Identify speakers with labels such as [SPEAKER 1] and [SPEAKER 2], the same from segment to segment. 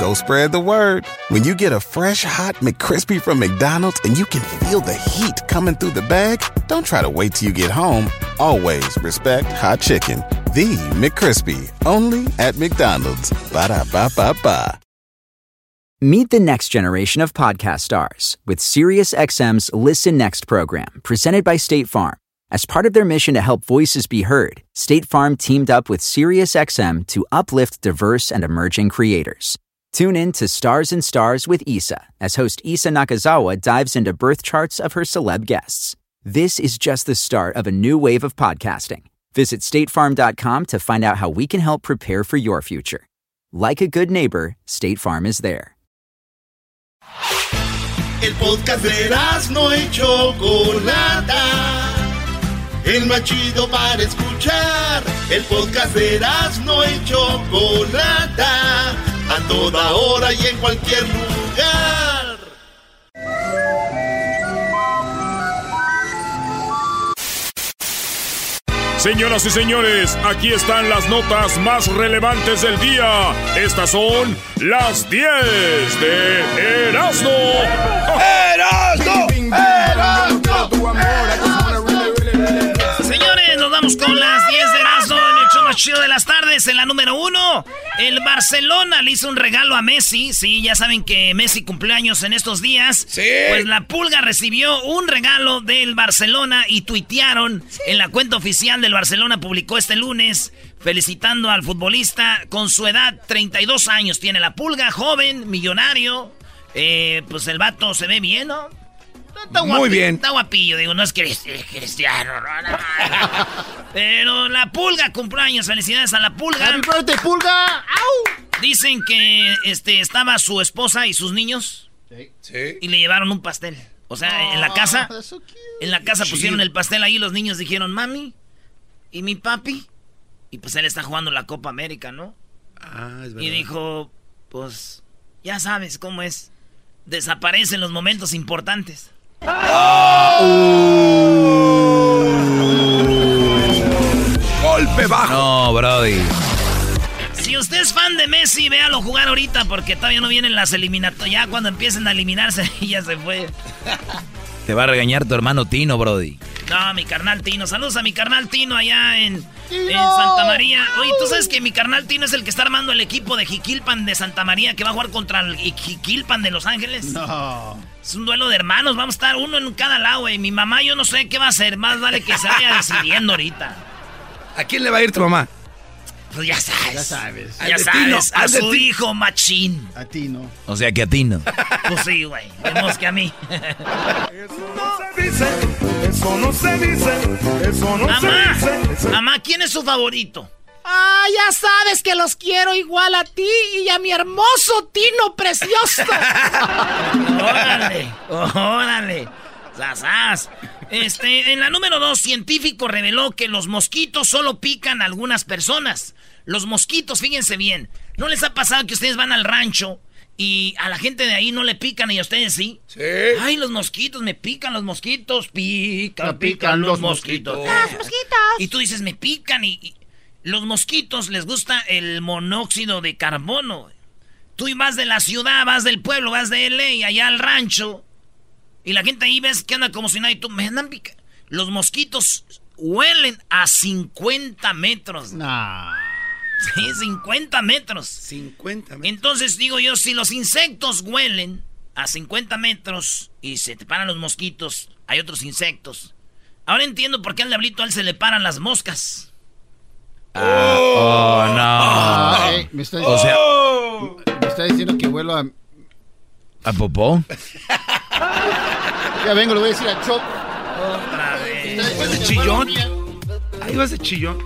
[SPEAKER 1] go spread the word. When you get a fresh hot McCrispy from McDonald's and you can feel the heat coming through the bag, don't try to wait till you get home. Always respect hot chicken. The McCrispy, only at McDonald's. Ba da ba ba ba.
[SPEAKER 2] Meet the next generation of podcast stars with SiriusXM's Listen Next program, presented by State Farm. As part of their mission to help voices be heard, State Farm teamed up with SiriusXM to uplift diverse and emerging creators. Tune in to Stars and Stars with Isa as host Isa Nakazawa dives into birth charts of her celeb guests. This is just the start of a new wave of podcasting. Visit statefarm.com to find out how we can help prepare for your future. Like a good neighbor, State Farm is there.
[SPEAKER 3] El podcast de no y Chocolata. El más chido para escuchar. El podcast de no y Chocolata. A toda hora y en cualquier lugar.
[SPEAKER 4] Señoras y señores, aquí están las notas más relevantes del día. Estas son las 10 de Erasmo.
[SPEAKER 3] ¡Erasmo! ¡Erasmo!
[SPEAKER 5] Señores, nos vamos con las 10 de show chido de las tardes. En la número 1, el Barcelona le hizo un regalo a Messi. Sí, ya saben que Messi cumplió años en estos días.
[SPEAKER 3] Sí.
[SPEAKER 5] Pues la Pulga recibió un regalo del Barcelona y tuitearon en la cuenta oficial del Barcelona, publicó este lunes, felicitando al futbolista con su edad, 32 años tiene la Pulga, joven, millonario. Eh, pues el vato se ve bien, ¿no? Está
[SPEAKER 6] Muy
[SPEAKER 5] guapi-
[SPEAKER 6] bien.
[SPEAKER 5] Está guapillo, digo, no es que eres cristiano, no, no, no. Pero la pulga cumpleaños, felicidades a la pulga.
[SPEAKER 7] Happy birthday, pulga.
[SPEAKER 5] Dicen que este estaba su esposa y sus niños
[SPEAKER 6] Sí.
[SPEAKER 5] y le llevaron un pastel. O sea, en la casa,
[SPEAKER 7] so cute.
[SPEAKER 5] en la casa pusieron el pastel ahí, los niños dijeron, mami, ¿y mi papi? Y pues él está jugando la Copa América, ¿no?
[SPEAKER 6] Ah, es verdad.
[SPEAKER 5] Y dijo, pues, ya sabes cómo es. Desaparecen los momentos importantes.
[SPEAKER 6] Golpe bajo.
[SPEAKER 8] No, Brody.
[SPEAKER 5] Si usted es fan de Messi, véalo jugar ahorita porque todavía no vienen las eliminatorias. Ya cuando empiecen a eliminarse, ya se fue.
[SPEAKER 8] Te va a regañar tu hermano Tino, Brody.
[SPEAKER 5] No, mi carnal Tino. Saludos a mi carnal Tino allá en, en Santa María. Oye, ¿tú sabes que mi carnal Tino es el que está armando el equipo de Jiquilpan de Santa María que va a jugar contra el Jiquilpan de Los Ángeles?
[SPEAKER 7] No.
[SPEAKER 5] Es un duelo de hermanos. Vamos a estar uno en cada lado, güey. Mi mamá, yo no sé qué va a hacer. Más vale que se vaya decidiendo ahorita.
[SPEAKER 6] ¿A quién le va a ir tu mamá?
[SPEAKER 5] Pues ya sabes.
[SPEAKER 7] Ya sabes.
[SPEAKER 5] Ya sabes.
[SPEAKER 6] Tino,
[SPEAKER 5] a su
[SPEAKER 6] Ti-
[SPEAKER 5] hijo machín.
[SPEAKER 7] A ti no.
[SPEAKER 8] O sea que a Tino.
[SPEAKER 5] Pues sí, güey. Vemos que a mí.
[SPEAKER 3] Eso no se dice. Eso no
[SPEAKER 5] Mamá, mamá, ¿quién es su favorito?
[SPEAKER 9] Ah, ya sabes que los quiero igual a ti y a mi hermoso Tino precioso.
[SPEAKER 5] Órale, órale. Sasas. Este, en la número dos, científico reveló que los mosquitos solo pican a algunas personas. Los mosquitos, fíjense bien, ¿no les ha pasado que ustedes van al rancho y a la gente de ahí no le pican y a ustedes sí?
[SPEAKER 6] Sí.
[SPEAKER 5] Ay, los mosquitos, me pican los mosquitos, pican,
[SPEAKER 7] Me
[SPEAKER 5] pican,
[SPEAKER 7] pican
[SPEAKER 5] los
[SPEAKER 7] los
[SPEAKER 5] mosquitos.
[SPEAKER 7] mosquitos.
[SPEAKER 5] Y tú dices, me pican y, y los mosquitos les gusta el monóxido de carbono. Tú vas de la ciudad, vas del pueblo, vas de LA allá al rancho y la gente ahí ves que anda como si nada y tú me andan pica. Los mosquitos huelen a 50 metros.
[SPEAKER 7] Nah.
[SPEAKER 5] Sí, 50 metros.
[SPEAKER 6] 50 metros.
[SPEAKER 5] Entonces digo yo, si los insectos huelen a 50 metros y se te paran los mosquitos, hay otros insectos. Ahora entiendo por qué al diablito a él se le paran las moscas.
[SPEAKER 8] Oh, no.
[SPEAKER 7] Ah, eh, me, está,
[SPEAKER 8] O sea,
[SPEAKER 7] me está diciendo que vuelo a.
[SPEAKER 8] ¿a popó?
[SPEAKER 7] Ya vengo, le voy a decir a Choc.
[SPEAKER 5] Otra vez.
[SPEAKER 6] ¿Vas de chillón? Ahí vas de chillón.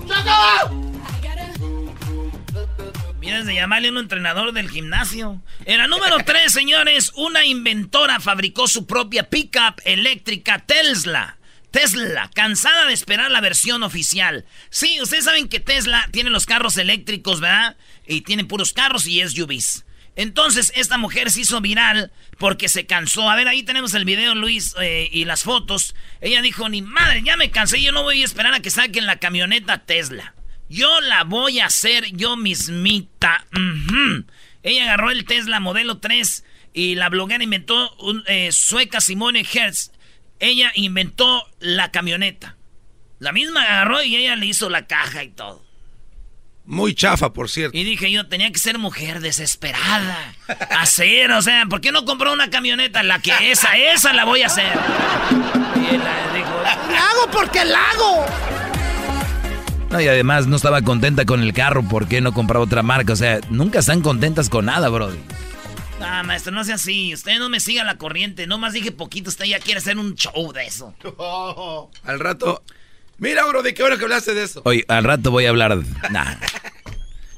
[SPEAKER 5] Miras de llamarle a un entrenador del gimnasio. En la número 3, señores, una inventora fabricó su propia pickup eléctrica Tesla. Tesla, cansada de esperar la versión oficial. Sí, ustedes saben que Tesla tiene los carros eléctricos, ¿verdad? Y tiene puros carros y SUVs. Entonces, esta mujer se hizo viral porque se cansó. A ver, ahí tenemos el video, Luis, eh, y las fotos. Ella dijo, ni madre, ya me cansé, yo no voy a esperar a que saquen la camioneta Tesla. Yo la voy a hacer yo mismita. Ella agarró el Tesla modelo 3 y la bloguera inventó un eh, sueca Simone Hertz. Ella inventó la camioneta. La misma agarró y ella le hizo la caja y todo.
[SPEAKER 6] Muy chafa, por cierto.
[SPEAKER 5] Y dije yo, tenía que ser mujer desesperada. Hacer, o sea, ¿por qué no compró una camioneta? La que esa, esa la voy a hacer. Y él dijo,
[SPEAKER 9] ¡La hago porque la hago!
[SPEAKER 8] No, y además no estaba contenta con el carro, ¿por qué no compraba otra marca? O sea, nunca están contentas con nada, Brody.
[SPEAKER 5] Ah, maestro, no sea así. Usted no me siga la corriente. No más dije poquito. Usted ya quiere hacer un show de eso.
[SPEAKER 6] Al rato. Mira, bro, de qué hora que hablaste de eso.
[SPEAKER 8] Oye, al rato voy a hablar. de- Nah.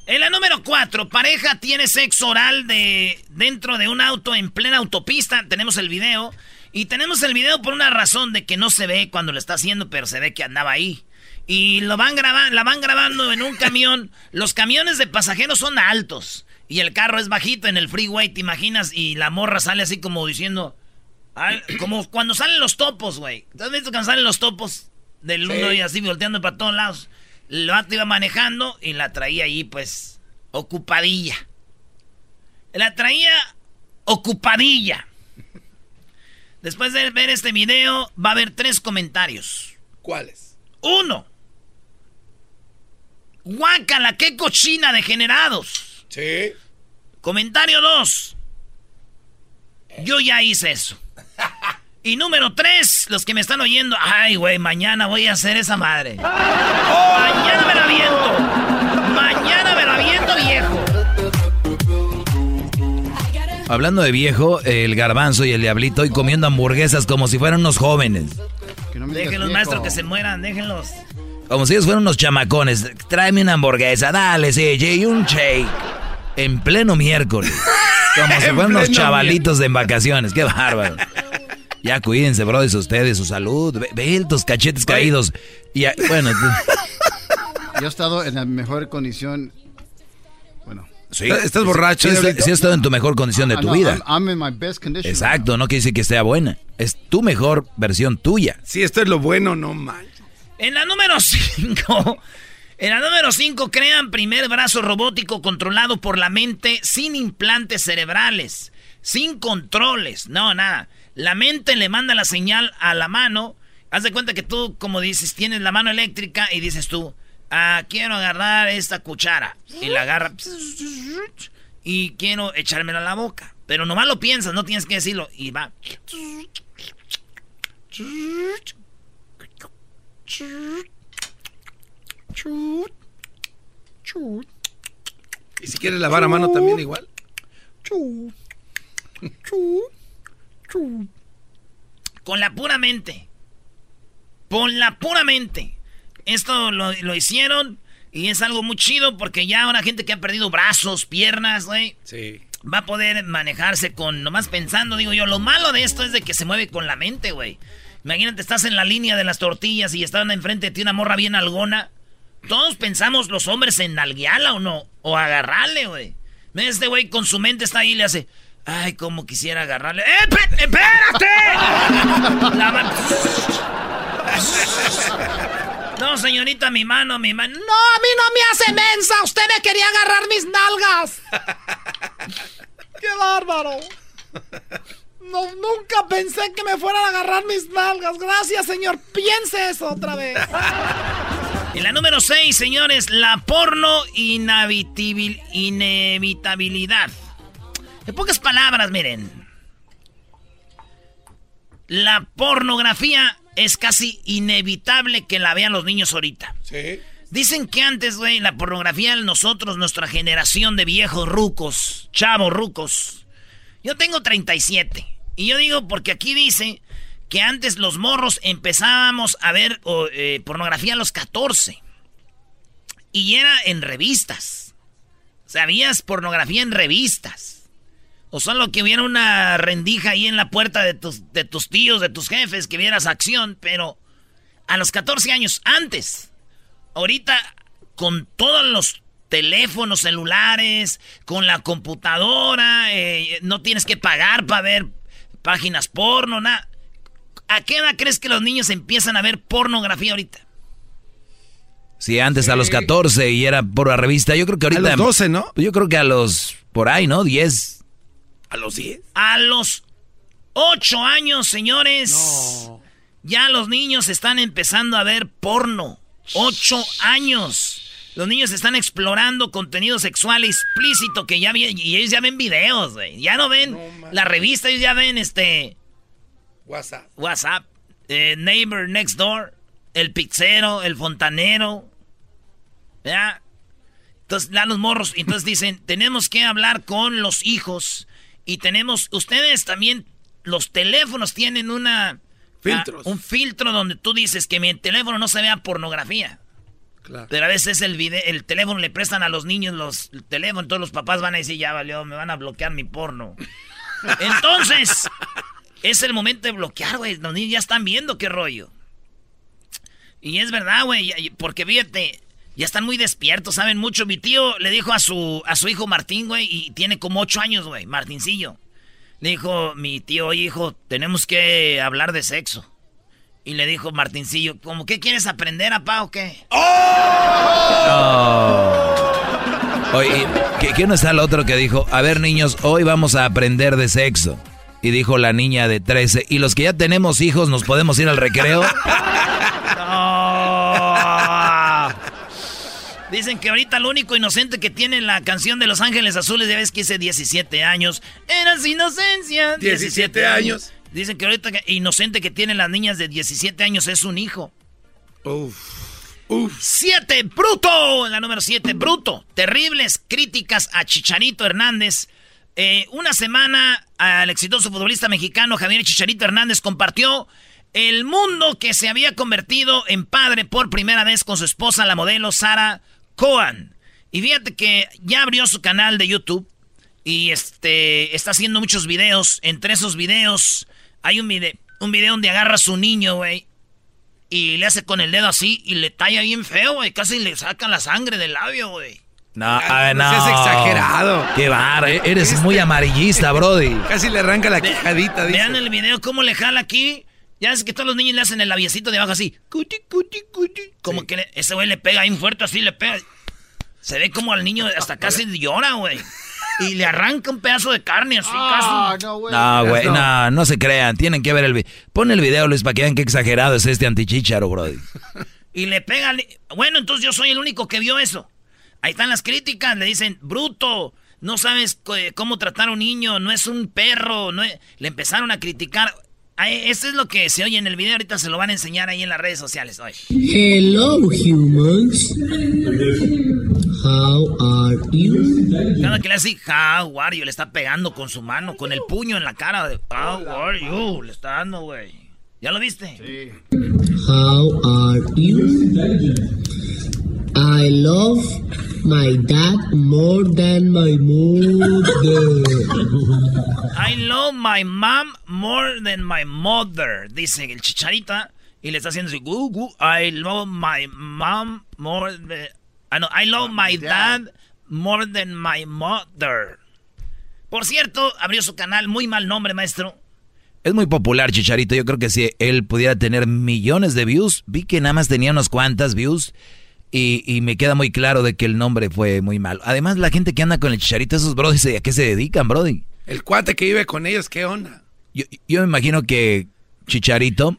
[SPEAKER 5] En la número 4, pareja tiene sexo oral de dentro de un auto en plena autopista. Tenemos el video. Y tenemos el video por una razón de que no se ve cuando lo está haciendo, pero se ve que andaba ahí. Y lo van grabando, la van grabando en un camión. Los camiones de pasajeros son altos. Y el carro es bajito en el freeway, ¿te imaginas? Y la morra sale así como diciendo. Como cuando salen los topos, güey. ¿Te has visto cuando salen los topos? Del uno y así volteando para todos lados. El vato iba manejando y la traía ahí, pues, ocupadilla. La traía ocupadilla. Después de ver este video, va a haber tres comentarios.
[SPEAKER 6] ¿Cuáles?
[SPEAKER 5] Uno. Guácala, qué cochina degenerados.
[SPEAKER 6] Sí.
[SPEAKER 5] Comentario dos. Yo ya hice eso. Y número tres, los que me están oyendo, ay, güey, mañana voy a hacer esa madre. Mañana me la aviento. Mañana me la aviento, viejo.
[SPEAKER 8] Hablando de viejo, el garbanzo y el diablito hoy comiendo hamburguesas como si fueran unos jóvenes.
[SPEAKER 7] Que no me digas
[SPEAKER 5] Déjenlos,
[SPEAKER 7] viejo.
[SPEAKER 5] maestro, que se mueran, déjenlos.
[SPEAKER 8] Como si ellos fueran unos chamacones. Tráeme una hamburguesa, dale, sí, y un shake. En pleno miércoles. Como si fueran unos chavalitos de vacaciones. Qué bárbaro. Ya cuídense, bro, de ustedes, su salud. Ve, ve tus cachetes caídos. Y ya- bueno,
[SPEAKER 7] Yo he estado en la mejor condición. Bueno.
[SPEAKER 8] sí,
[SPEAKER 6] Estás borracho,
[SPEAKER 8] Sí, sí, sí has estado en tu mejor condición de
[SPEAKER 7] Ah,
[SPEAKER 8] tu
[SPEAKER 7] no,
[SPEAKER 8] vida.
[SPEAKER 7] I'm, I'm in my best condition.
[SPEAKER 8] Exacto, no quiere decir que esté buena. Es tu mejor versión tuya.
[SPEAKER 6] Si esto es lo bueno, no manches.
[SPEAKER 5] En la número 5, en la número 5 crean primer brazo robótico controlado por la mente sin implantes cerebrales, sin controles, no, nada. La mente le manda la señal a la mano. Haz de cuenta que tú, como dices, tienes la mano eléctrica y dices tú, ah, quiero agarrar esta cuchara. Y la agarra y quiero echármela a la boca. Pero nomás lo piensas, no tienes que decirlo. Y va.
[SPEAKER 6] Y si quieres lavar a mano también igual.
[SPEAKER 5] Con la pura mente. Con la pura mente. Esto lo, lo hicieron y es algo muy chido porque ya ahora gente que ha perdido brazos, piernas, güey,
[SPEAKER 6] Sí.
[SPEAKER 5] va a poder manejarse con nomás pensando, digo yo. Lo malo de esto es de que se mueve con la mente, güey. Imagínate, estás en la línea de las tortillas y estaban enfrente de ti una morra bien algona. Todos pensamos los hombres en nalguearla o no, o agarrarle, güey. Este güey con su mente está ahí y le hace, ay, como quisiera agarrarle. ¡Eh, espérate! La ma- No, señorita, mi mano, mi mano.
[SPEAKER 9] No, a mí no me hace mensa. Usted me quería agarrar mis nalgas. ¡Qué bárbaro! No, nunca pensé que me fueran a agarrar mis nalgas. Gracias, señor. Piense eso otra vez.
[SPEAKER 5] Y la número 6, señores, la porno inevitabil- inevitabilidad. En pocas palabras, miren. La pornografía es casi inevitable que la vean los niños ahorita.
[SPEAKER 6] Sí.
[SPEAKER 5] Dicen que antes, güey, la pornografía, nosotros, nuestra generación de viejos rucos, chavos rucos. Yo tengo 37. Y yo digo porque aquí dice que antes los morros empezábamos a ver eh, pornografía a los 14. Y era en revistas. O sea, habías pornografía en revistas. O solo que hubiera una rendija ahí en la puerta de tus, de tus tíos, de tus jefes, que vieras acción, pero a los 14 años antes. Ahorita, con todos los teléfonos celulares, con la computadora, eh, no tienes que pagar para ver páginas porno, nada. ¿A qué edad crees que los niños empiezan a ver pornografía ahorita?
[SPEAKER 8] Si antes a los 14 y era por la revista, yo creo que ahorita...
[SPEAKER 6] A los 12, ¿no?
[SPEAKER 8] Yo creo que a los, por ahí, ¿no? 10.
[SPEAKER 6] ¿A los 10?
[SPEAKER 5] A los 8 años, señores. Ya los niños están empezando a ver porno. 8 años. Los niños están explorando contenido sexual explícito que ya ven, y ellos ya ven videos, güey. Ya no ven la revista, ellos ya ven este...
[SPEAKER 6] WhatsApp.
[SPEAKER 5] WhatsApp, eh, Neighbor Next Door, el pizzero, el fontanero. ¿Ya? Entonces, dan los morros. Entonces dicen, tenemos que hablar con los hijos. Y tenemos, ustedes también, los teléfonos tienen una...
[SPEAKER 6] Filtros.
[SPEAKER 5] ah, un filtro donde tú dices que mi teléfono no se vea pornografía.
[SPEAKER 6] Claro.
[SPEAKER 5] Pero a veces el video, el teléfono le prestan a los niños los el teléfono, todos los papás van a decir, ya valió, me van a bloquear mi porno. Entonces, es el momento de bloquear, güey. Los niños ya están viendo qué rollo. Y es verdad, güey, porque fíjate, ya están muy despiertos, saben mucho. Mi tío le dijo a su, a su hijo Martín, güey, y tiene como ocho años, güey, Martincillo. Le dijo, mi tío, oye, hijo, tenemos que hablar de sexo. Y le dijo Martincillo, ¿cómo qué quieres aprender, apá, o qué?
[SPEAKER 8] Oye, ¿qué- ¿quién no está el otro que dijo, a ver niños, hoy vamos a aprender de sexo? Y dijo la niña de 13, ¿y los que ya tenemos hijos nos podemos ir al recreo?
[SPEAKER 5] Dicen que ahorita lo único inocente que tiene la canción de Los Ángeles Azules, ya ves que hice 17 años. Eras inocencia.
[SPEAKER 6] 17 años.
[SPEAKER 5] Dicen que ahorita que inocente que tienen las niñas de 17 años es un hijo.
[SPEAKER 6] Uf. Uf.
[SPEAKER 5] Siete, Bruto. La número siete, Bruto. Terribles críticas a Chicharito Hernández. Eh, una semana al exitoso futbolista mexicano Javier Chicharito Hernández compartió el mundo que se había convertido en padre por primera vez con su esposa, la modelo Sara Cohen. Y fíjate que ya abrió su canal de YouTube y este está haciendo muchos videos. Entre esos videos hay un video, un video donde agarra a su niño, güey, y le hace con el dedo así y le talla bien feo, güey. Casi le saca la sangre del labio, güey.
[SPEAKER 8] No, a ver,
[SPEAKER 6] no seas exagerado.
[SPEAKER 8] Qué bar, eh, eres muy amarillista, brody.
[SPEAKER 6] Casi le arranca la quijadita, dice.
[SPEAKER 5] Vean el video cómo le jala aquí. Ya es que todos los niños le hacen el labiecito de abajo así. Cuti, cuti, cuti. Como que le- ese güey le pega bien fuerte así, le pega. Se ve como al niño hasta casi llora, güey. Y le arranca un pedazo de carne así
[SPEAKER 7] Ah,
[SPEAKER 5] casi.
[SPEAKER 7] no, güey.
[SPEAKER 8] No, güey, no, no se crean. Tienen que ver el video. Pon el video, Luis, para que vean qué exagerado es este antichicharo, brody.
[SPEAKER 5] Y le pega. Bueno, entonces yo soy el único que vio eso. Ahí están las críticas. Le dicen, bruto, no sabes cómo tratar a un niño, no es un perro. No es-". Le empezaron a criticar. Eso es lo que se oye en el video. Ahorita se lo van a enseñar ahí en las redes sociales. Oye.
[SPEAKER 10] Hello, humans. How are you?
[SPEAKER 5] Cada que le hace how are you, le está pegando con su mano, con el puño en la cara. De, how are you, le está dando, güey. ¿Ya lo viste? Sí.
[SPEAKER 10] How are you? I love my dad more than my mother.
[SPEAKER 5] I love my mom more than my mother, dice el chicharita. Y le está haciendo así, gu, gu, I love my mom more than... Ah, no, I love my dad more than my mother. Por cierto, abrió su canal, muy mal nombre, maestro.
[SPEAKER 8] Es muy popular, Chicharito. Yo creo que si él pudiera tener millones de views, vi que nada más tenía unas cuantas views y, y me queda muy claro de que el nombre fue muy malo. Además, la gente que anda con el Chicharito, esos brodis, ¿a qué se dedican, brody?
[SPEAKER 6] El cuate que vive con ellos, ¿qué onda?
[SPEAKER 8] Yo, yo me imagino que Chicharito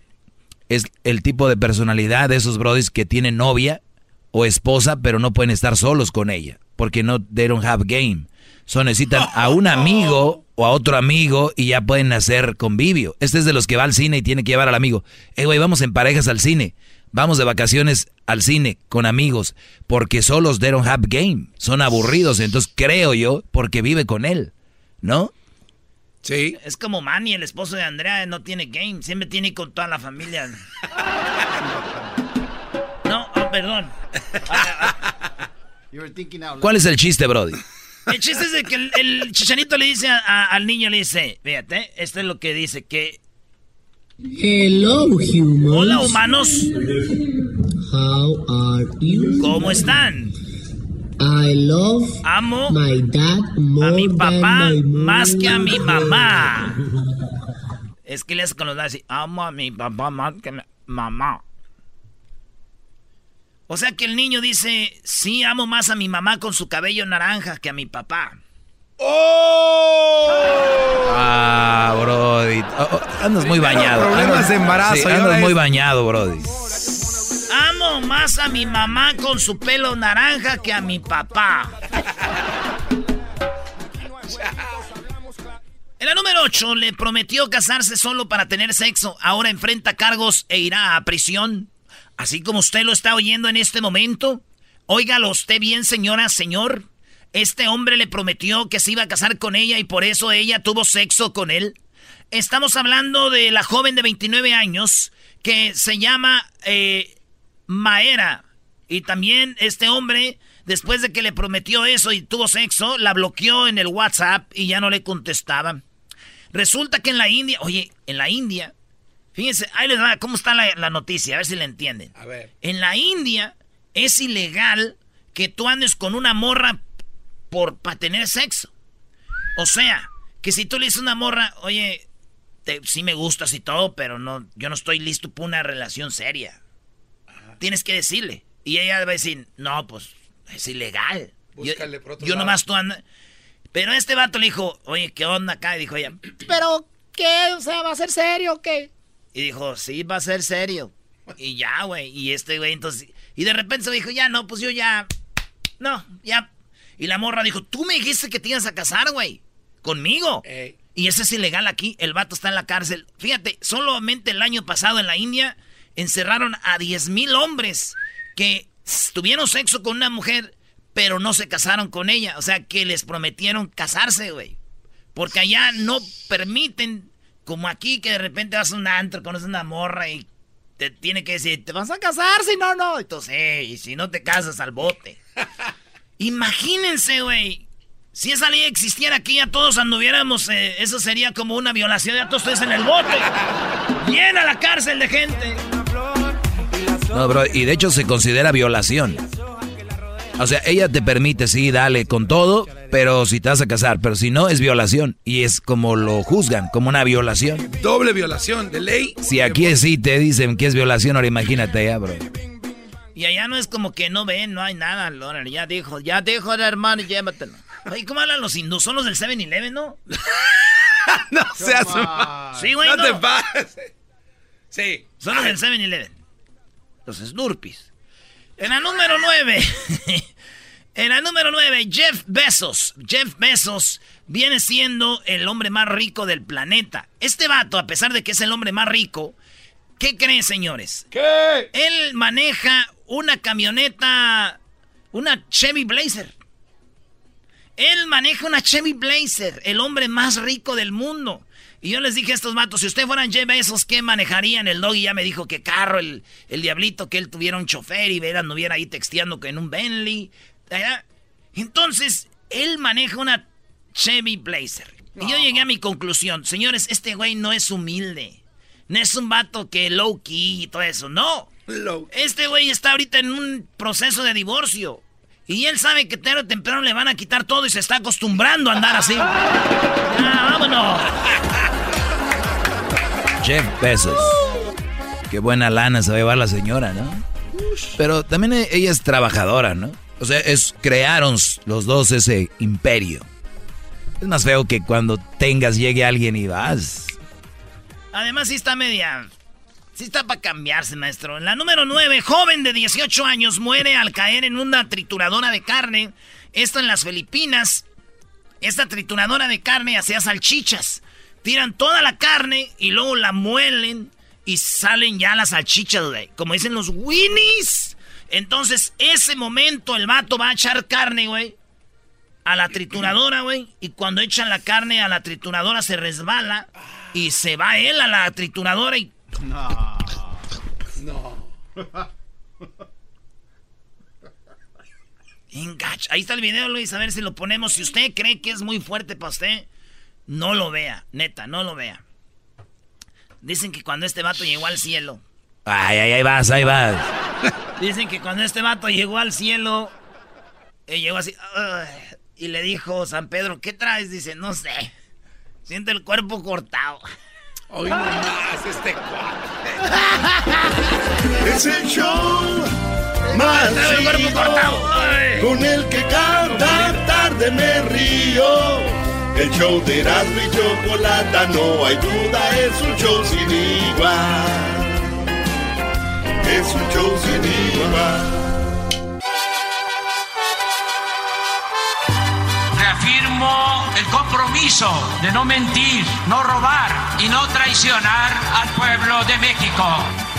[SPEAKER 8] es el tipo de personalidad de esos brodis que tienen novia o esposa, pero no pueden estar solos con ella, porque no, they don't have game. So necesitan a un amigo o a otro amigo y ya pueden hacer convivio. Este es de los que va al cine y tiene que llevar al amigo. Eh, güey, vamos en parejas al cine. Vamos de vacaciones al cine con amigos, porque solos they don't have game. Son aburridos, entonces creo yo, porque vive con él, ¿no?
[SPEAKER 6] Sí.
[SPEAKER 5] Es como Manny, el esposo de Andrea, no tiene game, siempre tiene con toda la familia. No, oh, perdón.
[SPEAKER 8] ¿Cuál es el chiste, Brody?
[SPEAKER 5] El chiste es de que el, el chicharito le dice a- a- al niño, le dice, fíjate, esto es lo que dice, que
[SPEAKER 10] Hello, humans.
[SPEAKER 5] hola humanos,
[SPEAKER 10] How are you?
[SPEAKER 5] ¿cómo están?
[SPEAKER 10] I love
[SPEAKER 5] Amo
[SPEAKER 10] my dad
[SPEAKER 5] a
[SPEAKER 10] more
[SPEAKER 5] mi papá
[SPEAKER 10] than my
[SPEAKER 5] más que a mi mamá. Es que le hace con los así, amo a mi papá más que a mi mamá. O sea que el niño dice, sí, amo más a mi mamá con su cabello naranja que a mi papá.
[SPEAKER 6] ¡Oh!
[SPEAKER 8] Ah, Brody. Oh, oh, andas muy bañado.
[SPEAKER 6] Problemas
[SPEAKER 8] Andas-
[SPEAKER 6] de embarazo,
[SPEAKER 8] sí, andas
[SPEAKER 6] ahora
[SPEAKER 8] muy
[SPEAKER 6] es-
[SPEAKER 8] bañado, Brody.
[SPEAKER 5] Amo más a mi mamá con su pelo naranja que a mi papá. En la número 8 le prometió casarse solo para tener sexo. Ahora enfrenta cargos e irá a prisión. Así como usted lo está oyendo en este momento. Óigalo usted bien, señora, señor. Este hombre le prometió que se iba a casar con ella y por eso ella tuvo sexo con él. Estamos hablando de la joven de 29 años que se llama eh, Maera. Y también este hombre, después de que le prometió eso y tuvo sexo, la bloqueó en el WhatsApp y ya no le contestaba. Resulta que en la India, oye, en la India, fíjense, ahí les va, ¿cómo está la, la noticia? A ver si la entienden.
[SPEAKER 6] A ver.
[SPEAKER 5] En la India es ilegal que tú andes con una morra por para tener sexo. O sea, que si tú le dices a una morra, oye, te, sí me gustas y todo, pero no, yo no estoy listo para una relación seria. Tienes que decirle. Y ella va a decir, no, pues es ilegal. Yo,
[SPEAKER 6] Búscale
[SPEAKER 5] yo
[SPEAKER 6] lado.
[SPEAKER 5] nomás tú andas. Pero este vato le dijo, oye, ¿qué onda acá? Y dijo ella,
[SPEAKER 9] ¿Pero qué? O sea, ¿va a ser serio o qué?
[SPEAKER 5] y dijo, sí, va a ser serio. Y ya, güey. Y este güey, entonces. Y de repente se dijo, ya, no, pues yo ya. No, ya. Y la morra dijo, tú me dijiste que te ibas a casar, güey. Conmigo.
[SPEAKER 6] Ey.
[SPEAKER 5] Y eso es ilegal aquí. El vato está en la cárcel. Fíjate, solamente el año pasado en la India encerraron a 10 mil hombres que tuvieron sexo con una mujer, pero no se casaron con ella. O sea, que les prometieron casarse, güey. Porque allá no permiten, como aquí, que de repente vas a un antro, conoces una morra y te tiene que decir, te vas a casar, si no, no. Entonces, eh, y si no te casas al bote. Imagínense, güey. Si esa ley existiera aquí, ya todos anduviéramos, eh, eso sería como una violación, ya todos ustedes en el bote. Llena la cárcel de gente.
[SPEAKER 8] No, bro, y de hecho se considera violación. O sea, ella te permite, sí, dale con todo, pero si te vas a casar, pero si no, es violación. Y es como lo juzgan, como una violación.
[SPEAKER 6] Doble violación de ley.
[SPEAKER 8] Si aquí sí te dicen que es violación, ahora imagínate ya, bro.
[SPEAKER 5] Y allá no es como que no ven, no hay nada, órale, ya dijo, ya dijo el hermano, llévatelo. Oye, ¿cómo hablan los hindús? Son los del 7-Eleven, ¿no?
[SPEAKER 6] no seas...
[SPEAKER 5] Sí, güey,
[SPEAKER 6] no,
[SPEAKER 5] no.
[SPEAKER 6] te pases. Sí.
[SPEAKER 5] Son los del 7-Eleven. Los Slurpees. En la número 9. en la número 9, Jeff Bezos. Jeff Bezos viene siendo el hombre más rico del planeta. Este vato, a pesar de que es el hombre más rico, ¿qué creen, señores?
[SPEAKER 6] ¿Qué?
[SPEAKER 5] Él maneja una camioneta, una Chevy Blazer. Él maneja una Chevy Blazer, el hombre más rico del mundo. Y yo les dije a estos matos, si ustedes fueran Jeff Bezos, ¿qué manejarían? El doggy ya me dijo que carro, el, el diablito, que él tuviera un chofer y verán, anduviera ahí texteando que en un Bentley. ¿verdad? Entonces, él maneja una Chevy Blazer. Y yo llegué a mi conclusión, señores, este güey no es humilde. No es un vato que low key y todo eso, no.
[SPEAKER 6] Low.
[SPEAKER 5] Este güey está ahorita en un proceso de divorcio. Y él sabe que tarde o temprano le van a quitar todo y se está acostumbrando a andar así. Ya, vámonos.
[SPEAKER 8] Jeff Bezos. Qué buena lana se va a llevar la señora, ¿no? Pero también e- ella es trabajadora, ¿no? O sea, es, crearon los dos ese imperio. Es más feo que cuando tengas, llegue alguien y vas.
[SPEAKER 5] Además, sí está media. Sí está para cambiarse, maestro. La número 9, joven de 18 años muere al caer en una trituradora de carne. Esto en las Filipinas. Esta trituradora de carne hacía salchichas. Tiran toda la carne y luego la muelen y salen ya las salchichas, güey. Como dicen los Winnies. Entonces, ese momento el vato va a echar carne, güey. A la trituradora, güey. Y cuando echan la carne a la trituradora se resbala. Y se va él a la trituradora y
[SPEAKER 7] No.
[SPEAKER 6] No.
[SPEAKER 5] Engach. Ahí está el video, Luis. A ver si lo ponemos. Si usted cree que es muy fuerte para usted, no lo vea. Neta, no lo vea. Dicen que cuando este vato llegó al cielo.
[SPEAKER 8] Ay, ay, ahí vas, ahí vas.
[SPEAKER 5] Dicen que cuando este vato llegó al cielo. Él llegó así. Y le dijo San Pedro, ¿qué traes? Dice, no sé. Siente el cuerpo cortado.
[SPEAKER 6] Hoy no más este cuate.
[SPEAKER 3] Es el show Más
[SPEAKER 5] el
[SPEAKER 3] con el que cada tarde me río. El show de Erasmo y Chocolata, no hay duda, es un show sin igual. Es un show sin igual.
[SPEAKER 11] El compromiso de no mentir, no robar y no traicionar al pueblo de México.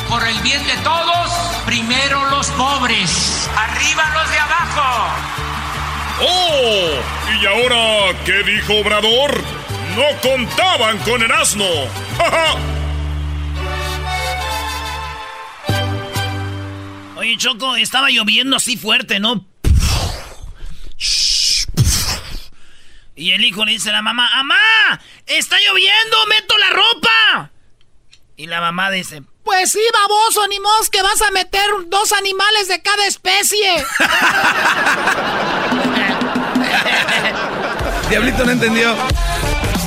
[SPEAKER 11] Por el bien de todos, primero los pobres, arriba los de abajo.
[SPEAKER 4] ¡Oh! ¿Y ahora qué dijo Obrador? No contaban con el asno. ¡Ja, ja!
[SPEAKER 5] Oye, Choco, estaba lloviendo así fuerte, ¿no? Y el hijo le dice a la mamá, ¡Amá! ¡Está lloviendo! ¡Meto la ropa! Y la mamá dice,
[SPEAKER 9] Pues sí, baboso, ni mos que vas a meter dos animales de cada especie.
[SPEAKER 6] Diablito no entendió.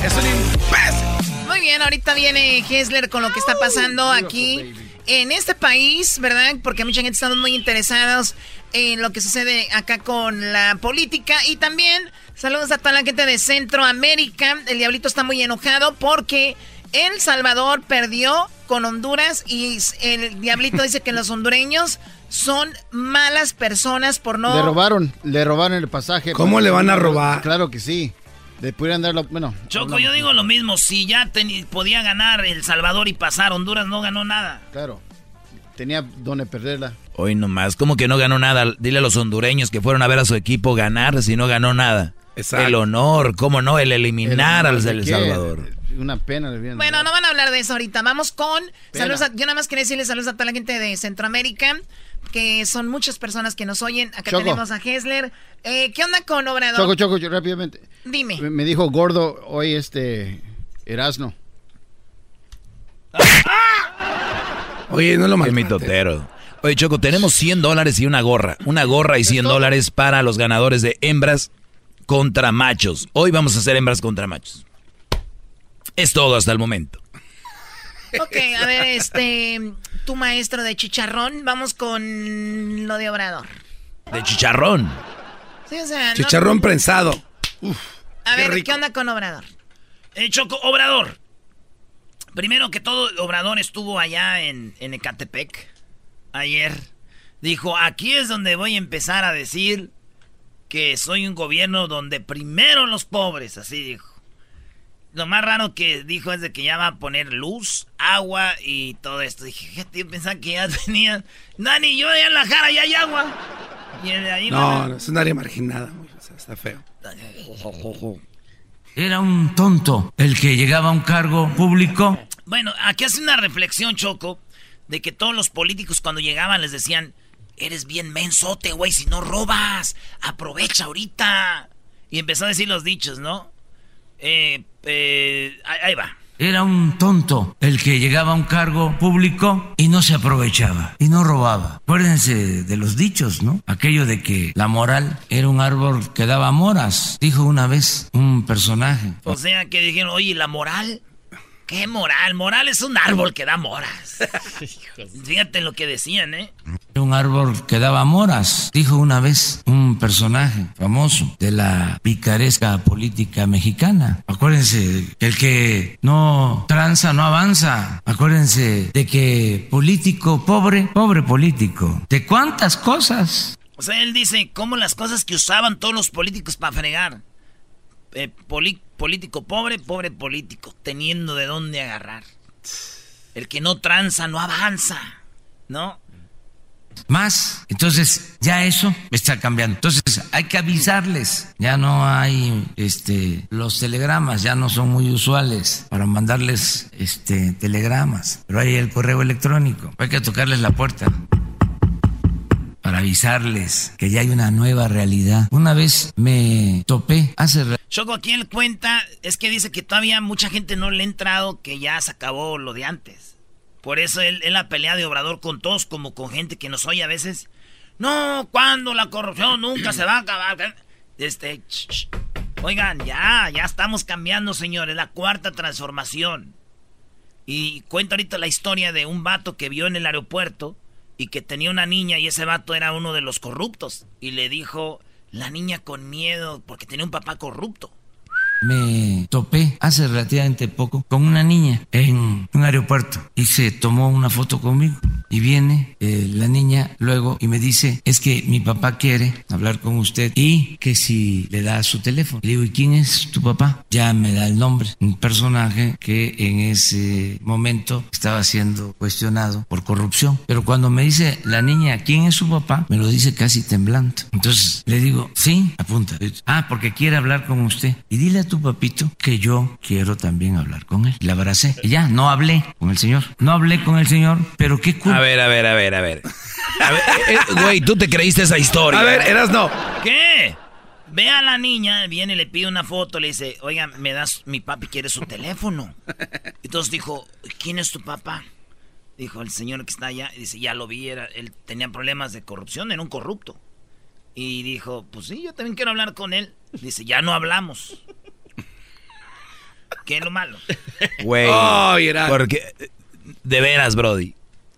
[SPEAKER 6] Es un imbécil.
[SPEAKER 12] Muy bien, ahorita viene Hessler con lo que está pasando aquí en este país, ¿verdad? Porque mucha gente estamos muy interesados en lo que sucede acá con la política y también saludos a toda la gente de Centroamérica. El diablito está muy enojado porque El Salvador perdió con Honduras y el diablito dice que los hondureños son malas personas por no...
[SPEAKER 7] Le robaron, le robaron el pasaje.
[SPEAKER 6] ¿Cómo le van a robar?
[SPEAKER 7] Claro que sí. Le pudieran dar la... Bueno.
[SPEAKER 5] Choco,
[SPEAKER 7] hablamos.
[SPEAKER 5] yo digo lo mismo. Si ya podía ganar El Salvador y pasar, Honduras no ganó nada.
[SPEAKER 7] Claro. Tenía donde perderla.
[SPEAKER 8] Hoy nomás, como que no ganó nada. Dile a los hondureños que fueron a ver a su equipo ganar si no ganó nada.
[SPEAKER 6] Exacto.
[SPEAKER 8] El honor, cómo no, el eliminar al
[SPEAKER 7] ¿De
[SPEAKER 8] El? Salvador.
[SPEAKER 7] Una pena.
[SPEAKER 12] Bueno, no van a hablar de eso ahorita. Vamos con. Saludos a- yo nada más quería decirles saludos a toda la gente de Centroamérica, que son muchas personas que nos oyen. Acá
[SPEAKER 7] Choco.
[SPEAKER 12] tenemos a Hessler. Eh, ¿Qué onda con Obrador?
[SPEAKER 7] Choco, choco, yo rápidamente.
[SPEAKER 12] Dime.
[SPEAKER 7] Me- Me dijo gordo hoy este Erasno.
[SPEAKER 6] Oye, no lo
[SPEAKER 8] Qué
[SPEAKER 6] maltrates.
[SPEAKER 8] mitotero. Oye, Choco, tenemos 100 dólares y una gorra. Una gorra y 100 dólares para los ganadores de hembras contra machos. Hoy vamos a hacer hembras contra machos. Es todo hasta el momento.
[SPEAKER 12] Ok, a ver, este. Tu maestro de chicharrón. Vamos con lo de Obrador.
[SPEAKER 8] De chicharrón.
[SPEAKER 12] Sí, o sea, no-
[SPEAKER 6] Chicharrón prensado.
[SPEAKER 12] A
[SPEAKER 6] qué
[SPEAKER 12] ver,
[SPEAKER 6] rico.
[SPEAKER 12] ¿qué onda con Obrador?
[SPEAKER 5] Eh, Choco, Obrador. Primero que todo, Obrador estuvo allá en, en Ecatepec ayer. Dijo, aquí es donde voy a empezar a decir que soy un gobierno donde primero los pobres, así dijo. Lo más raro que dijo es de que ya va a poner luz, agua y todo esto. Dije, fíjate, yo pensaba que ya tenía... Dani, yo allá en la jara ya hay agua. Y de ahí
[SPEAKER 6] No, no, es un área marginada. güey, o sea, está feo.
[SPEAKER 11] Era un tonto el que llegaba a un cargo público.
[SPEAKER 5] Bueno, aquí hace una reflexión, Choco, de que todos los políticos cuando llegaban les decían, eres bien mensote, güey, si no robas, aprovecha ahorita. Y empezó a decir los dichos, ¿no? Eh, eh, ahí, ahí va.
[SPEAKER 11] Era un tonto el que llegaba a un cargo público y no se aprovechaba y no robaba. Acuérdense de los dichos, ¿no? Aquello de que la moral era un árbol que daba moras, dijo una vez un personaje.
[SPEAKER 5] O sea, que dijeron, oye, ¿la moral? ¿Qué moral? Moral es un árbol que da moras. Fíjate lo que decían, ¿eh?
[SPEAKER 11] Un árbol que daba moras, dijo una vez un personaje famoso de la picaresca política mexicana. Acuérdense el que no tranza no avanza. Acuérdense de que político pobre, pobre político. ¿De cuántas cosas?
[SPEAKER 5] O sea, él dice, cómo las cosas que usaban todos los políticos para fregar. Eh, poli- político pobre, pobre político, teniendo de dónde agarrar. El que no tranza no avanza, ¿no?
[SPEAKER 11] Más. Entonces, ya eso está cambiando. Entonces, hay que avisarles. Ya no hay este los telegramas, ya no son muy usuales para mandarles este telegramas, pero hay el correo electrónico. Hay que tocarles la puerta para avisarles que ya hay una nueva realidad. Una vez me topé hace
[SPEAKER 5] Choco, aquí él cuenta, es que dice que todavía mucha gente no le ha entrado que ya se acabó lo de antes. Por eso él, él la pelea de Obrador con todos, como con gente que nos oye a veces. No, cuando la corrupción nunca se va a acabar. Este. Oigan, ya, ya estamos cambiando, señores, la cuarta transformación. Y cuenta ahorita la historia de un vato que vio en el aeropuerto y que tenía una niña y ese vato era uno de los corruptos. Y le dijo, la niña con miedo porque tenía un papá corrupto
[SPEAKER 11] me topé hace relativamente poco con una niña en un aeropuerto y se tomó una foto conmigo. Y viene eh, la niña luego y me dice, es que mi papá quiere hablar con usted y que si le da su teléfono. Le digo, ¿y quién es tu papá? Ya me da el nombre. Un personaje que en ese momento estaba siendo cuestionado por corrupción. Pero cuando me dice la niña, ¿quién es su papá? Me lo dice casi temblando. Entonces le digo, sí, apunta. Ah, porque quiere hablar con usted. Y dile a tu papito que yo quiero también hablar con él. Le abracé. Y ya, no hablé con el señor. No hablé con el señor, pero qué culpa.
[SPEAKER 8] A ver, a ver, a ver, a ver. A ver, eh, eh, güey, tú te creíste esa historia.
[SPEAKER 6] A ver, eras no.
[SPEAKER 5] ¿Qué? Ve a la niña, viene y le pide una foto, le dice, oiga, me das, mi papi quiere su teléfono. Entonces dijo, ¿quién es tu papá? Dijo el señor que está allá, y dice, ya lo vi, era, él tenía problemas de corrupción, era un corrupto. Y dijo, pues sí, yo también quiero hablar con él. Dice, ya no hablamos. ¿Qué es lo malo?
[SPEAKER 8] Güey.
[SPEAKER 6] Oh,
[SPEAKER 8] porque, de veras, Brody.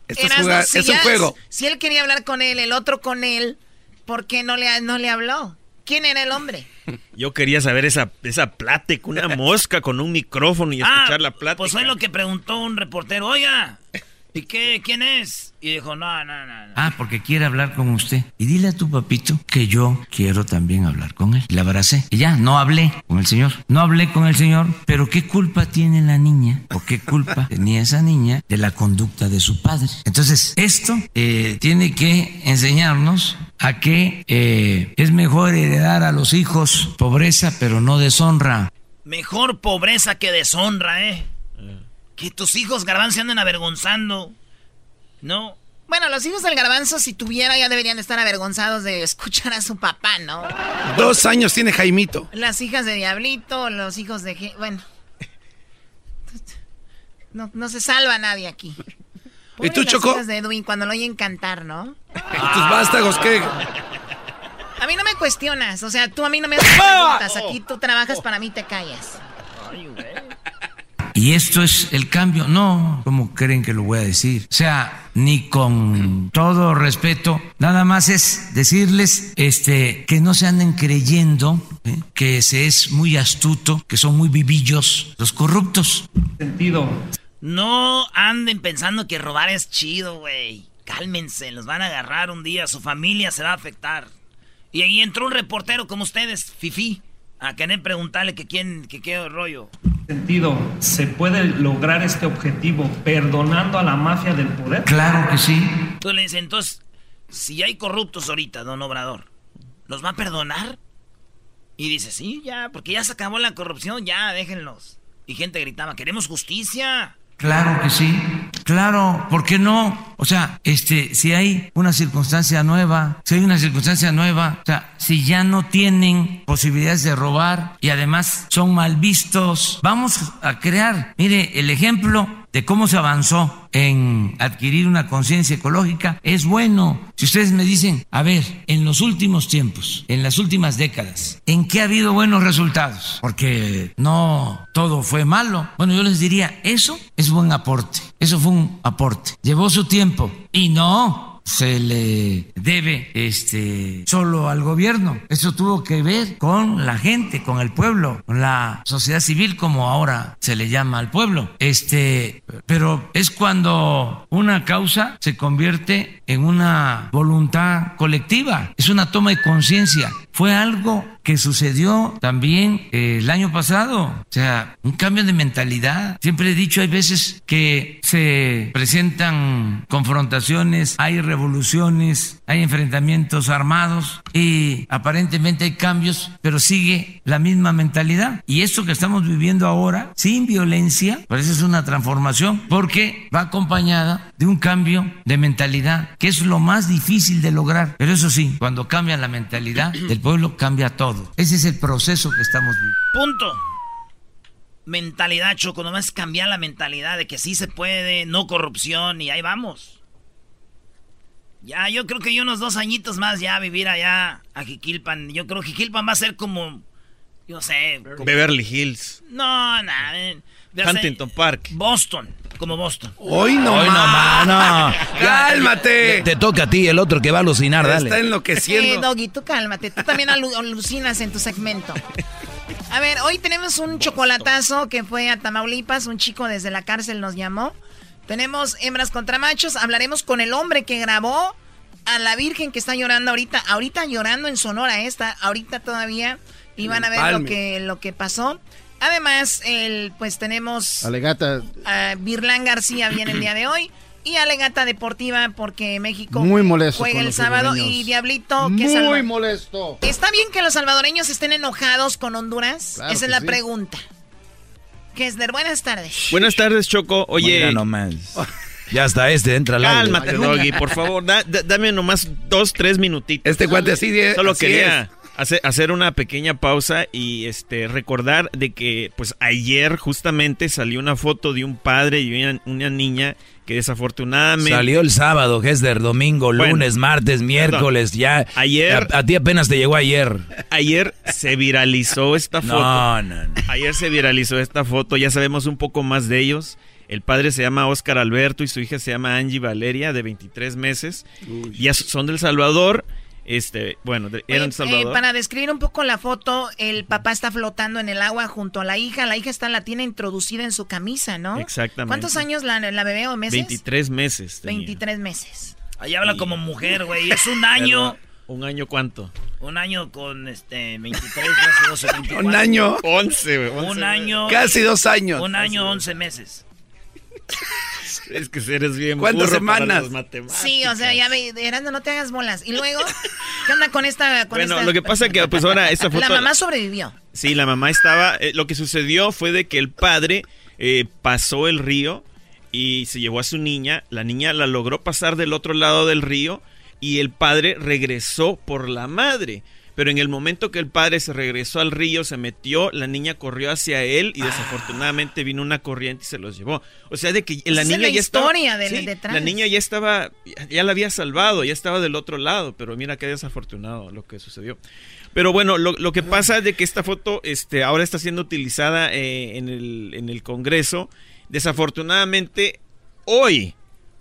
[SPEAKER 6] Esto es, un juego.
[SPEAKER 12] Si él quería hablar con él, el otro con él, ¿por qué no le, no le habló? ¿Quién era el hombre?
[SPEAKER 13] Yo quería saber esa, esa plática, una mosca con un micrófono y
[SPEAKER 5] ah,
[SPEAKER 13] escuchar la plática.
[SPEAKER 5] Pues fue lo que preguntó un reportero. Oiga, ¿y qué? ¿Quién es? Y dijo, no, no, no,
[SPEAKER 11] Ah, porque quiere hablar con usted. Y dile a tu papito que yo quiero también hablar con él. Le abracé. Y ya, no hablé con el señor. No hablé con el señor, pero ¿qué culpa tiene la niña? ¿O qué culpa tenía esa niña de la conducta de su padre? Entonces, esto eh, tiene que enseñarnos a que eh, es mejor heredar a los hijos pobreza, pero no deshonra.
[SPEAKER 5] Mejor pobreza que deshonra, ¿eh? Que tus hijos garbanzo se anden avergonzando no.
[SPEAKER 12] Bueno, los hijos del garbanzo, si tuviera, ya deberían estar avergonzados de escuchar a su papá, ¿no?
[SPEAKER 6] Dos años tiene Jaimito.
[SPEAKER 12] Las hijas de Diablito, los hijos de... Bueno. No, se salva nadie aquí.
[SPEAKER 6] ¿Y tú, Choco?
[SPEAKER 12] Hijas de Edwin cuando lo oyen cantar, ¿no?
[SPEAKER 6] ¿Y tus vástagos qué?
[SPEAKER 12] A mí no me cuestionas, o sea, tú a mí no me haces preguntas. Aquí tú trabajas, para mí te callas. Ay,
[SPEAKER 11] güey. Y esto es el cambio. No, ¿cómo creen que lo voy a decir? O sea, ni con todo respeto, nada más es decirles este, que no se anden creyendo ¿eh? que se es muy astuto, que son muy vivillos los corruptos.
[SPEAKER 5] Sentido. No anden pensando que robar es chido, güey. Cálmense, los van a agarrar un día, su familia se va a afectar. Y ahí entró un reportero como ustedes, Fifi, a querer preguntarle que quién, que qué rollo
[SPEAKER 14] sentido, ¿se puede lograr este objetivo perdonando a la mafia del poder?
[SPEAKER 11] Claro que sí.
[SPEAKER 5] Tú le dices, entonces, si hay corruptos ahorita, don Obrador, ¿los va a perdonar? Y dice, sí, ya, porque ya se acabó la corrupción, ya, déjenlos. Y gente gritaba, queremos justicia.
[SPEAKER 11] Claro que sí. Claro, ¿por qué no? O sea, este, si hay una circunstancia nueva, si hay una circunstancia nueva, o sea, si ya no tienen posibilidades de robar y además son mal vistos, vamos a crear, mire, el ejemplo de cómo se avanzó en adquirir una conciencia ecológica es bueno. Si ustedes me dicen, a ver, en los últimos tiempos, en las últimas décadas, ¿en qué ha habido buenos resultados? Porque no todo fue malo. Bueno, yo les diría, eso es buen aporte. Eso fue un aporte. Llevó su tiempo. Y no, se le debe este solo al gobierno. Eso tuvo que ver con la gente, con el pueblo, con la sociedad civil como ahora se le llama al pueblo. Este, pero es cuando una causa se convierte en una voluntad colectiva, es una toma de conciencia. Fue algo que sucedió también eh, el año pasado. O sea, un cambio de mentalidad. Siempre he dicho, hay veces que se presentan confrontaciones, hay revoluciones, hay enfrentamientos armados y aparentemente hay cambios, pero sigue la misma mentalidad. Y esto que estamos viviendo ahora, sin violencia, parece es una transformación porque va acompañada de un cambio de mentalidad, que es lo más difícil de lograr. Pero eso sí, cuando cambia la mentalidad del pueblo, cambia todo. Ese es el proceso que estamos viviendo.
[SPEAKER 5] Punto. Mentalidad, Choco, nomás cambiar la mentalidad de que sí se puede, no corrupción y ahí vamos. Ya, yo creo que yo unos dos añitos más ya vivir allá a Jiquilpan. Yo creo que Jiquilpan va a ser como, yo sé.
[SPEAKER 13] Beverly Hills.
[SPEAKER 5] No, nada.
[SPEAKER 13] Huntington Park.
[SPEAKER 5] Boston. Como Boston.
[SPEAKER 6] Hoy no,
[SPEAKER 8] Hoy no,
[SPEAKER 6] más.
[SPEAKER 8] ma, no.
[SPEAKER 6] Cálmate.
[SPEAKER 8] Te toca a ti, el otro que va a alucinar, dale.
[SPEAKER 6] Está enloqueciendo.
[SPEAKER 12] Eh, Doggy, tú cálmate. Tú también alu- alucinas en tu segmento. A ver, hoy tenemos un chocolatazo que fue a Tamaulipas. Un chico desde la cárcel nos llamó. Tenemos hembras contra machos. Hablaremos con el hombre que grabó a la virgen que está llorando ahorita. Ahorita llorando en Sonora esta. Ahorita todavía. Y van a ver lo que, lo que pasó. Además, el, pues tenemos...
[SPEAKER 7] Alegata.
[SPEAKER 12] a Virlán García viene el día de hoy. Y Alegata Deportiva porque México
[SPEAKER 7] Muy molesto
[SPEAKER 12] juega el sábado. Y Diablito, que
[SPEAKER 7] Muy
[SPEAKER 12] salva-
[SPEAKER 7] molesto.
[SPEAKER 12] ¿Está bien que los salvadoreños estén enojados con Honduras?
[SPEAKER 13] Claro
[SPEAKER 12] Esa es la
[SPEAKER 13] sí.
[SPEAKER 12] pregunta. Kessler, buenas tardes.
[SPEAKER 13] Buenas tardes, Choco. Oye.
[SPEAKER 8] Mira nomás. Ya está este, entra al aire.
[SPEAKER 13] Cálmate, Doggy, por favor. Da- da- dame nomás dos, tres minutitos.
[SPEAKER 6] Este cuate así de-
[SPEAKER 13] Solo
[SPEAKER 6] así
[SPEAKER 13] quería hacer, hacer una pequeña pausa y este recordar de que pues ayer justamente salió una foto de un padre y una, una niña que desafortunadamente...
[SPEAKER 8] Salió el sábado, Hester, domingo,
[SPEAKER 13] Bueno,
[SPEAKER 8] lunes, martes, miércoles, ya.
[SPEAKER 13] Ayer-
[SPEAKER 8] A, a ti apenas te llegó ayer.
[SPEAKER 13] Ayer se viralizó esta foto.
[SPEAKER 8] no, no.
[SPEAKER 13] Ayer se viralizó esta foto, ya sabemos un poco más de ellos. El padre se llama Oscar Alberto y su hija se llama Angie Valeria, de 23 meses. Ya son del Salvador. Este, bueno, de- eran
[SPEAKER 12] eh,
[SPEAKER 13] Salvador.
[SPEAKER 12] para describir un poco la foto, el papá está flotando en el agua junto a la hija. La hija está la tiene introducida en su camisa, ¿no?
[SPEAKER 13] Exactamente.
[SPEAKER 12] ¿Cuántos años la, la bebé o meses?
[SPEAKER 13] 23 meses. tenía.
[SPEAKER 12] 23 meses.
[SPEAKER 5] Ahí habla como mujer, güey. Es un año.
[SPEAKER 13] Pero, ¿Un año cuánto?
[SPEAKER 5] Un año con este 23, 12, 12, 24.
[SPEAKER 6] Un año.
[SPEAKER 13] 11, güey. 11
[SPEAKER 5] Un año.
[SPEAKER 6] Casi dos años.
[SPEAKER 5] Un año, 11 meses.
[SPEAKER 13] Es que eres bien
[SPEAKER 6] ¿Cuántas
[SPEAKER 13] burro para
[SPEAKER 6] semanas?
[SPEAKER 13] las.
[SPEAKER 12] Sí, o sea, ya ve, Erasmo, no te hagas bolas. Y luego, ¿qué onda con esta? Con
[SPEAKER 13] Bueno,
[SPEAKER 12] esta-
[SPEAKER 13] lo que pasa que pues ahora esta foto...
[SPEAKER 12] La mamá sobrevivió.
[SPEAKER 13] Sí, la mamá estaba. eh, lo que sucedió fue de que el padre eh, pasó el río y se llevó a su niña. La niña la logró pasar del otro lado del río y el padre regresó por la madre. Pero en el momento que el padre se regresó al río, se metió, la niña corrió hacia él y desafortunadamente vino una corriente y se los llevó. O sea, de que la
[SPEAKER 12] Esa es
[SPEAKER 13] niña
[SPEAKER 12] la
[SPEAKER 13] ya estaba.
[SPEAKER 12] historia
[SPEAKER 13] Sí,
[SPEAKER 12] detrás.
[SPEAKER 13] La niña ya estaba, ya, la había salvado, ya estaba del otro lado, pero mira qué desafortunado lo que sucedió. Pero bueno, lo, lo que pasa es de que esta foto este, ahora está siendo utilizada eh, en, el, en el Congreso. Desafortunadamente, hoy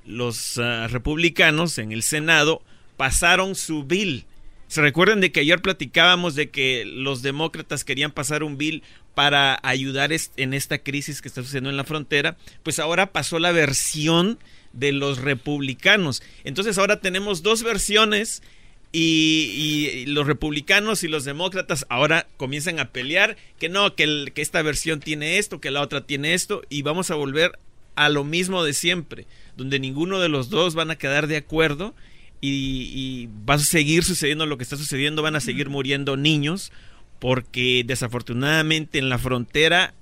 [SPEAKER 13] los ah, republicanos en el Senado pasaron su bill. ¿Se recuerdan de que ayer platicábamos de que los demócratas querían pasar un bill para ayudar en esta crisis que está sucediendo en la frontera? Pues ahora pasó la versión de los republicanos. Entonces ahora tenemos dos versiones y, y los republicanos y los demócratas ahora comienzan a pelear que no, que esta versión tiene esto, que la otra tiene esto y vamos a volver a lo mismo de siempre, donde ninguno de los dos van a quedar de acuerdo y, y va a seguir sucediendo lo que está sucediendo, van a seguir muriendo niños porque desafortunadamente en la frontera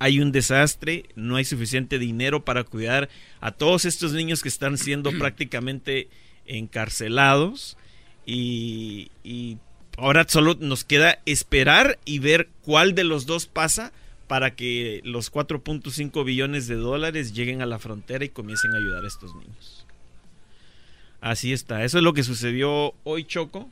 [SPEAKER 13] hay un desastre, no hay suficiente dinero para cuidar a todos estos niños que están siendo prácticamente encarcelados y, y ahora solo nos queda esperar y ver cuál de los dos pasa para que los 4.5 billones de dólares lleguen a la frontera y comiencen a ayudar a estos niños. Así está, eso es lo que sucedió hoy Choco.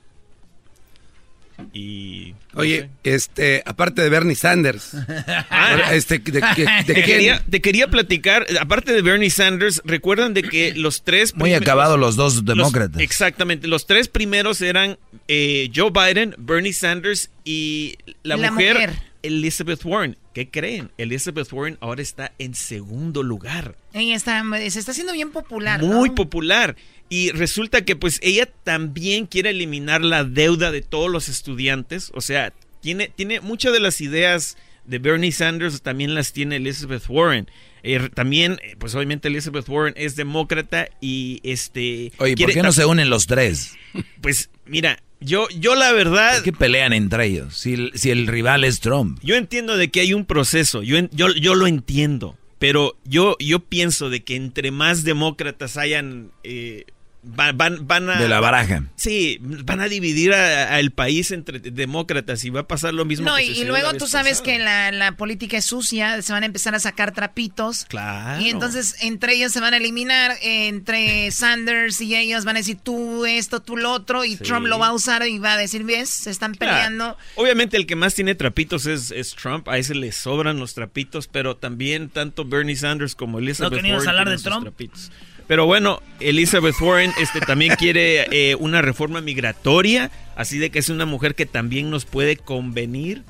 [SPEAKER 13] Y no
[SPEAKER 6] Oye,
[SPEAKER 13] sé.
[SPEAKER 6] este, aparte de Bernie Sanders. este, de, de- de
[SPEAKER 13] te, quería, te quería platicar, aparte de Bernie Sanders, recuerdan de que los tres...
[SPEAKER 8] Muy acabados los dos
[SPEAKER 13] los-
[SPEAKER 8] demócratas.
[SPEAKER 13] exactamente, los tres primeros eran eh, Joe Biden, Bernie Sanders y la,
[SPEAKER 12] La
[SPEAKER 13] mujer,
[SPEAKER 12] mujer.
[SPEAKER 13] Elizabeth Warren. ¿Qué creen? Elizabeth Warren ahora está en segundo lugar.
[SPEAKER 12] Ella está, se está haciendo bien popular. ¿no?
[SPEAKER 13] Muy popular. Y resulta que pues ella también quiere eliminar la deuda de todos los estudiantes. O sea, tiene, tiene muchas de las ideas de Bernie Sanders, también las tiene Elizabeth Warren. Eh, también, eh, pues obviamente Elizabeth Warren es demócrata y este...
[SPEAKER 8] Oye, ¿por qué no se unen los tres?
[SPEAKER 13] Pues mira, yo, yo la verdad...
[SPEAKER 8] ¿Por qué pelean entre ellos? Si, el- si el rival es Trump.
[SPEAKER 13] Yo entiendo de que hay un proceso, yo, yo, yo lo entiendo, pero yo, yo pienso de que entre más demócratas hayan, eh, van, van, van a...
[SPEAKER 8] De la baraja.
[SPEAKER 13] Sí, van a dividir al país entre demócratas y va a pasar lo mismo.
[SPEAKER 12] No,
[SPEAKER 13] que
[SPEAKER 12] y, luego tú sabes
[SPEAKER 13] pasada.
[SPEAKER 12] que la, la política es sucia, se van a empezar a sacar trapitos.
[SPEAKER 13] Claro.
[SPEAKER 12] Y entonces entre ellos se van a eliminar, entre Sanders y ellos van a decir tú esto, tú lo otro, y
[SPEAKER 13] Sí.
[SPEAKER 12] Trump lo va a usar y va a decir, ves, se están
[SPEAKER 13] Claro.
[SPEAKER 12] peleando.
[SPEAKER 13] Obviamente el que más tiene trapitos es, es Trump, a ese le sobran los trapitos, pero también tanto Bernie Sanders como Elizabeth
[SPEAKER 5] ¿No
[SPEAKER 13] Warren
[SPEAKER 5] hablar
[SPEAKER 13] tienen
[SPEAKER 5] de Trump?
[SPEAKER 13] trapitos. Pero bueno, Elizabeth Warren este, también quiere eh, una reforma migratoria, así de que es una mujer que también nos puede convenir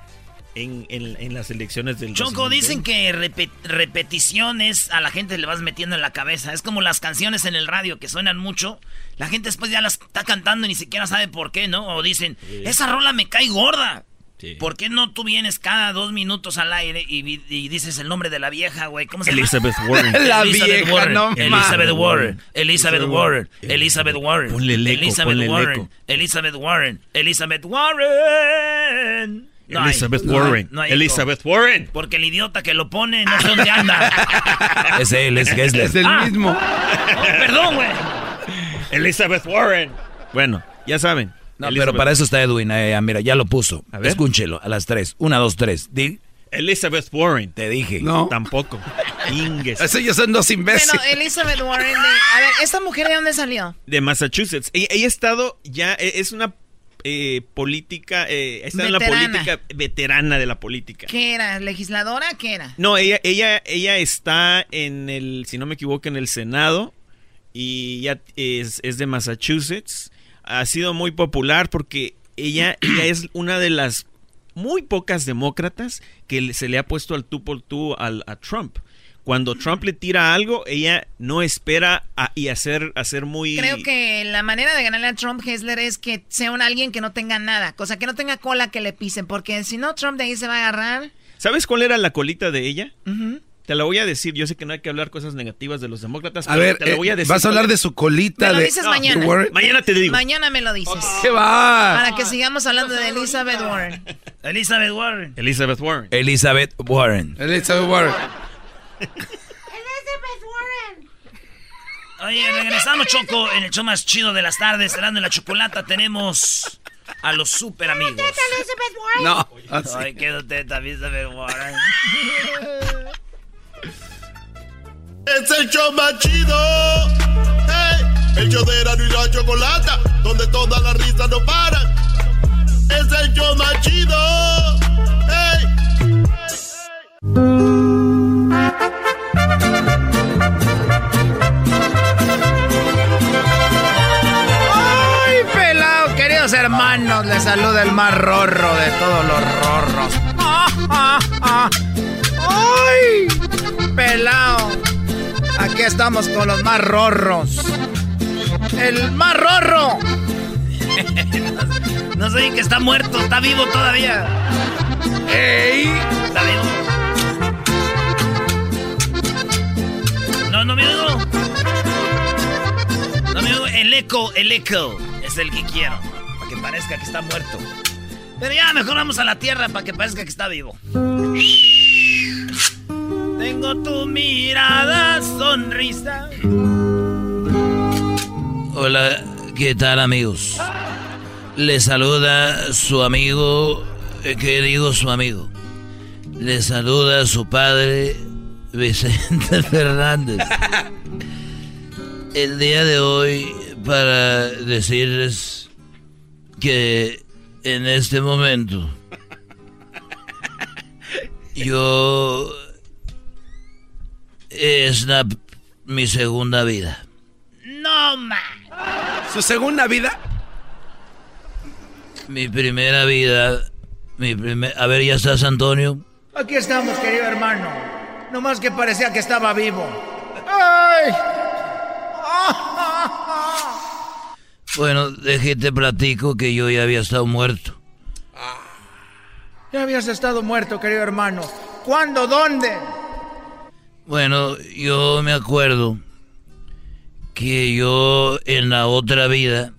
[SPEAKER 13] en, en- en las elecciones del
[SPEAKER 5] Choco,
[SPEAKER 13] 2020.
[SPEAKER 5] dicen que repe- repeticiones a la gente le vas metiendo en la cabeza. Es como las canciones en el radio que suenan mucho. La gente después ya las está cantando y ni siquiera sabe por qué, ¿no? O dicen, esa rola me cae gorda. ¿Por qué no tú vienes cada dos minutos al aire y, dices el nombre de la vieja, güey? ¿Cómo se llama?
[SPEAKER 13] Elizabeth Warren.
[SPEAKER 7] La
[SPEAKER 5] Elizabeth
[SPEAKER 7] vieja,
[SPEAKER 5] Warren,
[SPEAKER 7] no
[SPEAKER 5] Elizabeth. Warren, Elizabeth Warren, Elizabeth Warren,
[SPEAKER 13] Ponle el eco,
[SPEAKER 5] Elizabeth
[SPEAKER 13] ponle el
[SPEAKER 5] Warren,
[SPEAKER 13] eco.
[SPEAKER 5] Elizabeth Warren, Elizabeth Warren. No hay,
[SPEAKER 13] Elizabeth
[SPEAKER 5] no hay,
[SPEAKER 13] Warren.
[SPEAKER 5] no hay eco.
[SPEAKER 13] Elizabeth Warren.
[SPEAKER 5] Porque el idiota que lo pone no sé dónde anda.
[SPEAKER 8] Es él, es Gessler.
[SPEAKER 7] Es el
[SPEAKER 5] Ah.
[SPEAKER 7] mismo.
[SPEAKER 5] Oh, perdón, güey.
[SPEAKER 13] Elizabeth Warren. Bueno, ya saben.
[SPEAKER 8] No,
[SPEAKER 13] Elizabeth-
[SPEAKER 8] pero para eso está Edwin. eh, mira, ya lo puso.
[SPEAKER 13] A ver.
[SPEAKER 8] Escúchelo a las tres. Una, dos, tres. Di,
[SPEAKER 13] Elizabeth Warren.
[SPEAKER 8] te dije.
[SPEAKER 7] No.
[SPEAKER 13] Tampoco. Inges.
[SPEAKER 7] Eso ya son dos
[SPEAKER 12] Bueno,
[SPEAKER 7] imbéciles.
[SPEAKER 12] Elizabeth Warren, de- a ver, ¿esta mujer de dónde salió?
[SPEAKER 13] de Massachusetts. Ella, ella ha estado ya, eh, es una eh, política, eh, está en la
[SPEAKER 12] Veterana.
[SPEAKER 13] política veterana de la política.
[SPEAKER 12] ¿Qué era? ¿Legisladora? ¿Qué era?
[SPEAKER 13] No, ella, ella, ella está en el, si no me equivoco, en el Senado y ya es, es de Massachusetts. Ha sido muy popular porque ella, ella es una de las muy pocas demócratas que se le ha puesto al tú por tú al, a Trump. Cuando Trump le tira algo, ella no espera a- y hacer, hacer muy...
[SPEAKER 12] Creo que la manera de ganarle a Trump, Hessler, es que sea un alguien que no tenga nada. Cosa que no tenga cola que le pisen. Porque si no, Trump de ahí se va a agarrar.
[SPEAKER 13] ¿Sabes cuál era la colita de ella? Te la voy a decir. Yo sé que no hay que hablar cosas negativas de los demócratas.
[SPEAKER 7] A
[SPEAKER 13] pero
[SPEAKER 7] ver,
[SPEAKER 13] te la voy a
[SPEAKER 7] eh,
[SPEAKER 13] decir.
[SPEAKER 7] vas a hablar de su colita
[SPEAKER 12] Me lo
[SPEAKER 7] de,
[SPEAKER 12] dices
[SPEAKER 13] No,
[SPEAKER 12] mañana.
[SPEAKER 7] Warren.
[SPEAKER 13] Mañana te digo.
[SPEAKER 12] Mañana me lo dices.
[SPEAKER 7] ¿Qué va?
[SPEAKER 12] Para que sigamos hablando de Elizabeth Warren.
[SPEAKER 5] Elizabeth Warren.
[SPEAKER 13] Elizabeth Warren.
[SPEAKER 8] Elizabeth Warren.
[SPEAKER 7] Elizabeth Warren.
[SPEAKER 5] Oye, regresamos, Choco, en el show más chido de las tardes, cerrando la chocolata, tenemos a los super amigos.
[SPEAKER 7] No. así.
[SPEAKER 5] Ay, qué teta, Elizabeth Warren.
[SPEAKER 3] Es el show más chido. Hey, el show de Erasmo y la Chocolata, donde todas las risas no paran. Es el show más chido. Hey.
[SPEAKER 9] ¡Ay, pelado! Queridos hermanos, les saluda el más rorro de todos los rorros. ¡Ay! Pelado. Aquí estamos con los más rorros. ¡El más rorro!
[SPEAKER 5] No sé que está muerto, está vivo todavía.
[SPEAKER 9] ¡Ey!
[SPEAKER 5] Está vivo. No, no me oigo. No me oigo. El eco, el eco es el que quiero. Para que parezca que está muerto. Pero ya, mejor vamos a la tierra para que parezca que está vivo. Tengo tu mirada, sonrisa.
[SPEAKER 8] Hola, ¿qué tal amigos? Les saluda su amigo, eh, ¿qué digo su amigo? Les saluda su padre, Vicente Fernández. El día de hoy para decirles que en este momento yo es la- mi segunda vida.
[SPEAKER 5] No, man.
[SPEAKER 7] ¿Su segunda vida?
[SPEAKER 8] Mi primera vida, mi primer... A ver, ¿ya estás, Antonio?
[SPEAKER 9] Aquí estamos, querido hermano. No más que parecía que estaba vivo. ¡Ay!
[SPEAKER 8] Bueno, déjate platico que yo ya había estado muerto.
[SPEAKER 9] Ya habías estado muerto, querido hermano. ¿Cuándo? ¿Dónde?
[SPEAKER 8] Bueno, yo me acuerdo que yo en la otra vida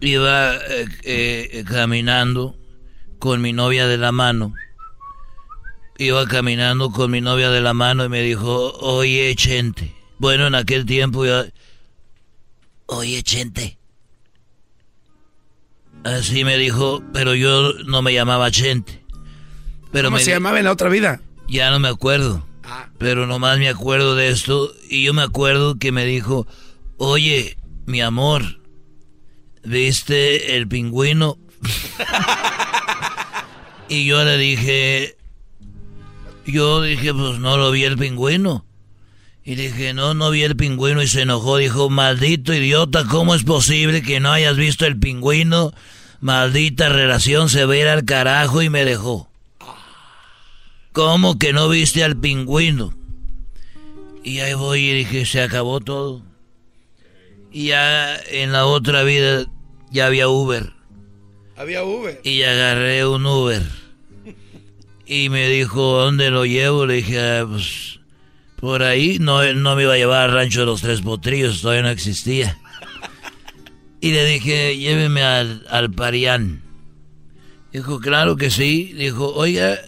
[SPEAKER 8] iba eh, eh, caminando con mi novia de la mano. Iba caminando con mi novia de la mano y me dijo, oye, Chente, Bueno, en aquel tiempo ya... Oye, Chente. Así me dijo, pero yo no me llamaba Chente. Pero
[SPEAKER 6] ¿Cómo
[SPEAKER 8] me
[SPEAKER 6] se llamaba en la otra vida?
[SPEAKER 8] Ya no me acuerdo. Pero nomás me acuerdo de esto. Y yo me acuerdo que me dijo, oye, mi amor, ¿viste el pingüino? y yo le dije, yo dije, pues no lo vi el pingüino. Y dije, no, no vi el pingüino y se enojó. Dijo, maldito idiota, ¿cómo es posible que no hayas visto el pingüino? Maldita relación se va a ir al carajo y me dejó. ¿Cómo que no viste al pingüino? Y ahí voy y dije, se acabó todo. Y ya en la otra vida ya había Uber.
[SPEAKER 6] Había Uber.
[SPEAKER 8] Y agarré un Uber. Y me dijo, ¿dónde lo llevo? Le dije, "Ah, pues por ahí. No, no me iba a llevar al rancho de los tres potrillos, todavía no existía. Y le dije, lléveme al, al Parián. Dijo, claro que sí. Dijo, oiga,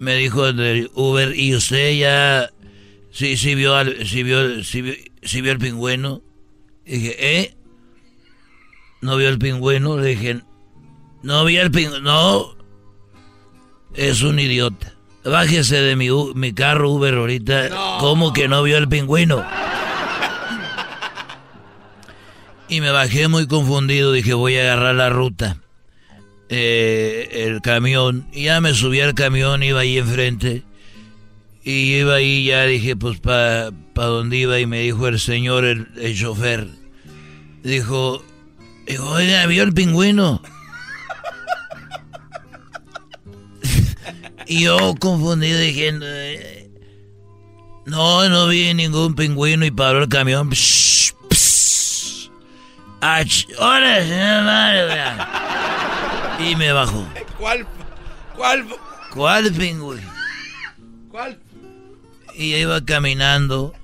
[SPEAKER 8] me dijo el del Uber, ¿y usted ya sí, sí vio, al, sí vio, sí vio, sí vio el pingüino? Dije, ¿eh? ¿No vio el pingüino? Le dije, no vi el pingüino, no. Es un idiota. Bájese de mi, U- mi carro Uber ahorita. ¿Cómo que no vio el pingüino? Y me bajé muy confundido. Dije, voy a agarrar la ruta. Eh, el camión. Ya me subí al camión, iba ahí enfrente. Y iba ahí, ya dije, pues, para pa dónde iba. Y me dijo el señor, el, el chofer. Dijo, oiga, ¿vio el pingüino? y yo confundido dije, "Eh, no, no vi ningún pingüino. Y paró el camión. Psh, psh. Ach, ¡Hola! Y me bajó.
[SPEAKER 6] ¿Cuál? ¿Cuál?
[SPEAKER 8] ¿Cuál pingüino?
[SPEAKER 6] ¿Cuál?
[SPEAKER 8] Y iba caminando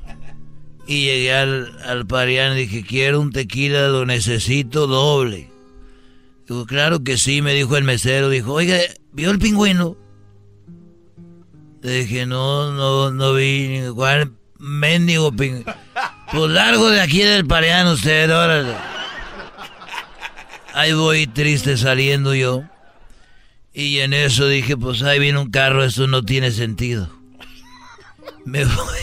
[SPEAKER 8] y llegué al, al Parián y dije, quiero un tequila, lo necesito doble. Digo, claro que sí, me dijo el mesero. Dijo, oiga, ¿vio el pingüino? Le dije, no, no, no vi ningún mendigo pingüino. Pues largo de aquí del Parián usted, órale. Ahí voy triste saliendo yo. Y en eso dije, pues ahí viene un carro, esto no tiene sentido. Me voy.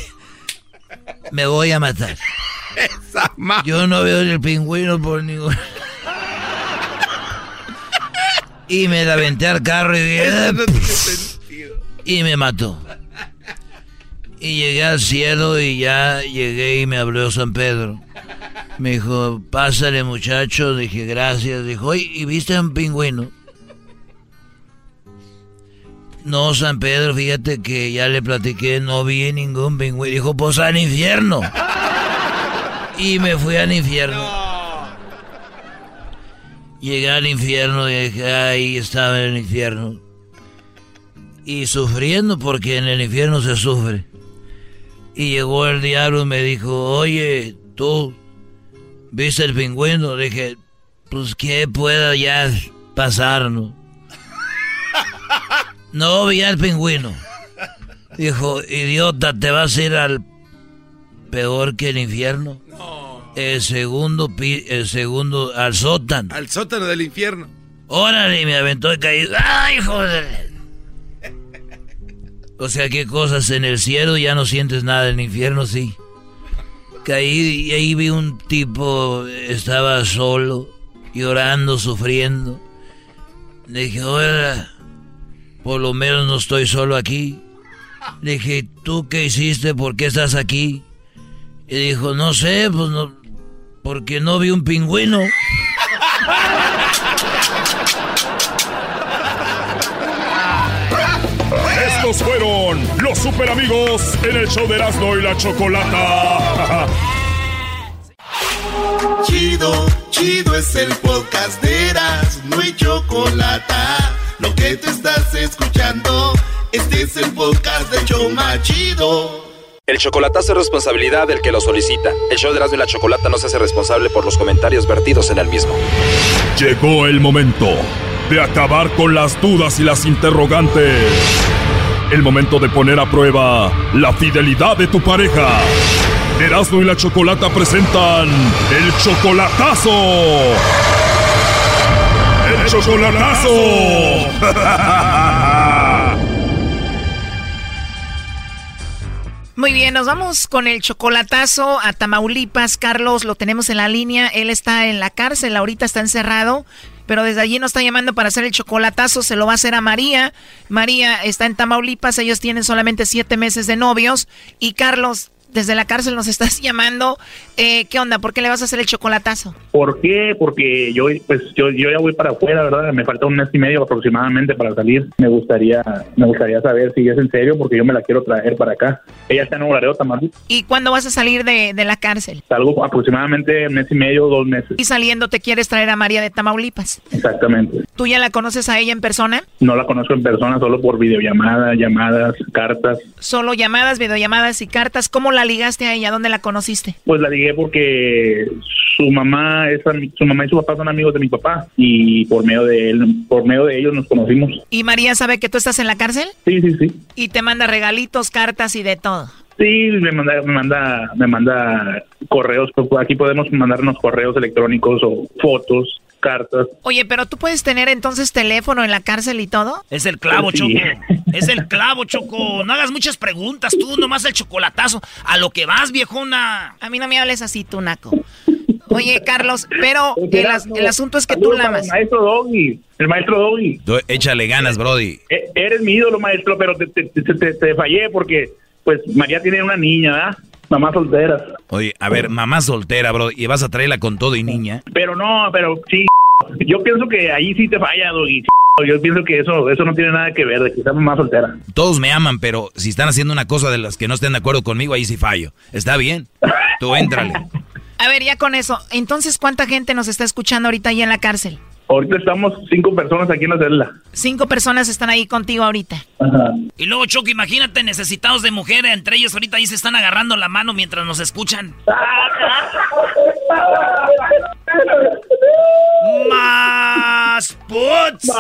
[SPEAKER 8] Me voy a matar. Yo no veo el pingüino por ningún. Y me la aventé al carro y dije, y me mató. Y llegué al cielo y ya llegué y me habló San Pedro. Me dijo, pásale muchacho. Dije, gracias. Dijo, ¿y viste un pingüino? No, San Pedro, fíjate que ya le platiqué, no vi ningún pingüino. Dijo, pues al infierno. Y me fui al infierno. Llegué al infierno y ahí estaba en el infierno. Y sufriendo porque en el infierno se sufre. Y llegó el diablo y me dijo, oye, tú, ¿viste el pingüino? Le dije, pues que pueda ya pasar, ¿no? No vi al pingüino. Dijo, idiota, te vas a ir al peor que el infierno. El segundo, el segundo, al sótano.
[SPEAKER 6] Al sótano del infierno.
[SPEAKER 8] Órale, me aventó y caí. ¡Ay, joder! O sea, qué cosas en el cielo ya no sientes nada, en el infierno sí. Caí y ahí vi un tipo, estaba solo, llorando, sufriendo. Le dije, oiga, por lo menos no estoy solo aquí. Le dije, ¿tú qué hiciste? ¿Por qué estás aquí? Y dijo, no sé, pues no, porque no vi un pingüino.
[SPEAKER 4] Estos fueron los super amigos en el show de Erasmo y la Chocolata.
[SPEAKER 3] Chido, chido es el podcast de Eras, no hay chocolate. Lo que te estás escuchando, este es el podcast de Choma Chido.
[SPEAKER 15] El chocolatazo es responsabilidad del que lo solicita. El show de Erasmo y la Chocolata no se hace responsable por los comentarios vertidos en el mismo.
[SPEAKER 4] Llegó el momento de acabar con las dudas y las interrogantes. El momento de poner a prueba la fidelidad de tu pareja. Erasmo y la Chocolata presentan El Chocolatazo. ¡El Chocolatazo!
[SPEAKER 12] Muy bien, nos vamos con el chocolatazo a Tamaulipas. Carlos, lo tenemos en la línea. Él está en la cárcel, ahorita está encerrado, pero desde allí nos está llamando para hacer el chocolatazo. Se lo va a hacer a María. María está en Tamaulipas, ellos tienen solamente siete meses de novios. Y Carlos, desde la cárcel nos estás llamando. Eh, ¿Qué onda? ¿Por qué le vas a hacer el chocolatazo?
[SPEAKER 16] ¿Por qué? Porque yo, pues, yo, yo ya voy para afuera, ¿verdad? Me falta un mes y medio aproximadamente para salir. Me gustaría, me gustaría saber si es en serio, porque yo me la quiero traer para acá. Ella está en Obradeo, Tamaulipas.
[SPEAKER 12] ¿Y cuándo vas a salir de, de la cárcel?
[SPEAKER 16] Salgo aproximadamente un mes y medio, dos meses.
[SPEAKER 12] Y saliendo te quieres traer a María de Tamaulipas.
[SPEAKER 16] Exactamente.
[SPEAKER 12] ¿Tú ya la conoces a ella en persona?
[SPEAKER 16] No la conozco en persona, solo por videollamada, llamadas, cartas.
[SPEAKER 12] Solo llamadas, videollamadas y cartas. ¿Cómo la ligaste a ella? ¿Dónde la conociste?
[SPEAKER 16] Pues la ligué porque su mamá es su mamá y su papá son amigos de mi papá y por medio de él, por medio de ellos nos conocimos.
[SPEAKER 12] ¿Y María sabe que tú estás en la cárcel?
[SPEAKER 16] Sí, sí, sí.
[SPEAKER 12] Y te manda regalitos, cartas y de todo.
[SPEAKER 16] Sí, me manda, me manda, me manda correos. Aquí podemos mandarnos correos electrónicos o fotos, cartas.
[SPEAKER 12] Oye, pero tú puedes tener entonces teléfono en la cárcel y todo.
[SPEAKER 5] Es el clavo,
[SPEAKER 16] Sí.
[SPEAKER 5] Choco. Es el clavo, Choco. No hagas muchas preguntas, tú nomás el chocolatazo. A lo que vas, viejona.
[SPEAKER 12] A mí no me hables así, tú, Naco. Oye, Carlos, pero el, as- el asunto es que tú la amas.
[SPEAKER 16] El maestro Doggy, el maestro Doggy.
[SPEAKER 8] Tú échale ganas, Brody.
[SPEAKER 16] E- Eres mi ídolo, maestro, pero te, te, te- te- te fallé porque, pues, María tiene una niña, ¿verdad? Mamá soltera.
[SPEAKER 8] Oye, a ver, mamá soltera, Brody, y vas a traerla con todo y niña.
[SPEAKER 16] Pero no, pero sí. Yo pienso que ahí sí te falla, Doggy. Yo pienso que eso eso no tiene nada que ver, de que sea mamá soltera.
[SPEAKER 8] Todos me aman, pero si están haciendo una cosa de las que no estén de acuerdo conmigo, ahí sí fallo. Está bien. Tú éntrale.
[SPEAKER 12] A ver, ya con eso. Entonces, ¿cuánta gente nos está escuchando ahorita ahí en la cárcel?
[SPEAKER 16] Ahorita estamos cinco personas aquí en la celda.
[SPEAKER 12] Cinco personas están ahí contigo ahorita.
[SPEAKER 5] Y luego, Choco, imagínate necesitados de mujer. Entre ellos ahorita ahí se están agarrando la mano mientras nos escuchan. Más puts.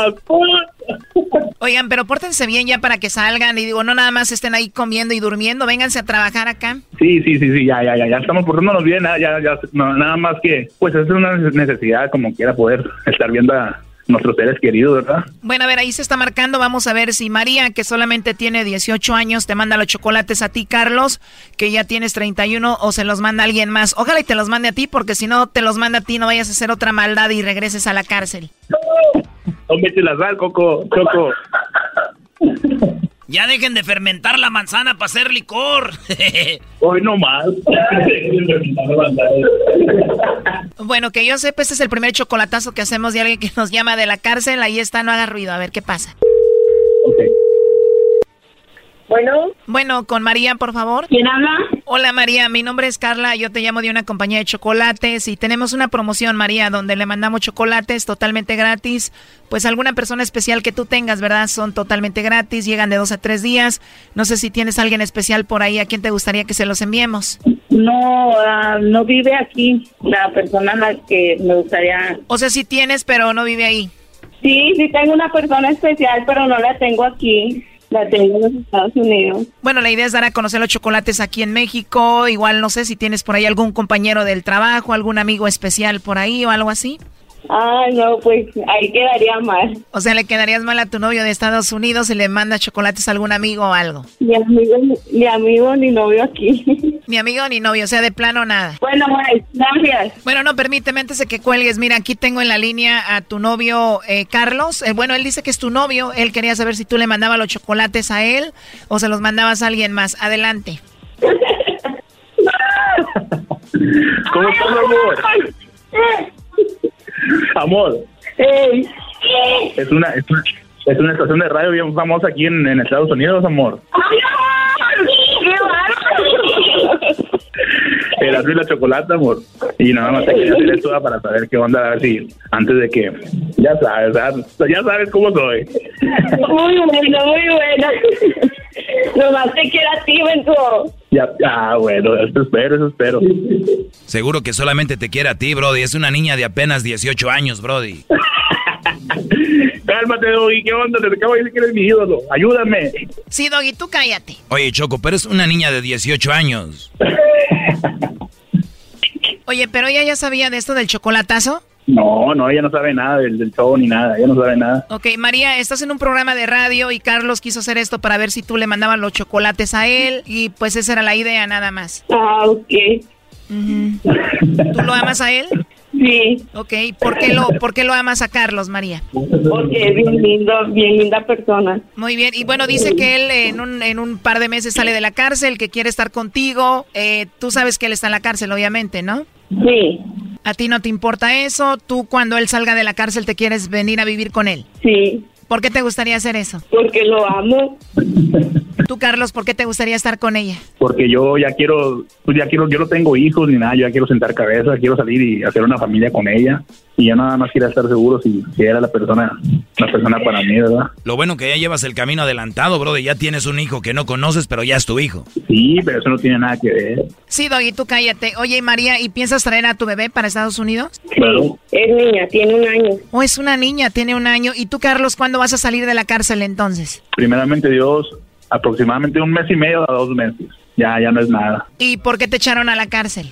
[SPEAKER 12] Oigan, pero pórtense bien ya para que salgan. Y digo, no nada más estén ahí comiendo y durmiendo. Vénganse a trabajar acá.
[SPEAKER 16] Sí, sí, sí, sí, ya, ya, ya, ya estamos portándonos bien, ya, ya, ya, no, nada más que, pues es una necesidad como quiera poder estar viendo a nuestros seres queridos, ¿verdad?
[SPEAKER 12] Bueno, a ver, ahí se está marcando. Vamos a ver si María, que solamente tiene 18 años, te manda los chocolates a ti, Carlos, que ya tienes 31, o se los manda alguien más. Ojalá y te los mande a ti, porque si no te los manda a ti, no vayas a hacer otra maldad y regreses a la cárcel.
[SPEAKER 16] No metes la sal, Coco, Choco.
[SPEAKER 5] Ya dejen de fermentar la manzana para hacer licor.
[SPEAKER 16] Hoy no más.
[SPEAKER 12] Bueno, que yo sepa, este es el primer chocolatazo que hacemos de alguien que nos llama de la cárcel. Ahí está, no haga ruido, a ver qué pasa.
[SPEAKER 17] Bueno.
[SPEAKER 12] Bueno, con María, por favor.
[SPEAKER 17] ¿Quién habla?
[SPEAKER 12] Hola María, mi nombre es Carla, yo te llamo de una compañía de chocolates y tenemos una promoción, María, donde le mandamos chocolates totalmente gratis. Pues alguna persona especial que tú tengas, ¿verdad? Son totalmente gratis, llegan de dos a tres días. No sé si tienes alguien especial por ahí a quien te gustaría que se los enviemos.
[SPEAKER 17] No, ah, no vive aquí la persona a la que me gustaría.
[SPEAKER 12] O sea, sí tienes, pero no vive ahí.
[SPEAKER 17] Sí, sí tengo una persona especial, pero no la tengo aquí. La tengo en los Estados Unidos.
[SPEAKER 12] Bueno, la idea es dar a conocer los chocolates aquí en México. Igual no sé si tienes por ahí algún compañero del trabajo, algún amigo especial por ahí o algo así.
[SPEAKER 17] Ah, no, pues ahí quedaría mal.
[SPEAKER 12] O sea, le quedarías mal a tu novio de Estados Unidos y le manda chocolates a algún amigo o algo.
[SPEAKER 17] Ni amigo, ni amigo, ni novio aquí.
[SPEAKER 12] Ni amigo ni novio, o sea, de plano nada.
[SPEAKER 17] Bueno, pues, gracias.
[SPEAKER 12] Bueno, no, permíteme antes de que cuelgues. Mira, aquí tengo en la línea a tu novio eh, Carlos. Eh, bueno, él dice que es tu novio. Él quería saber si tú le mandabas los chocolates a él o se los mandabas a alguien más. Adelante.
[SPEAKER 16] ¿Cómo estás, amor? Amor, es una, es una, es una estación de radio bien famosa aquí en, en Estados Unidos, amor. El azul y la chocolate, amor. Y nada más te quería hacer esto para saber qué onda, a ver si antes de que, ya sabes, ¿verdad? ya sabes cómo soy.
[SPEAKER 17] Muy bueno, muy bueno. Nomás te quiero a ti, Benzo.
[SPEAKER 16] Ya, ah, bueno, eso espero, eso espero.
[SPEAKER 8] Seguro que solamente te quiere a ti, Brody. Es una niña de apenas 18 años, Brody.
[SPEAKER 16] Cálmate, Doggy, ¿qué onda? Te acabo de decir que eres mi ídolo. Ayúdame.
[SPEAKER 12] Sí, Doggy, tú cállate.
[SPEAKER 8] Oye, Choco, pero es una niña de 18 años.
[SPEAKER 12] Oye, pero ella ya sabía de esto del chocolatazo.
[SPEAKER 16] No, no, ella no sabe nada del, del show ni nada. Ella no sabe nada.
[SPEAKER 12] Ok, María, estás en un programa de radio y Carlos quiso hacer esto para ver si tú le mandabas los chocolates a él y pues esa era la idea nada más.
[SPEAKER 17] Ah, ok.
[SPEAKER 12] ¿Tú lo amas a él?
[SPEAKER 17] Sí.
[SPEAKER 12] Ok, ¿por qué lo, por qué lo amas a Carlos, María?
[SPEAKER 17] Porque es bien lindo, bien linda persona.
[SPEAKER 12] Muy bien, y bueno, dice que él en un, en un par de meses sale de la cárcel, que quiere estar contigo. Eh, tú sabes que él está en la cárcel, obviamente, ¿no?
[SPEAKER 17] Sí.
[SPEAKER 12] ¿A ti no te importa eso? ¿Tú cuando él salga de la cárcel te quieres venir a vivir con él?
[SPEAKER 17] Sí.
[SPEAKER 12] ¿Por qué te gustaría hacer eso?
[SPEAKER 17] Porque lo amo.
[SPEAKER 12] Tú, Carlos, ¿por qué te gustaría estar con ella?
[SPEAKER 16] Porque yo ya quiero, pues ya quiero, yo no tengo hijos ni nada, yo ya quiero sentar cabeza, quiero salir y hacer una familia con ella. Y ya nada más quiero estar seguro si, si era la persona, la persona para mí, ¿verdad?
[SPEAKER 8] Lo bueno que ya llevas el camino adelantado, bro, ya tienes un hijo que no conoces, pero ya es tu hijo.
[SPEAKER 16] Sí, pero eso no tiene nada que ver.
[SPEAKER 12] Sí, Doggy, tú cállate. Oye, María, ¿y piensas traer a tu bebé para Estados Unidos?
[SPEAKER 16] Claro.
[SPEAKER 17] Es niña, tiene un año.
[SPEAKER 12] ¿O es una niña, tiene un año? ¿Y tú, Carlos, cuándo vas a salir de la cárcel entonces?
[SPEAKER 16] Primeramente Dios, aproximadamente un mes y medio a dos meses. Ya, ya no es nada.
[SPEAKER 12] ¿Y por qué te echaron a la cárcel?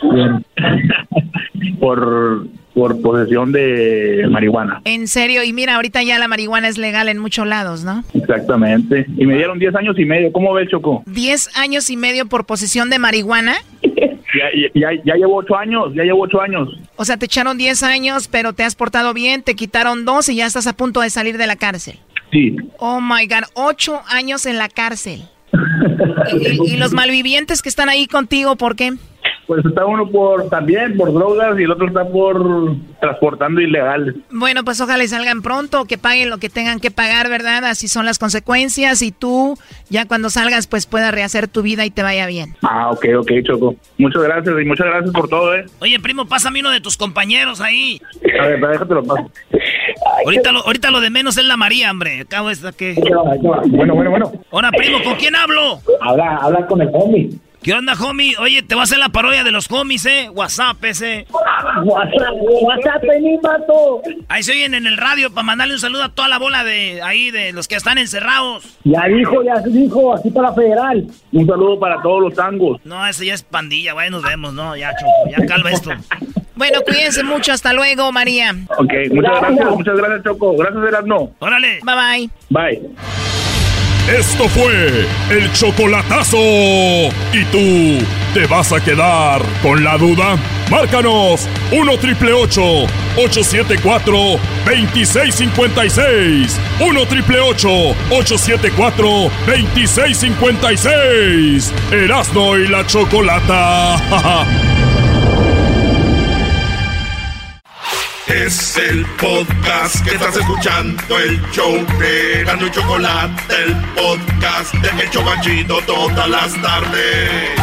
[SPEAKER 16] por, por posesión de marihuana.
[SPEAKER 12] En serio, y mira, ahorita ya la marihuana es legal en muchos lados, ¿no?
[SPEAKER 16] Exactamente. Y me dieron 10 años y medio. ¿Cómo ves, Choco?
[SPEAKER 12] ¿Diez años y medio por posesión de marihuana?
[SPEAKER 16] Ya, ya, ya llevo 8 años, ya llevo 8 años.
[SPEAKER 12] O sea, te echaron 10 años, pero te has portado bien, te quitaron dos y ya estás a punto de salir de la cárcel.
[SPEAKER 16] Sí.
[SPEAKER 12] Oh my God, ocho años en la cárcel. ¿Y, y los malvivientes que están ahí contigo, por qué?
[SPEAKER 16] Pues está uno por también por drogas y el otro está por transportando ilegales.
[SPEAKER 12] Bueno, pues ojalá y salgan pronto, que paguen lo que tengan que pagar, ¿verdad? Así son las consecuencias y tú ya cuando salgas pues puedas rehacer tu vida y te vaya bien.
[SPEAKER 16] Ah, ok, ok, Choco. Muchas gracias y muchas gracias por todo, ¿eh?
[SPEAKER 5] Oye, primo, pásame uno de tus compañeros ahí.
[SPEAKER 16] A ver, déjate lo paso.
[SPEAKER 5] Ahorita lo, ahorita lo de menos es la María, hombre. Acabo esta que...
[SPEAKER 16] Bueno, bueno, bueno.
[SPEAKER 5] Ahora, primo, ¿con quién hablo?
[SPEAKER 16] Habla, habla con el homie.
[SPEAKER 5] ¿Qué onda, homie? Oye, te voy a hacer la parodia de los homies, ¿eh? WhatsApp ese.
[SPEAKER 18] WhatsApp, WhatsApp, mi pato.
[SPEAKER 5] Ahí se oyen en el radio para mandarle un saludo a toda la bola de ahí, de los que están encerrados.
[SPEAKER 18] Ya dijo, ya dijo, aquí para Federal.
[SPEAKER 16] Un saludo para todos los tangos.
[SPEAKER 5] No, ese ya es pandilla, güey, nos vemos, ¿no? Ya, choco, ya calma esto.
[SPEAKER 12] Bueno, cuídense mucho, hasta luego, María.
[SPEAKER 16] Ok, muchas gracias, muchas gracias, Choco. Gracias, Erasmo.
[SPEAKER 5] Órale.
[SPEAKER 12] Bye bye.
[SPEAKER 16] Bye.
[SPEAKER 4] Esto fue el chocolatazo. ¿Y tú te vas a quedar con la duda? Márcanos 1 triple 874 2656. 1 triple 874 2656. Erasno y la chocolata.
[SPEAKER 3] Es el podcast que estás escuchando, el show de y Chocolate, el podcast de El Chocachito todas las tardes.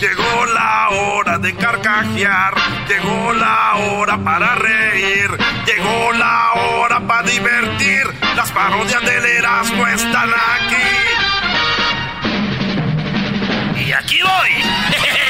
[SPEAKER 3] Llegó la hora de carcajear, llegó la hora para reír, llegó la hora para divertir. Las parodias del Erasmo están aquí.
[SPEAKER 5] Y aquí voy.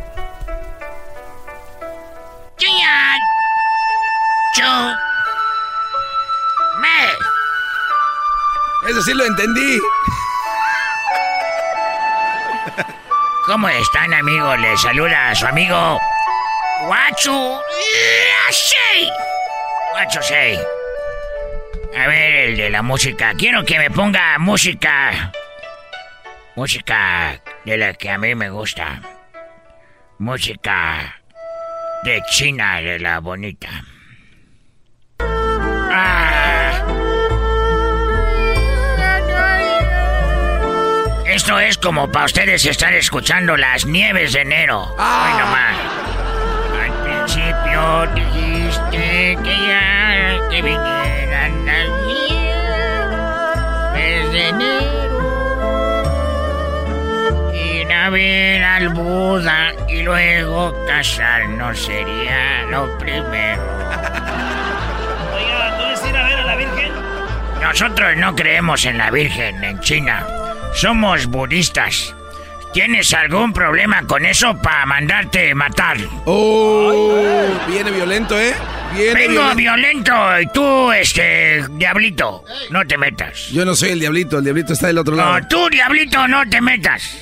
[SPEAKER 5] 매.
[SPEAKER 6] Eso sí lo entendí.
[SPEAKER 5] ¿Cómo están, amigos? Les saluda a su amigo Guacho Shey. Guacho. A ver, el de la música. Quiero que me ponga música. Música de la que a mí me gusta. Música de China, de la bonita. Ah. Esto es como para ustedes estar escuchando las nieves de enero. Ah. Ay, nomás. Al principio dijiste que ya te vinieran las nieves de enero. Ver al Buda y luego casarnos sería lo primero.
[SPEAKER 19] Oiga, ¿no es ir a ver a la Virgen?
[SPEAKER 5] Nosotros no creemos en la Virgen en China. Somos budistas. ¿Tienes algún problema con eso para mandarte matar?
[SPEAKER 6] Oh, viene violento, ¿eh? Viene
[SPEAKER 5] Vengo violento y tú, este, diablito, no te metas.
[SPEAKER 6] Yo no soy el diablito, el diablito está del otro lado.
[SPEAKER 5] No, tú, diablito, no te metas.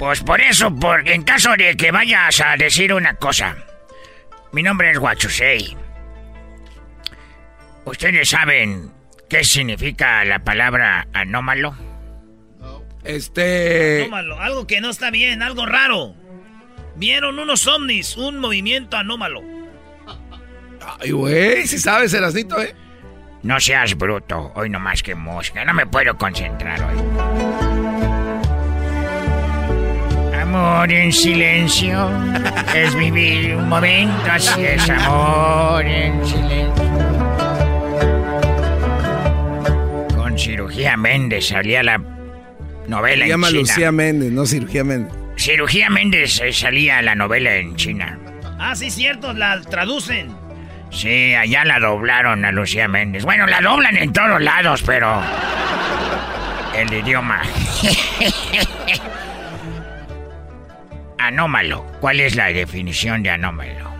[SPEAKER 5] Pues por eso, por, en caso de que vayas a decir una cosa. Mi nombre es Guachusei. ¿Ustedes saben qué significa la palabra anómalo?
[SPEAKER 6] Este...
[SPEAKER 19] Anómalo, algo que no está bien, algo raro. Vieron unos ovnis, un movimiento anómalo.
[SPEAKER 6] Ay, güey, si sabes, Erasnito, ¿eh?
[SPEAKER 5] No seas bruto, hoy no más que mosca, no me puedo concentrar hoy. Amor en silencio es vivir un momento, así es amor en silencio. Con cirugía Méndez salía la novela
[SPEAKER 6] Se llama
[SPEAKER 5] en China.
[SPEAKER 6] Lucía Méndez, no Cirugía Méndez.
[SPEAKER 5] Cirugía Méndez eh, salía la novela en China.
[SPEAKER 19] Ah, sí, cierto, la traducen.
[SPEAKER 5] Sí, allá la doblaron a Lucía Méndez. Bueno, la doblan en todos lados, pero. El idioma. anómalo. ¿Cuál es la definición de anómalo?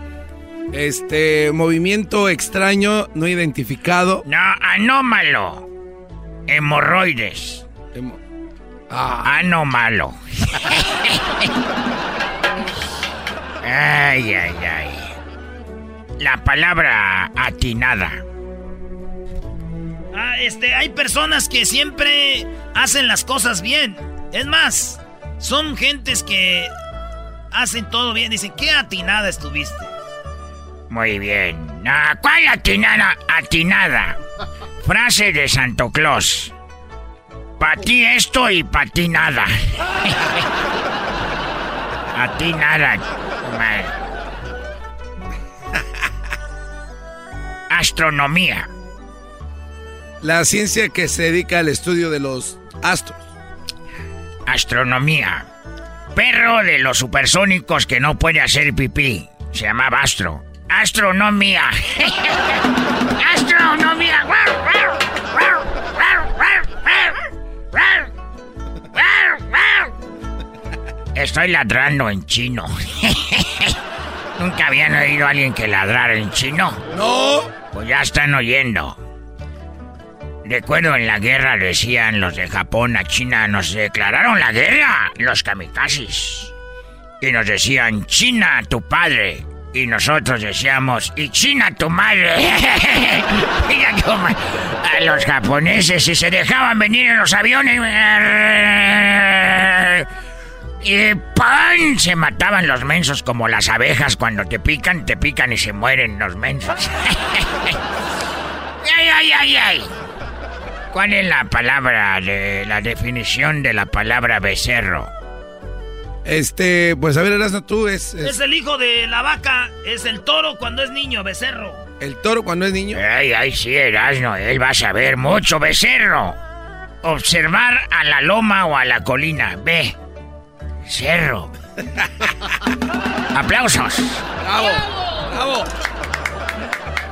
[SPEAKER 6] Este, movimiento extraño, no identificado.
[SPEAKER 5] No, anómalo. Hemorroides.
[SPEAKER 6] Ah.
[SPEAKER 5] Anómalo. ay, ay, ay. La palabra atinada.
[SPEAKER 19] Ah, este, hay personas que siempre hacen las cosas bien. Es más, son gentes que hacen todo bien. Dicen, ¿qué atinada estuviste?
[SPEAKER 5] Muy bien. Ah, ¿Cuál atinada? Atinada. Frase de Santo Claus. Pa' ti esto y pa' ti nada. A ti nada. madre. Astronomía.
[SPEAKER 6] La ciencia que se dedica al estudio de los astros.
[SPEAKER 5] Astronomía. Perro de los supersónicos que no puede hacer pipí. Se llamaba Astro. Astronomía. Astronomía. Estoy ladrando en chino. ¿Nunca habían oído a alguien que ladrara en chino?
[SPEAKER 6] No.
[SPEAKER 5] Pues ya están oyendo. Recuerdo en la guerra decían los de Japón a China, nos declararon la guerra, los kamikazes. Y nos decían, China, tu padre. Y nosotros decíamos, y China, tu madre. A los japoneses, si se dejaban venir en los aviones. Y ¡pam! Se mataban los mensos como las abejas cuando te pican, te pican y se mueren los mensos. ¡Ay, ay, ay, ay! ¿Cuál es la palabra, de, la definición de la palabra becerro?
[SPEAKER 6] Este, pues a ver, Erasno, tú es, es
[SPEAKER 19] Es el hijo de la vaca, es el toro cuando es niño, becerro.
[SPEAKER 6] el toro cuando es niño.
[SPEAKER 5] Ay, ay, sí, Erasno, él va a saber mucho, becerro. Observar a la loma o a la colina. Ve. Cerro. Aplausos.
[SPEAKER 6] Bravo, bravo.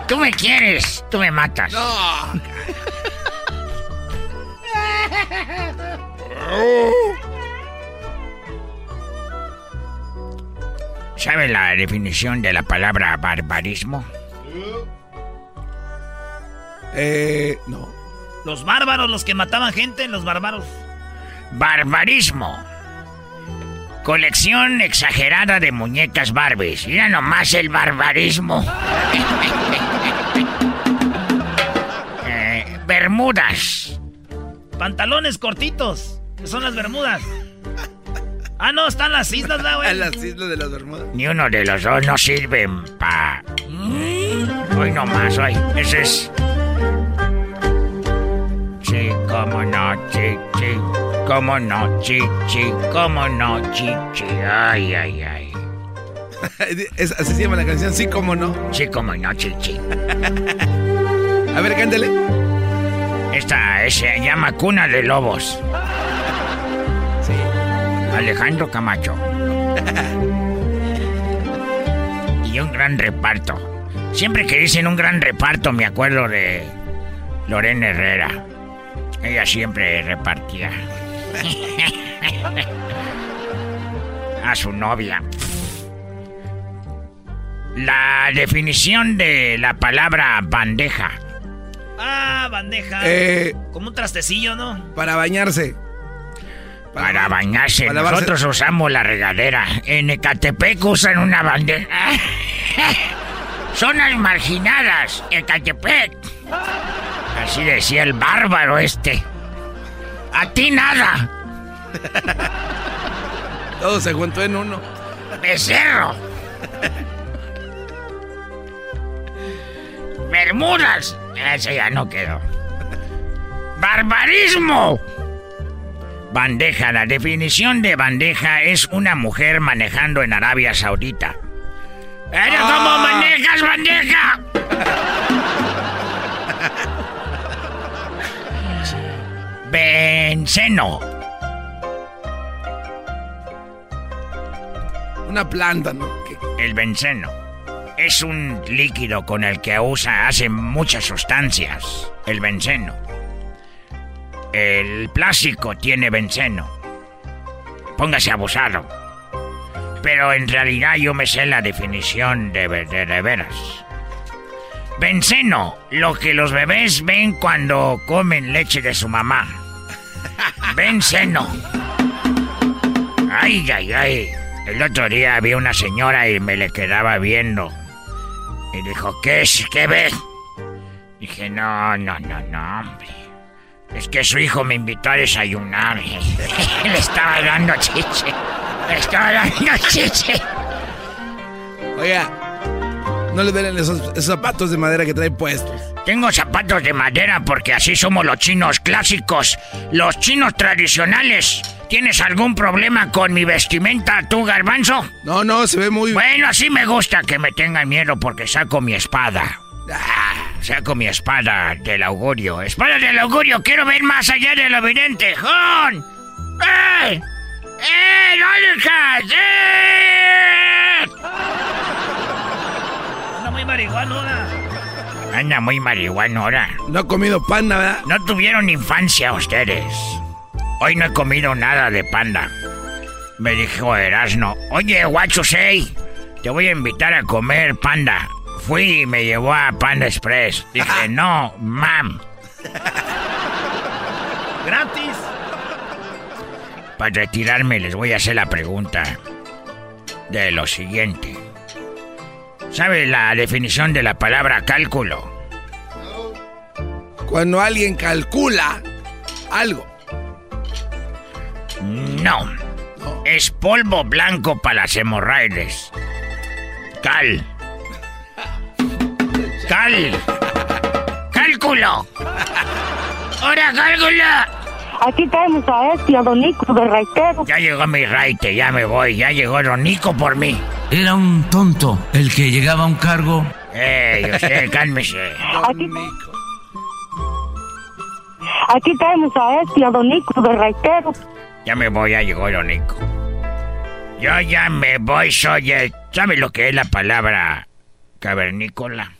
[SPEAKER 5] Tú me quieres, tú me matas.
[SPEAKER 6] No.
[SPEAKER 5] ¿Sabe la definición de la palabra barbarismo?
[SPEAKER 6] Eh, no.
[SPEAKER 19] Los bárbaros, los que mataban gente, los bárbaros.
[SPEAKER 5] Barbarismo. Colección exagerada de muñecas Barbies. Mira nomás el barbarismo. Eh, Bermudas.
[SPEAKER 19] Pantalones cortitos, que son las bermudas. Ah, no, están las islas, ¿no, güey?
[SPEAKER 6] Las islas de las Bermudas.
[SPEAKER 5] Ni uno de los dos no sirven pa... Hoy nomás, hoy. Ese es... Sí, cómo no, sí, sí, cómo no, chichi, cómo no, chichi. Ay, ay, ay.
[SPEAKER 6] Es- así se llama la canción, sí, cómo no.
[SPEAKER 5] Sí, cómo no, chichi.
[SPEAKER 6] A ver, cántale.
[SPEAKER 5] Esta se llama Cuna de Lobos.
[SPEAKER 6] Sí.
[SPEAKER 5] Alejandro Camacho. y un gran reparto. Siempre que dicen un gran reparto me acuerdo de Lorena Herrera. Ella siempre repartía. A su novia. La definición de la palabra bandeja.
[SPEAKER 20] Ah, bandeja.
[SPEAKER 6] Eh,
[SPEAKER 20] Como un trastecillo, ¿no?
[SPEAKER 6] Para bañarse.
[SPEAKER 5] Para bañarse.
[SPEAKER 6] para lavarse-
[SPEAKER 5] Nosotros usamos la regadera. En Ecatepec usan una bandeja. Zonas marginadas. Ecatepec. Así decía el bárbaro este. A ti nada.
[SPEAKER 6] Todo se juntó en uno.
[SPEAKER 5] Becerro. Bermudas. Ese ya no quedó. Barbarismo. Bandeja. La definición de bandeja es una mujer manejando en Arabia Saudita. ¡Era como manejas, bandeja! Benceno.
[SPEAKER 6] Una planta, ¿no?
[SPEAKER 5] El benceno es un líquido con el que usa, hace muchas sustancias. El benceno. El plástico tiene benceno. Póngase abusado. Pero en realidad yo me sé la definición de, de veras. Benceno, lo que los bebés ven cuando comen leche de su mamá. Benceno. Ay, ay, ay. El otro día vi una señora y me le quedaba viendo. Y dijo, ¿qué es? ¿Qué ve? Dije, no, no, no, no, hombre. Es que su hijo me invitó a desayunar. le estaba dando chiche. Le estaba dando chiche.
[SPEAKER 6] Oiga, no le den esos, esos zapatos de madera que trae puestos.
[SPEAKER 5] Tengo zapatos de madera porque así somos los chinos clásicos, los chinos tradicionales. ¿Tienes algún problema con mi vestimenta, tú, garbanzo?
[SPEAKER 6] No, no, se ve muy...
[SPEAKER 5] Bueno, así me gusta que me tengan miedo porque saco mi espada. Ah, saco mi espada del augurio. ¡Espada del augurio! ¡Quiero ver más allá de lo evidente! ¡Jon! ¡Eh! ¡Eh! ¡No dejas! ¡Eh!
[SPEAKER 20] Anda muy marihuano ahora.
[SPEAKER 5] Anda muy marihuano ahora.
[SPEAKER 6] No ha comido panda, ¿verdad?
[SPEAKER 5] No tuvieron infancia ustedes. Hoy no he comido nada de panda. Me dijo Erasno, oye, guacho sei, te voy a invitar a comer panda. Fui y me llevó a Panda Express. Dije, no, mam.
[SPEAKER 20] Gratis.
[SPEAKER 5] Para retirarme les voy a hacer la pregunta de lo siguiente. ¿Sabe la definición de la palabra cálculo?
[SPEAKER 6] Cuando alguien calcula algo.
[SPEAKER 5] No. Es polvo blanco para las hemorroides. Cal. Cal. Cálculo. ¡Ahora cálculo!
[SPEAKER 21] Aquí tenemos a este, a Don Nico de Raitero.
[SPEAKER 5] Ya llegó mi raite, ya me voy. Ya llegó Don Nico por mí.
[SPEAKER 11] Era un tonto el que llegaba a un cargo.
[SPEAKER 5] ¡Ey, usted, cálmese!
[SPEAKER 21] Aquí, aquí tenemos a este, a Don Nico de Raitero.
[SPEAKER 5] Ya me voy, ya llegó Don Nico. Yo ya me voy, soy el... ¿Sabe lo que es la palabra cavernícola?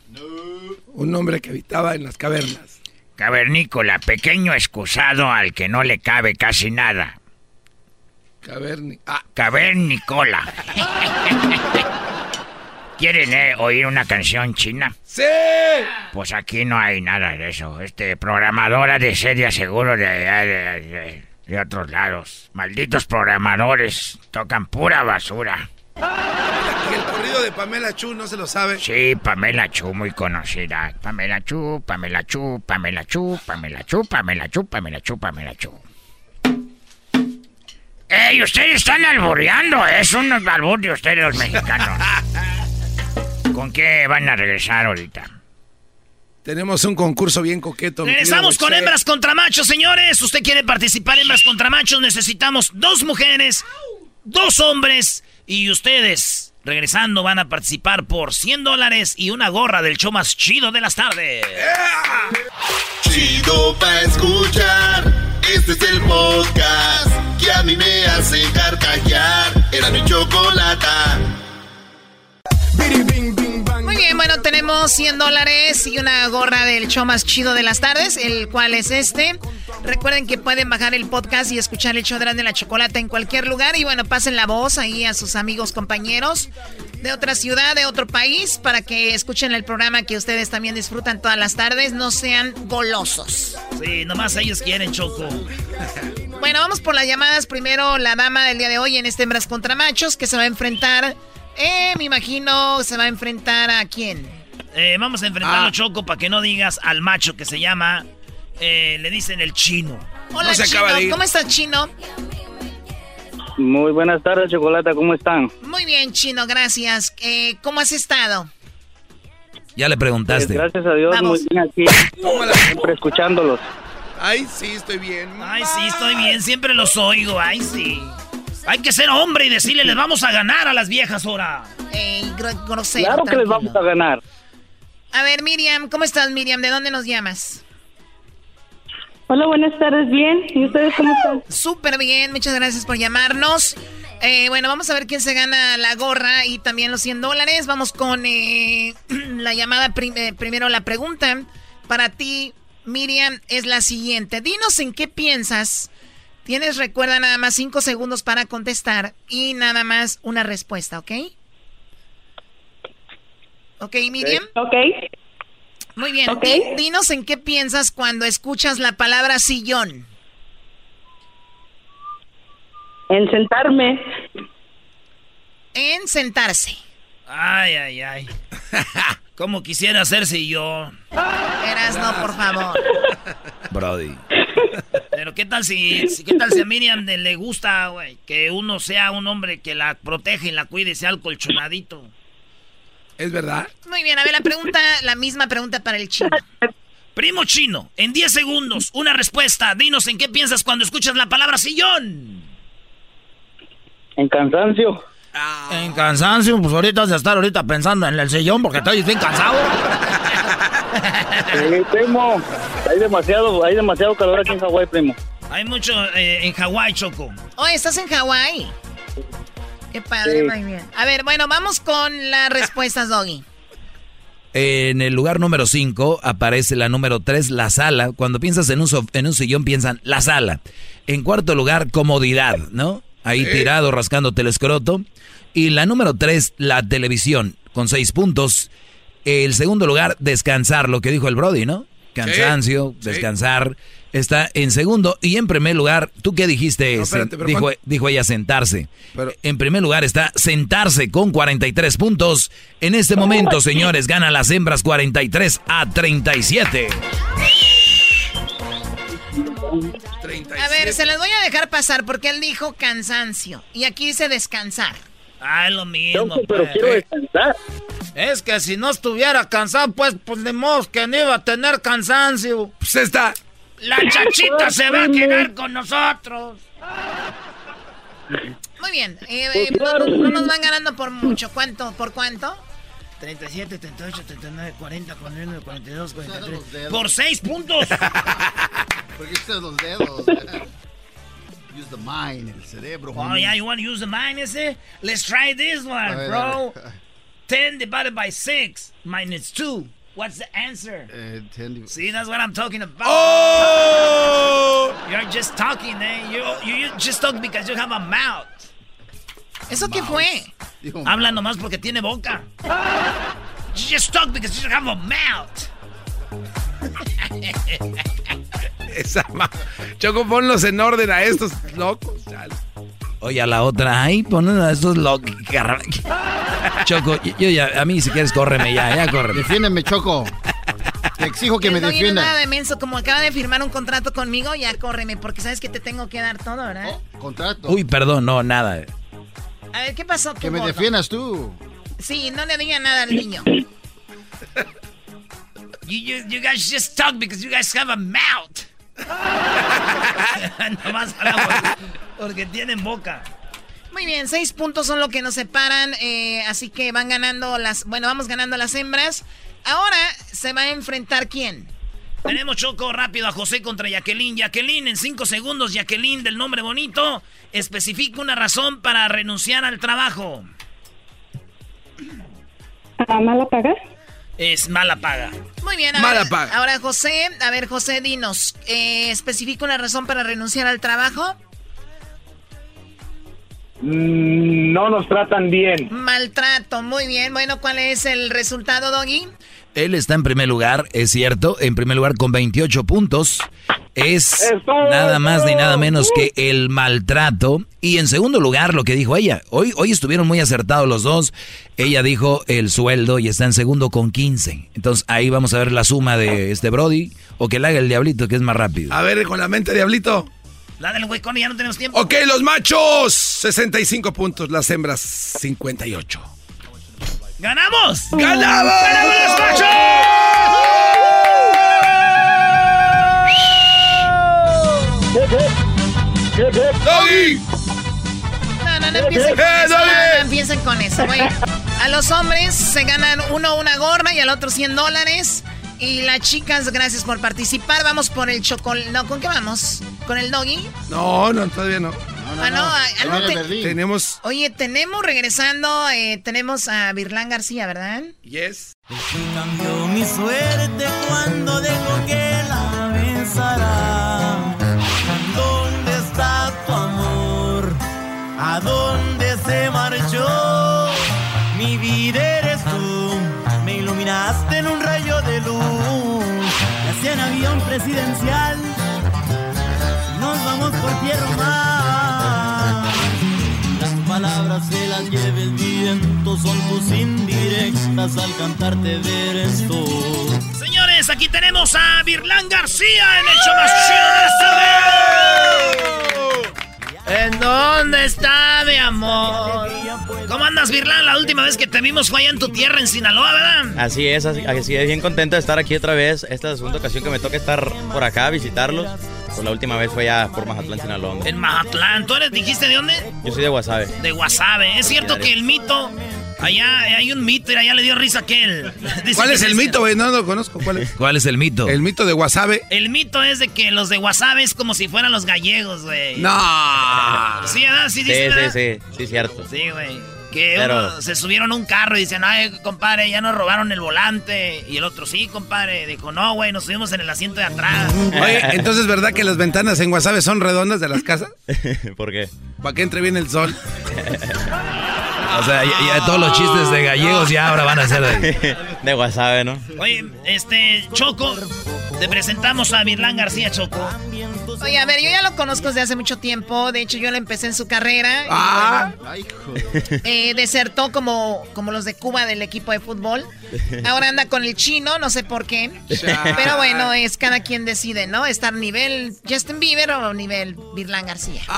[SPEAKER 6] Un hombre que habitaba en las cavernas.
[SPEAKER 5] Cavernícola, pequeño excusado al que no le cabe casi nada.
[SPEAKER 6] Caverni... Ah,
[SPEAKER 5] Cavernícola. ¿Quieren eh, oír una canción china?
[SPEAKER 6] ¡Sí!
[SPEAKER 5] Pues aquí no hay nada de eso. Este programadora de serie seguro de, de, de- de otros lados. Malditos programadores tocan pura basura.
[SPEAKER 6] Y el corrido de Pamela Chu no se lo sabe.
[SPEAKER 5] Sí, Pamela Chu, muy conocida. Pamela Chu, Pamela Chu, Pamela Chu, Pamela Chu, Pamela Chu, Pamela Chu, Pamela Chu. ¡Ey, ustedes están alboreando! Es un albur de ustedes los mexicanos. ¿Con qué van a regresar ahorita?
[SPEAKER 6] Tenemos un concurso bien coqueto.
[SPEAKER 5] Regresamos con hembras contra machos, señores. Usted quiere participar en hembras contra machos. Necesitamos dos mujeres, dos hombres y ustedes. Regresando van a participar por 100 dólares y una gorra del show más chido de las tardes.
[SPEAKER 3] Chido pa' escuchar. Este es el podcast que a mí me hace carcajear. Era mi chocolata.
[SPEAKER 12] Muy bien, bueno, tenemos 100 dólares y una gorra del show más chido de las tardes, el cual es este. Recuerden que pueden bajar el podcast y escuchar el show de la chocolate en cualquier lugar. Y bueno, pasen la voz ahí a sus amigos, compañeros de otra ciudad, de otro país, para que escuchen el programa que ustedes también disfrutan todas las tardes. No sean golosos.
[SPEAKER 5] Sí, nomás ellos quieren, Choco.
[SPEAKER 12] Bueno, vamos por las llamadas. Primero, la dama del día de hoy en este Hembras contra Machos, que se va a enfrentar, eh, me imagino, se va a enfrentar a quién.
[SPEAKER 5] Eh, vamos a enfrentarlo, Choco, para que no digas al macho que se llama, eh, le dicen el chino.
[SPEAKER 12] Hola, Chino. ¿Cómo estás, Chino?
[SPEAKER 22] Muy buenas tardes, Chocolata, ¿cómo están?
[SPEAKER 12] Muy bien, Chino, gracias. Eh, ¿Cómo has estado?
[SPEAKER 8] Ya le preguntaste.
[SPEAKER 22] Pues, gracias a Dios,
[SPEAKER 12] Vamos.
[SPEAKER 22] muy bien aquí, siempre escuchándolos.
[SPEAKER 6] Ay, sí, estoy bien.
[SPEAKER 5] Ay, sí, estoy bien, siempre los oigo, ay, sí. Hay que ser hombre y decirle, les vamos a ganar a las viejas ahora.
[SPEAKER 12] Eh, gro- grosero,
[SPEAKER 22] Claro que les vamos a ganar.
[SPEAKER 12] A ver, Miriam, ¿cómo estás, Miriam? ¿De dónde nos llamas?
[SPEAKER 17] Hola, buenas tardes, bien. ¿Y ustedes cómo están?
[SPEAKER 12] Súper bien, muchas gracias por llamarnos. Eh, bueno, vamos a ver quién se gana la gorra y también los 100 dólares. Vamos con eh, la llamada, prim- eh, primero la pregunta. Para ti, Miriam, es la siguiente. Dinos en qué piensas. Tienes, recuerda, nada más 5 segundos para contestar y nada más una respuesta, ¿ok? ¿Ok, Miriam?
[SPEAKER 17] Ok.
[SPEAKER 12] Muy bien.
[SPEAKER 17] Ok.
[SPEAKER 12] Di- dinos en qué piensas cuando escuchas la palabra sillón.
[SPEAKER 17] En sentarme.
[SPEAKER 12] En sentarse.
[SPEAKER 5] Ay, ay, ay. Como quisiera ser yo.
[SPEAKER 12] Eras no, por favor.
[SPEAKER 8] Brody.
[SPEAKER 5] Pero qué tal si, si- qué tal si a Miriam le- gusta, güey, que uno sea un hombre que la protege y la cuide y sea el colchonadito.
[SPEAKER 6] ¿Es verdad?
[SPEAKER 12] Muy bien, a ver la pregunta, la misma pregunta para el chino.
[SPEAKER 5] Primo chino, en 10 segundos, una respuesta. Dinos en qué piensas cuando escuchas la palabra sillón.
[SPEAKER 22] En cansancio.
[SPEAKER 5] En cansancio, pues ahorita has de estar ahorita pensando en el sillón porque estoy bien cansado.
[SPEAKER 22] Sí, primo. Hay demasiado, hay demasiado calor aquí en Hawái, primo.
[SPEAKER 5] Hay mucho eh, en Hawái, Choco.
[SPEAKER 12] Oh, estás en Hawái. Qué padre,
[SPEAKER 8] Sí.
[SPEAKER 12] muy bien. A ver, bueno, vamos con las respuestas, Doggy.
[SPEAKER 8] En el lugar número 5 aparece la número 3, la sala. Cuando piensas en un, en un sillón, piensan la sala. En cuarto lugar, comodidad, ¿no? Ahí tirado, rascándote el escroto. Y la número 3, la televisión, con 6 puntos. El segundo lugar, descansar, lo que dijo el Brody, ¿no? Cansancio,
[SPEAKER 6] Sí.
[SPEAKER 8] descansar. Está en segundo. Y en primer lugar, ¿tú qué dijiste?
[SPEAKER 6] No, espérate, pero
[SPEAKER 8] dijo, dijo ella sentarse. En primer lugar está sentarse con 43 puntos. En este momento, señores, gana las hembras 43 a 37.
[SPEAKER 12] A ver, se las voy a dejar pasar porque él dijo cansancio. Y aquí dice descansar.
[SPEAKER 5] Ah, es lo mismo.
[SPEAKER 22] pero
[SPEAKER 5] pues.
[SPEAKER 22] quiero descansar.
[SPEAKER 5] Es que si no estuviera cansado, pues, pues de modo que no iba a tener cansancio.
[SPEAKER 6] Pues está.
[SPEAKER 5] La chachita se va a quedar con nosotros.
[SPEAKER 12] Muy bien. eh, eh, no, no- no nos van ganando por mucho. ¿Cuánto? ¿Por cuánto?
[SPEAKER 5] 37, 38, 39, 40, 41, 42,
[SPEAKER 7] Usa
[SPEAKER 5] 43.
[SPEAKER 7] los dedos.
[SPEAKER 5] Por 6 puntos.
[SPEAKER 7] Porque usas los dedos. Use the mind, el cerebro.
[SPEAKER 5] Oh,
[SPEAKER 7] homie.
[SPEAKER 5] yeah, you want to use the mind, ese? Let's try this one,
[SPEAKER 7] ver,
[SPEAKER 5] bro.
[SPEAKER 7] a ver.
[SPEAKER 5] 10 divided by 6 minus 2. What's the answer?
[SPEAKER 7] Ten-
[SPEAKER 5] See, that's what I'm talking about.
[SPEAKER 6] Oh!
[SPEAKER 5] You're just talking, eh? You, you, you just talk because you have a mouth.
[SPEAKER 12] ¿Eso qué fue?
[SPEAKER 7] Digo,
[SPEAKER 5] Habla nomás porque tiene boca. You just talk because you have a mouth.
[SPEAKER 6] Esa ma- Choco, ponlos en orden a estos locos. chale.
[SPEAKER 8] Oye, a la otra, ahí ponen a estos locos. Choco, yo, yo ya, a mí si quieres, córreme ya, ya córreme.
[SPEAKER 7] Defiéndeme, Choco. Te exijo que me
[SPEAKER 12] El Doggy no nada
[SPEAKER 7] defienda.
[SPEAKER 12] de menso. Como acaba de firmar un contrato conmigo, ya córreme. Porque sabes que te tengo que dar todo, ¿verdad?
[SPEAKER 7] Contrato.
[SPEAKER 8] Uy, perdón, no, nada.
[SPEAKER 12] A ver, ¿qué pasó
[SPEAKER 7] Que me
[SPEAKER 12] gordo?
[SPEAKER 7] defiendas tú.
[SPEAKER 12] Sí, no le diga nada al niño.
[SPEAKER 5] You, you, you guys just talk because you guys have a mouth. Nomás habla por- porque tienen boca.
[SPEAKER 12] Muy bien, seis puntos son lo que nos separan, eh, así que van ganando las, bueno, vamos ganando las hembras. Ahora se va a enfrentar quién.
[SPEAKER 5] Tenemos Choco rápido a José contra Jacqueline. Jacqueline, en cinco segundos, Jacqueline del nombre bonito, especifica una razón para renunciar al trabajo.
[SPEAKER 17] ¿A mala paga?
[SPEAKER 5] Es mala paga.
[SPEAKER 12] Muy bien, a
[SPEAKER 5] Mala paga.
[SPEAKER 12] ahora José, a ver José, dinos, eh, especifica una razón para renunciar al trabajo.
[SPEAKER 23] Mm, No nos tratan bien.
[SPEAKER 12] Maltrato, muy bien. Bueno, ¿cuál es el resultado, Doggy?
[SPEAKER 8] Él está en primer lugar, es cierto, en primer lugar con 28 puntos. Es nada más ni nada menos que el maltrato. Y en segundo lugar, lo que dijo ella. Hoy, hoy estuvieron muy acertados los dos. Ella dijo el sueldo y está en segundo con 15. Entonces ahí vamos a ver la suma de este Brody. O que le haga el diablito, que es más rápido.
[SPEAKER 6] A ver, con la mente, diablito.
[SPEAKER 5] La del huecón, ya no tenemos tiempo.
[SPEAKER 6] Ok, los machos, 65 puntos. Las hembras, 58.
[SPEAKER 5] ¡Ganamos!
[SPEAKER 6] ¡Ganamos!
[SPEAKER 5] ¡Ganamos los machos!
[SPEAKER 6] ¡Doggy!
[SPEAKER 12] No, no, no empiecen con
[SPEAKER 6] ¡Eh,
[SPEAKER 12] eso.
[SPEAKER 6] Doggy!
[SPEAKER 12] No, no empiecen con eso. güey. A los hombres se ganan uno una gorra y al otro 100 dólares. Y las chicas, gracias por participar. Vamos por el chocolate. No, ¿con qué vamos? ¿Con el doggy?
[SPEAKER 6] No, no, todavía no.
[SPEAKER 12] Ah, no, ah, algo te-
[SPEAKER 6] Tenemos.
[SPEAKER 12] Oye, tenemos regresando, eh, tenemos a Virlán García, ¿verdad?
[SPEAKER 6] Yes.
[SPEAKER 24] Cambió mi suerte cuando dejó que la besara. ¿Dónde está tu amor? ¿A dónde se marchó? Mi vida eres tú. Me iluminaste en un rayo de luz. Y así en avión presidencial. Nos vamos por tierra palabras se las lleva el viento, son tus indirectas al cantarte esto.
[SPEAKER 5] Señores, aquí tenemos a Virlán García en el show más chido de. ¿En dónde está mi amor? ¿Cómo andas, Virlán? La última vez que te vimos fue allá en tu tierra, en Sinaloa, ¿verdad?
[SPEAKER 25] Así es, así, así es, bien contento de estar aquí otra vez. Esta es la segunda ocasión que me toca estar por acá a visitarlos. Pues la última vez fue ya por Mazatlán, Sinaloa.
[SPEAKER 5] En Mazatlán. ¿Tú eres, dijiste de dónde?
[SPEAKER 25] Yo soy de Guasave.
[SPEAKER 5] De Guasave. Es cierto que el mito. Allá hay un mito y allá le dio risa a aquel. Dice
[SPEAKER 6] ¿Cuál es el mito, güey? No lo conozco. ¿Cuál es?
[SPEAKER 8] ¿Cuál es el mito?
[SPEAKER 6] El mito de Wasabe.
[SPEAKER 5] El mito es de que los de Guasave es como si fueran los gallegos, güey.
[SPEAKER 6] No.
[SPEAKER 5] Sí, ¿verdad? Sí,
[SPEAKER 25] Sí,
[SPEAKER 5] dice,
[SPEAKER 25] sí, sí, sí, cierto.
[SPEAKER 5] Sí, güey. Que
[SPEAKER 25] Pero-
[SPEAKER 5] uno se subieron a un carro y dicen, ay, compadre, ya nos robaron el volante. Y el otro, sí, compadre. Dijo, no, güey, nos subimos en el asiento de atrás.
[SPEAKER 6] Oye, entonces, ¿verdad que las ventanas en Wasabe son redondas de las casas?
[SPEAKER 25] ¿Por qué?
[SPEAKER 6] Para que entre bien el sol.
[SPEAKER 8] O sea, ya, ya todos los chistes de gallegos ya ahora van a ser de...
[SPEAKER 25] De Guasave, ¿no?
[SPEAKER 5] Oye, este, Choco, te presentamos a Virlán García, Choco.
[SPEAKER 12] Oye, a ver, yo ya lo conozco desde hace mucho tiempo. De hecho, yo lo empecé en su carrera. y
[SPEAKER 6] Ah.
[SPEAKER 12] bueno, eh, desertó como, como los de Cuba del equipo de fútbol. Ahora anda con el chino, no sé por qué. Pero bueno, es cada quien decide, ¿no? Estar nivel Justin Bieber o nivel Virlán García.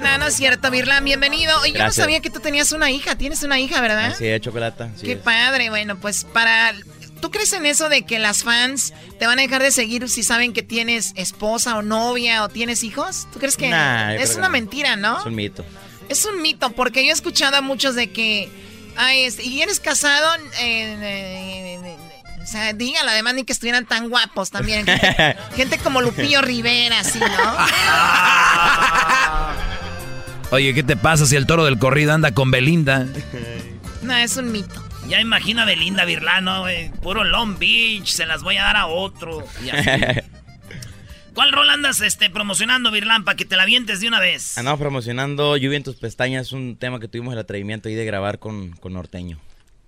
[SPEAKER 12] No, no es cierto, Virlán, bienvenido. Oye, yo no
[SPEAKER 25] Gracias.
[SPEAKER 12] sabía que tú tenías una hija. Tienes una hija, ¿verdad?
[SPEAKER 25] Así es, chocolata. así
[SPEAKER 12] Qué
[SPEAKER 25] es.
[SPEAKER 12] padre, bueno, pues para... ¿Tú crees en eso de que las fans te van a dejar de seguir si saben que tienes esposa o novia o tienes hijos? ¿Tú crees que
[SPEAKER 25] Nah,
[SPEAKER 12] es una
[SPEAKER 25] que
[SPEAKER 12] mentira, no?
[SPEAKER 25] Es un mito.
[SPEAKER 12] Es un mito, porque yo he escuchado a muchos de que... Ay, este, ¿y eres casado? Eh, eh, eh, o sea, dígalo, además ni que estuvieran tan guapos también. Gente, gente como Lupillo Rivera, así, ¿no?
[SPEAKER 8] Oye, ¿qué te pasa si el toro del corrido anda con Belinda?
[SPEAKER 12] No, es un mito.
[SPEAKER 5] Ya imagina a Belinda Virlano, güey. Puro Long Beach, se las voy a dar a otro. Y así. ¿Cuál rol andas este, promocionando, Virlán, para que te la vientes de una vez?
[SPEAKER 25] Andamos promocionando Lluvia en tus pestañas, un tema que tuvimos el atrevimiento ahí de grabar con, con Norteño.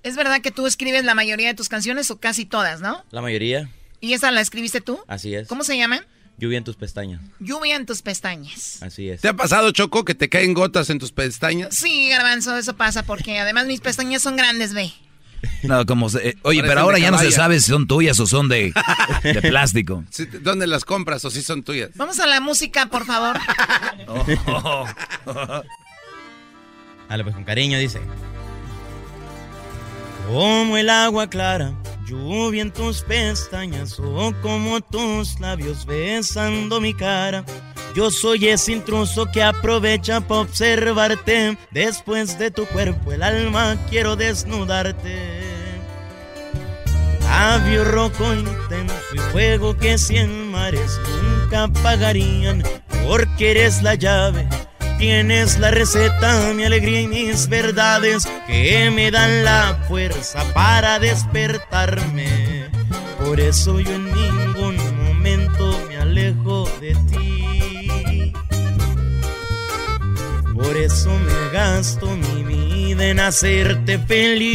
[SPEAKER 12] Es verdad que tú escribes la mayoría de tus canciones o casi todas, ¿no?
[SPEAKER 25] La mayoría,
[SPEAKER 12] ¿Y esa la escribiste tú?
[SPEAKER 25] así es.
[SPEAKER 12] ¿Cómo se llama?
[SPEAKER 25] Lluvia en tus pestañas,
[SPEAKER 12] Lluvia en tus pestañas.
[SPEAKER 25] así es.
[SPEAKER 6] ¿Te ha pasado, Choco, que te caen gotas en tus pestañas?
[SPEAKER 12] Sí, garbanzo, eso pasa porque además mis pestañas son grandes, ve.
[SPEAKER 8] No, como se- eh, oye,
[SPEAKER 6] Parecen
[SPEAKER 8] pero ahora ya no se sabe si son tuyas o son de, de plástico.
[SPEAKER 6] Sí, ¿Dónde las compras o si son tuyas?
[SPEAKER 12] Vamos a la música, por favor.
[SPEAKER 25] Dale, pues con cariño, dice.
[SPEAKER 24] como el agua clara, lluvia en tus pestañas o como tus labios besando mi cara. Yo soy ese intruso que aprovecha para observarte. Después de tu cuerpo, el alma quiero desnudarte. Labio rojo intenso y fuego que cien mares nunca apagarían, porque eres la llave. Tienes la receta, mi alegría y mis verdades que me dan la fuerza para despertarme. Por eso yo en ningún momento me alejo de ti. Por eso me gasto mi vida en hacerte feliz.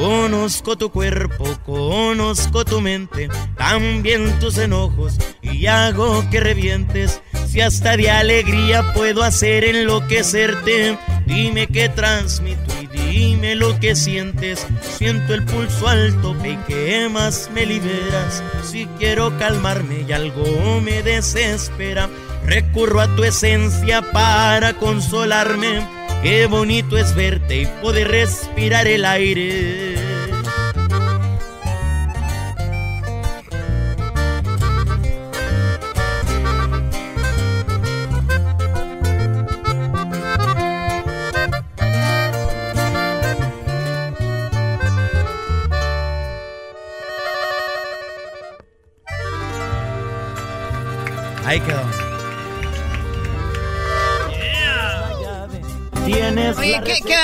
[SPEAKER 24] Conozco tu cuerpo, conozco tu mente, también tus enojos y hago que revientes. Si hasta de alegría puedo hacer enloquecerte, dime qué transmito y dime lo que sientes. Siento el pulso alto y que más me liberas. Si quiero calmarme y algo me desespera, recurro a tu esencia para consolarme. Qué bonito es verte y poder respirar el aire.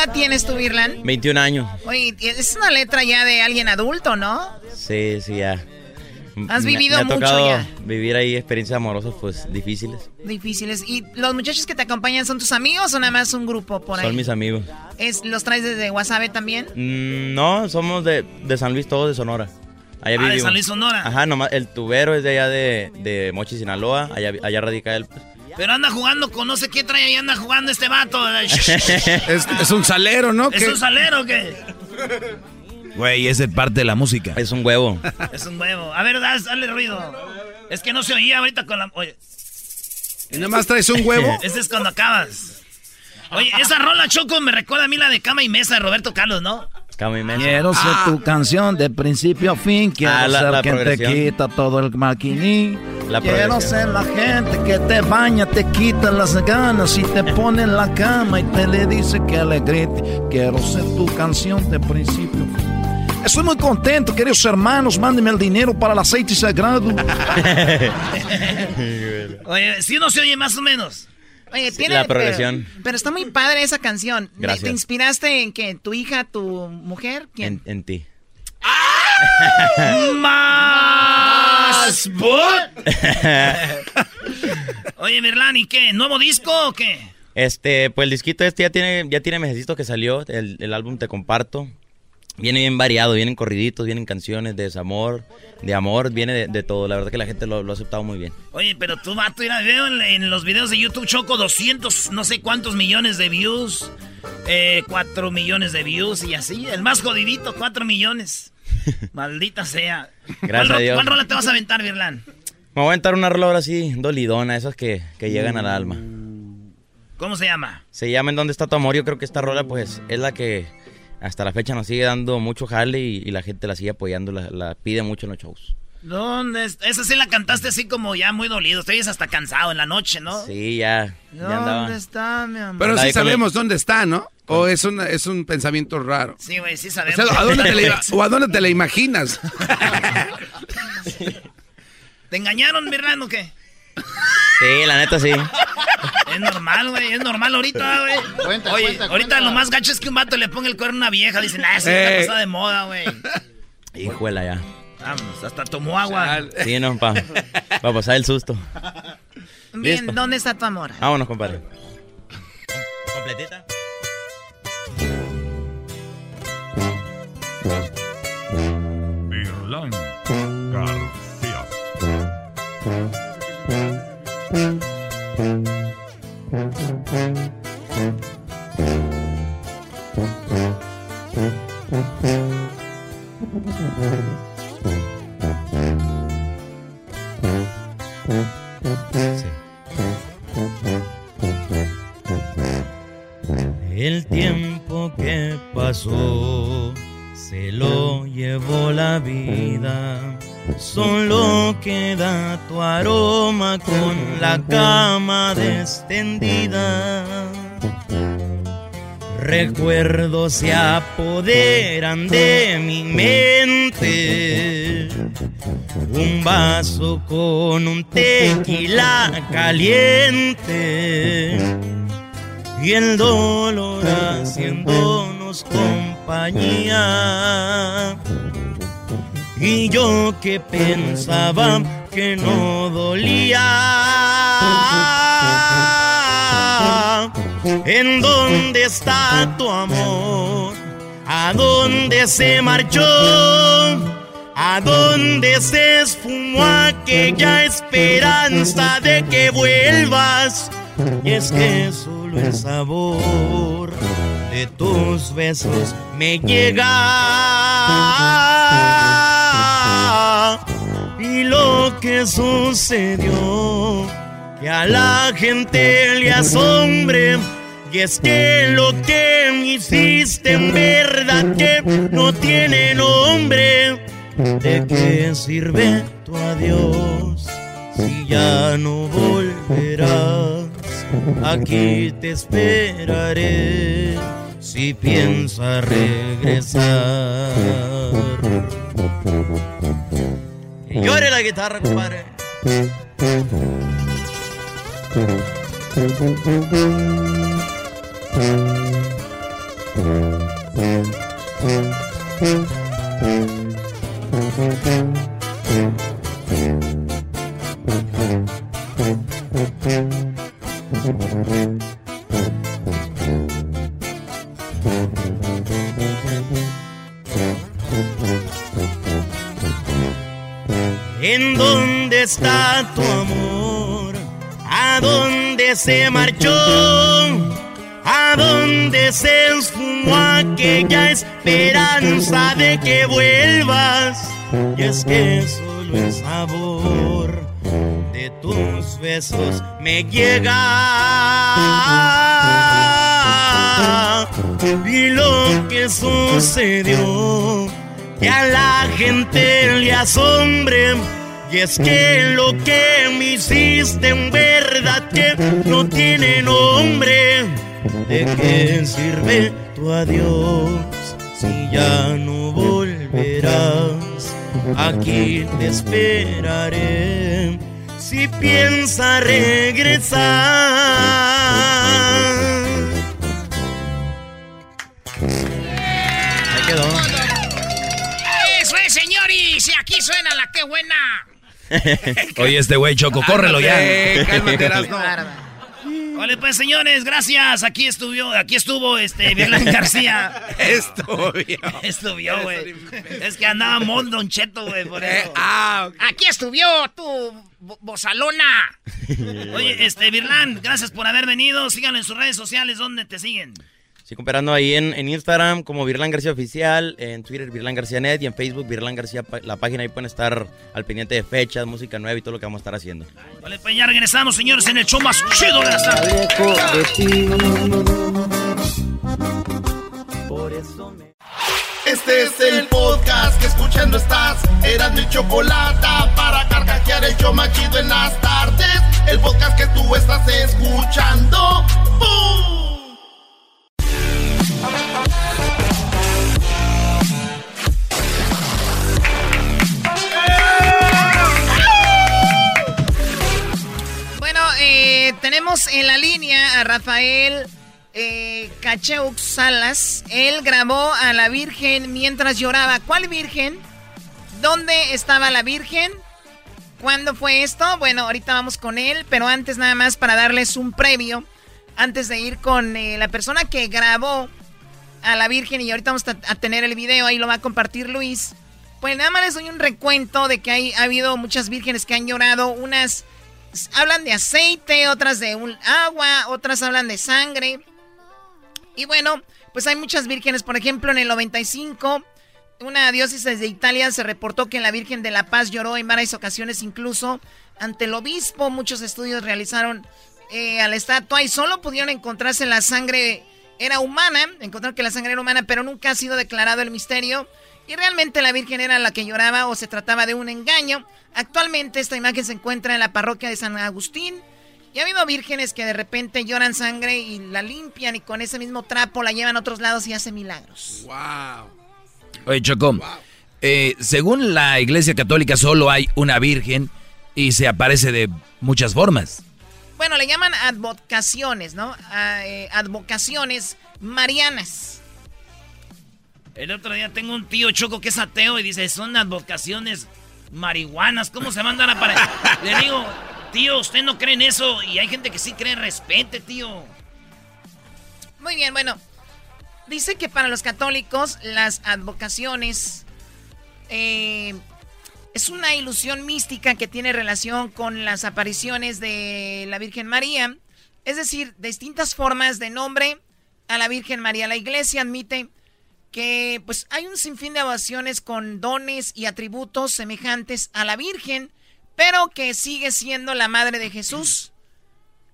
[SPEAKER 12] Edad tienes tú, Virlan?
[SPEAKER 25] 21 años.
[SPEAKER 12] Oye, es una letra ya de alguien adulto, ¿no?
[SPEAKER 25] Sí, sí, ya.
[SPEAKER 12] Has vivido
[SPEAKER 25] me ha
[SPEAKER 12] mucho
[SPEAKER 25] tocado
[SPEAKER 12] ya.
[SPEAKER 25] vivir ahí experiencias amorosas, pues, difíciles.
[SPEAKER 12] Difíciles. ¿Y los muchachos que te acompañan son tus amigos o nada más un grupo por ahí?
[SPEAKER 25] Son mis amigos.
[SPEAKER 12] ¿Es, ¿Los traes desde Guasave también?
[SPEAKER 25] Mm, no, somos de, de San Luis, todos de Sonora. Allá
[SPEAKER 5] Ah, de
[SPEAKER 25] vivimos.
[SPEAKER 5] San Luis, Sonora.
[SPEAKER 25] Ajá, nomás, el tubero es de allá de, de Mochi, Sinaloa. Allá, allá radica él. pues.
[SPEAKER 5] Pero anda jugando con no sé qué trae ahí, anda jugando este vato.
[SPEAKER 6] Es, es un salero, ¿no?
[SPEAKER 5] ¿Es
[SPEAKER 6] ¿Qué?
[SPEAKER 5] un salero o qué?
[SPEAKER 8] Güey, esa es parte de la música.
[SPEAKER 25] Es un huevo.
[SPEAKER 5] Es un huevo. A ver, hazle ruido. Es que no se oía ahorita con la... Oye.
[SPEAKER 6] ¿Y nada más traes un huevo?
[SPEAKER 5] Ese es cuando acabas. Oye, esa rola Choco me recuerda a mí la de Cama y Mesa de Roberto Carlos, ¿no?
[SPEAKER 8] Quiero ser tu canción de principio a fin. Quiero
[SPEAKER 25] Ah, la-
[SPEAKER 8] ser
[SPEAKER 25] la
[SPEAKER 8] quien te quita todo el maquiní.
[SPEAKER 25] La
[SPEAKER 8] Quiero
[SPEAKER 25] progresión.
[SPEAKER 8] ser la gente que te baña, te quita las ganas y te pone en la cama y te le dice que le grite. Quiero ser tu canción de principio a fin. Estoy muy contento, queridos hermanos. Mándenme el dinero para el aceite sagrado.
[SPEAKER 5] Oye, si uno se oye más o menos.
[SPEAKER 12] Oye, tiene...
[SPEAKER 25] la
[SPEAKER 12] pero-
[SPEAKER 25] progresión.
[SPEAKER 12] Pero, está muy padre esa canción. ¿Me-
[SPEAKER 25] Gracias.
[SPEAKER 12] ¿Te inspiraste en que tu hija, tu mujer? ¿Quién?
[SPEAKER 25] En, en ti.
[SPEAKER 5] ¡Más! Oye, Merlán, ¿y qué? ¿Nuevo disco o qué?
[SPEAKER 25] Este, pues el disquito este ya tiene, ya tiene mesecitos que salió, el, el álbum Te Comparto. Viene bien variado, vienen corriditos, vienen canciones de desamor, de amor, viene de, de todo. La verdad que la gente lo, lo ha aceptado muy bien.
[SPEAKER 5] Oye, pero tú, vato, mira, veo en, en los videos de YouTube Choco 200, no sé cuántos millones de views. Eh, 4 millones de views y así. El más jodidito, 4 millones. Maldita sea.
[SPEAKER 25] Gracias
[SPEAKER 5] ¿Cuál,
[SPEAKER 25] a Dios.
[SPEAKER 5] ¿Cuál rola te vas a aventar, Virlán?
[SPEAKER 25] Me voy a aventar una rola ahora así, dolidona, esas que, que llegan al alma.
[SPEAKER 5] ¿Cómo se llama?
[SPEAKER 25] Se llama En dónde está tu amor. Yo creo que esta rola, pues, es la que hasta la fecha nos sigue dando mucho jale y, y la gente la sigue apoyando, la, la pide mucho en los shows.
[SPEAKER 5] ¿Dónde está? Esa sí la cantaste así como ya muy dolido. Estoy hasta cansado en la noche, ¿no?
[SPEAKER 25] Sí, ya, ya
[SPEAKER 5] ¿Dónde
[SPEAKER 25] andaba.
[SPEAKER 5] está, mi amor?
[SPEAKER 6] Pero sí sabemos dónde está, ¿no? O es, una, es un pensamiento raro.
[SPEAKER 5] Sí, güey, sí
[SPEAKER 6] O
[SPEAKER 5] sabemos.
[SPEAKER 6] sea, ¿a dónde te le- ¿O a dónde te la imaginas?
[SPEAKER 5] ¿Te engañaron, Virlán, o qué?
[SPEAKER 25] Sí, la neta sí.
[SPEAKER 5] Es normal, güey, es normal ahorita, güey.
[SPEAKER 7] Cuenta,
[SPEAKER 5] Oye,
[SPEAKER 7] cuenta,
[SPEAKER 5] ahorita
[SPEAKER 7] cuenta.
[SPEAKER 5] lo más gacho es que un vato le ponga el cuerno a una vieja. Dicen, ah, eso
[SPEAKER 25] Eh.
[SPEAKER 5] está pasada de moda, güey.
[SPEAKER 25] Híjole, ya.
[SPEAKER 5] Vámonos, hasta tomó agua.
[SPEAKER 25] Sí, no, pa, pa pasar el susto.
[SPEAKER 12] Bien,
[SPEAKER 25] Listo.
[SPEAKER 12] ¿dónde está tu amor?
[SPEAKER 25] Vámonos, compadre. ¿Completita?
[SPEAKER 4] Virlán García.
[SPEAKER 24] El tiempo que pasó se lo llevó la vida. Solo queda tu aroma con la cama extendida. Recuerdos se apoderan de mi mente. Un vaso con un tequila caliente. Y el dolor haciéndonos compañía. Y yo que pensaba que no dolía. ¿En dónde está tu amor? ¿A dónde se marchó? ¿A dónde se esfumó aquella esperanza de que vuelvas? Y es que solo el sabor de tus besos me llega. Que sucedió que a la gente le asombre. Y es que lo que me hiciste en verdad que no tiene nombre. ¿De qué sirve tu adiós si ya no volverás? Aquí te esperaré si piensas regresar. Que llore la guitarra, compadre. ¿En dónde está tu amor? ¿A dónde se marchó? ¿A dónde se esfumó aquella esperanza de que vuelvas? Y es que solo el sabor de tus besos me llega. Y lo que sucedió que a la gente le asombre. Y es que lo que me hiciste en verdad que no tiene nombre. ¿De qué sirve tu adiós si ya no volverás? Aquí te esperaré si piensa regresar.
[SPEAKER 25] Ahí quedó.
[SPEAKER 5] Suena la que buena.
[SPEAKER 8] Oye, este güey, Choco, córrelo ya.
[SPEAKER 5] Cálmate. Vale, pues señores, gracias. Aquí estuvo, aquí estuvo este Violán García.
[SPEAKER 6] Estuvo.
[SPEAKER 5] Estuvo, güey. Es que andaba Mon Don Cheto, güey, por
[SPEAKER 6] Eh,
[SPEAKER 5] eso.
[SPEAKER 6] ah,
[SPEAKER 5] Aquí estuvo tu bo- bozalona. Oye, este, Virlán, gracias por haber venido. Síganlo en sus redes sociales, ¿dónde te siguen?
[SPEAKER 25] Sí, cooperando ahí en, en Instagram como Virlan García Oficial, en Twitter Virlan García Net y en Facebook Virlan García, la página ahí pueden estar al pendiente de fechas, música nueva y todo lo que vamos a estar haciendo.
[SPEAKER 5] Vale, pues ya regresamos, señores, en el show más chido de las.
[SPEAKER 3] Este es el podcast que escuchando estás. Eran mi chocolate para carcajear el show más chido en las tardes. El podcast que tú estás escuchando. ¡Bum!
[SPEAKER 12] Rafael eh, Cacheux Salas. Él grabó a la Virgen mientras lloraba. ¿Cuál Virgen? ¿Dónde estaba la Virgen? ¿Cuándo fue esto? Bueno, ahorita vamos con él, pero antes nada más para darles un previo, antes de ir con eh, la persona que grabó a la Virgen y ahorita vamos a tener el video, ahí lo va a compartir Luis. Pues nada más les doy un recuento de que hay, ha habido muchas vírgenes que han llorado, unas hablan de aceite, otras de un agua, otras hablan de sangre. Y bueno, pues hay muchas vírgenes, por ejemplo, en el 95, una diócesis de Italia se reportó que la Virgen de la Paz lloró en varias ocasiones, incluso ante el obispo. Muchos estudios realizaron eh, a la estatua y solo pudieron encontrarse la sangre era humana, encontraron que la sangre era humana, pero nunca ha sido declarado el misterio. Y realmente la Virgen era la que lloraba o se trataba de un engaño. Actualmente esta imagen se encuentra en la parroquia de San Agustín. Y ha habido vírgenes que de repente lloran sangre y la limpian y con ese mismo trapo la llevan a otros lados y hacen milagros.
[SPEAKER 6] ¡Wow!
[SPEAKER 8] Oye, Chocó, eh, según la Iglesia Católica solo hay una virgen y se aparece de muchas formas.
[SPEAKER 12] Bueno, le llaman advocaciones, ¿no? Eh, advocaciones marianas.
[SPEAKER 5] El otro día tengo un tío Choco que es ateo y dice, son advocaciones marihuanas, ¿cómo se mandan a parecer? Le digo, tío, usted no cree en eso y hay gente que sí cree, respete, tío.
[SPEAKER 12] Muy bien, bueno, dice que para los católicos las advocaciones eh, es una ilusión mística que tiene relación con las apariciones de la Virgen María, es decir, distintas formas de nombre a la Virgen María. La iglesia admite que pues hay un sinfín de ovaciones con dones y atributos semejantes a la Virgen, pero que sigue siendo la madre de Jesús.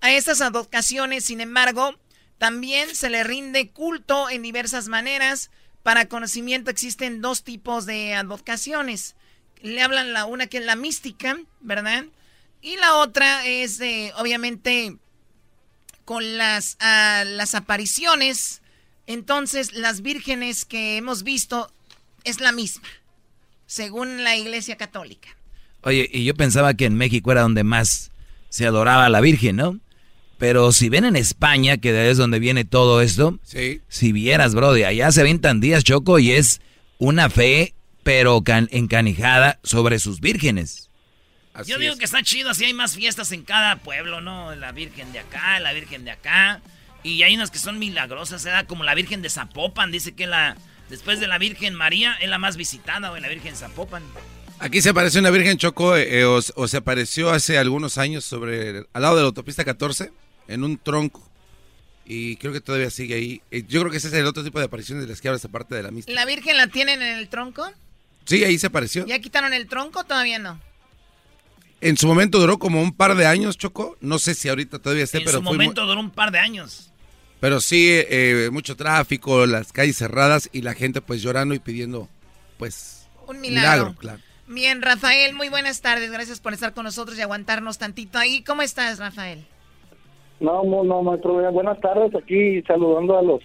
[SPEAKER 12] A estas advocaciones, sin embargo, también se le rinde culto en diversas maneras. Para conocimiento existen dos tipos de advocaciones. Le hablan la una que es la mística, ¿verdad? Y la otra es, obviamente, con las, ah, las apariciones entonces, las vírgenes que hemos visto es la misma, según la Iglesia Católica.
[SPEAKER 8] Oye, y yo pensaba que en México era donde más se adoraba a la Virgen, ¿no? Pero si ven en España, que es donde viene todo esto, si vieras, bro, de allá se ven días, Choco, y es una fe, pero encanijada sobre sus vírgenes.
[SPEAKER 5] Yo digo que está chido, así hay más fiestas en cada pueblo, ¿no? La Virgen de acá, la Virgen de acá. Y hay unas que son milagrosas, ¿eh? como la Virgen de Zapopan, dice que la después de la Virgen María es la más visitada, o la Virgen de Zapopan.
[SPEAKER 6] Aquí se apareció una Virgen Choco, eh, o, se apareció hace algunos años sobre al lado de la autopista 14, en un tronco. Y creo que todavía sigue ahí. Eh, yo creo que ese es el otro tipo de apariciones de las que habla esa parte de la mística.
[SPEAKER 12] ¿La Virgen la tienen en el tronco?
[SPEAKER 6] Sí, ahí se apareció.
[SPEAKER 12] ¿Ya quitaron el tronco todavía no?
[SPEAKER 6] En su momento duró como un par de años, Choco. No sé si ahorita todavía esté, pero.
[SPEAKER 5] En su momento duró un par de años.
[SPEAKER 6] Pero sí, eh, mucho tráfico, las calles cerradas y la gente pues llorando y pidiendo pues
[SPEAKER 12] un milagro. claro. Bien, Rafael, muy buenas tardes. Gracias por estar con nosotros y aguantarnos tantito ahí. ¿Cómo estás, Rafael?
[SPEAKER 23] No, no, no, maestro. Buenas tardes. Aquí saludando a los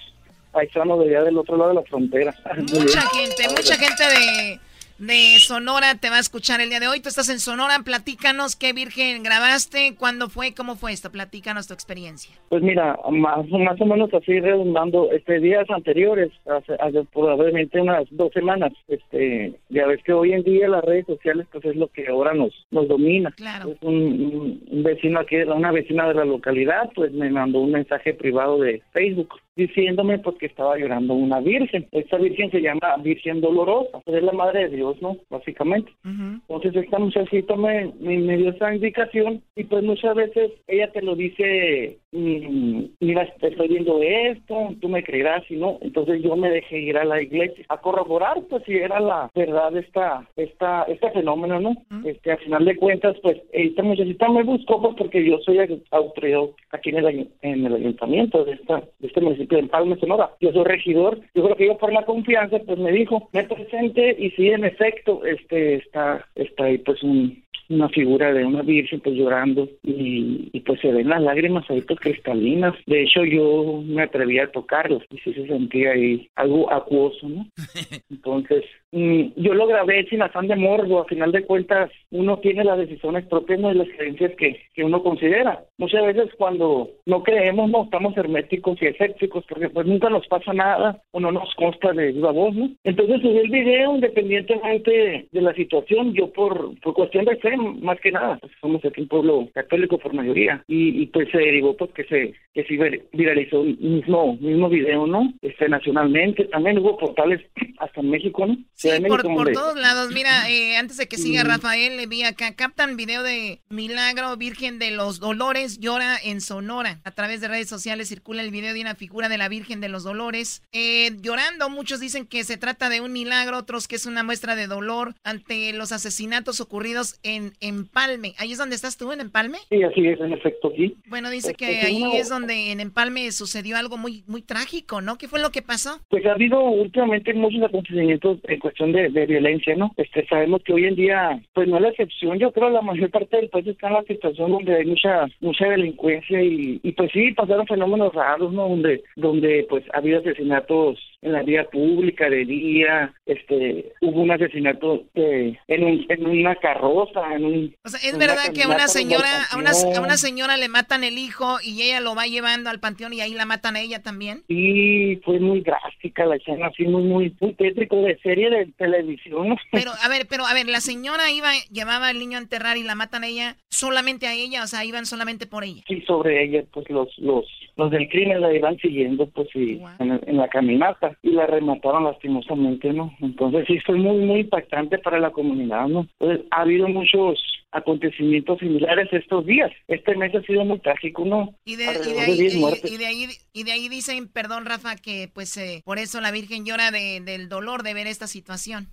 [SPEAKER 23] paisanos de allá del otro lado de la frontera.
[SPEAKER 12] Mucha gente, mucha gente de de Sonora te va a escuchar el día de hoy. Tú estás en Sonora, platícanos qué virgen grabaste, cuándo fue, cómo fue esto, platícanos tu experiencia.
[SPEAKER 23] Pues mira, más, más o menos así redundando, este días anteriores, hace, probablemente unas dos semanas, este, ya ves que hoy en día las redes sociales pues es lo que ahora nos, nos domina.
[SPEAKER 12] Claro.
[SPEAKER 23] un, un vecino aquí, una vecina de la localidad, pues me mandó un mensaje privado de Facebook diciéndome pues que estaba llorando una virgen. Esta virgen se llama Virgen Dolorosa, pues, es la madre de Dios, ¿no? Básicamente. Entonces esta muchachita me, me, dio esa indicación y pues muchas veces ella te lo dice, mm, mira, te estoy viendo esto, tú me creerás y no. Entonces yo me dejé ir a la iglesia a corroborar pues si era la verdad esta, esta, este fenómeno, ¿no? Este, a final de cuentas pues esta muchachita me buscó pues porque yo soy autoridad aquí en el, en el ayuntamiento de, esta, de este municipio en Palma, Sonora. Yo soy regidor, yo creo que yo por la confianza, pues me dijo, me presente y sí, en efecto, este está, está ahí pues un, una figura de una virgen pues llorando y, pues se ven las lágrimas ahí pues cristalinas. De hecho yo me atreví a tocarlos y sí se sentía ahí algo acuoso, ¿no? Entonces yo lo grabé sin afán de morbo, a final de cuentas uno tiene las decisiones propias y las creencias que, que uno considera. Muchas veces cuando no creemos no estamos herméticos y escépticos porque pues nunca nos pasa nada o no nos consta de viva voz, ¿no? Entonces subí el video independientemente de la situación, yo por, por cuestión de fe más que nada, pues, somos aquí un pueblo católico por mayoría y, pues se derivó pues que se que se viralizó el mismo mismo video, ¿no? Este nacionalmente también hubo portales hasta en México, ¿no?
[SPEAKER 12] Sí, por, por todos lados. Mira, eh, antes de que siga Rafael, le vi acá, captan video de Milagro Virgen de los Dolores, llora en Sonora. A través de redes sociales circula el video de una figura de la Virgen de los Dolores eh, llorando. Muchos dicen que se trata de un milagro, otros que es una muestra de dolor ante los asesinatos ocurridos en Empalme. ¿Ahí es donde estás tú, en Empalme?
[SPEAKER 23] Sí, así es, en efecto, sí.
[SPEAKER 12] Bueno, dice que
[SPEAKER 23] Pues,
[SPEAKER 12] ahí es donde en Empalme sucedió algo muy, muy trágico, ¿no? ¿Qué fue lo que pasó?
[SPEAKER 23] Pues ha habido últimamente muchos acontecimientos en cuestión de, de violencia, ¿no? Este, sabemos que hoy en día, pues no es la excepción, yo creo la mayor parte del país está en la situación donde hay mucha mucha delincuencia y, y pues sí, pasaron fenómenos raros, ¿no? Donde, donde pues ha habido asesinatos en la vía pública de día, este, hubo un asesinato eh, en, un, en una carroza, en un...
[SPEAKER 12] O sea, ¿es verdad que a una señora, a una, a una señora le matan el hijo y ella lo va llevando al panteón y ahí la matan a ella también?
[SPEAKER 23] Sí, fue muy drástica la escena, así muy, muy, muy tétrico de serie de televisión. ¿no?
[SPEAKER 12] Pero, a ver, pero, a ver, la señora iba, llevaba al niño a enterrar y la matan a ella, solamente a ella, o sea, iban solamente por ella.
[SPEAKER 23] Sí, sobre ella, pues los los los del crimen la iban siguiendo, pues sí, en, en la caminata y la remataron lastimosamente, ¿no? Entonces sí fue muy muy impactante para la comunidad, ¿no? Entonces, ha habido muchos acontecimientos similares estos días. Este mes ha sido muy trágico, ¿no?
[SPEAKER 12] Y de, y ahí,
[SPEAKER 23] 10
[SPEAKER 12] y- de ahí, y de ahí dicen, perdón Rafa, que pues eh, por eso la Virgen llora de- del dolor de ver esta situación.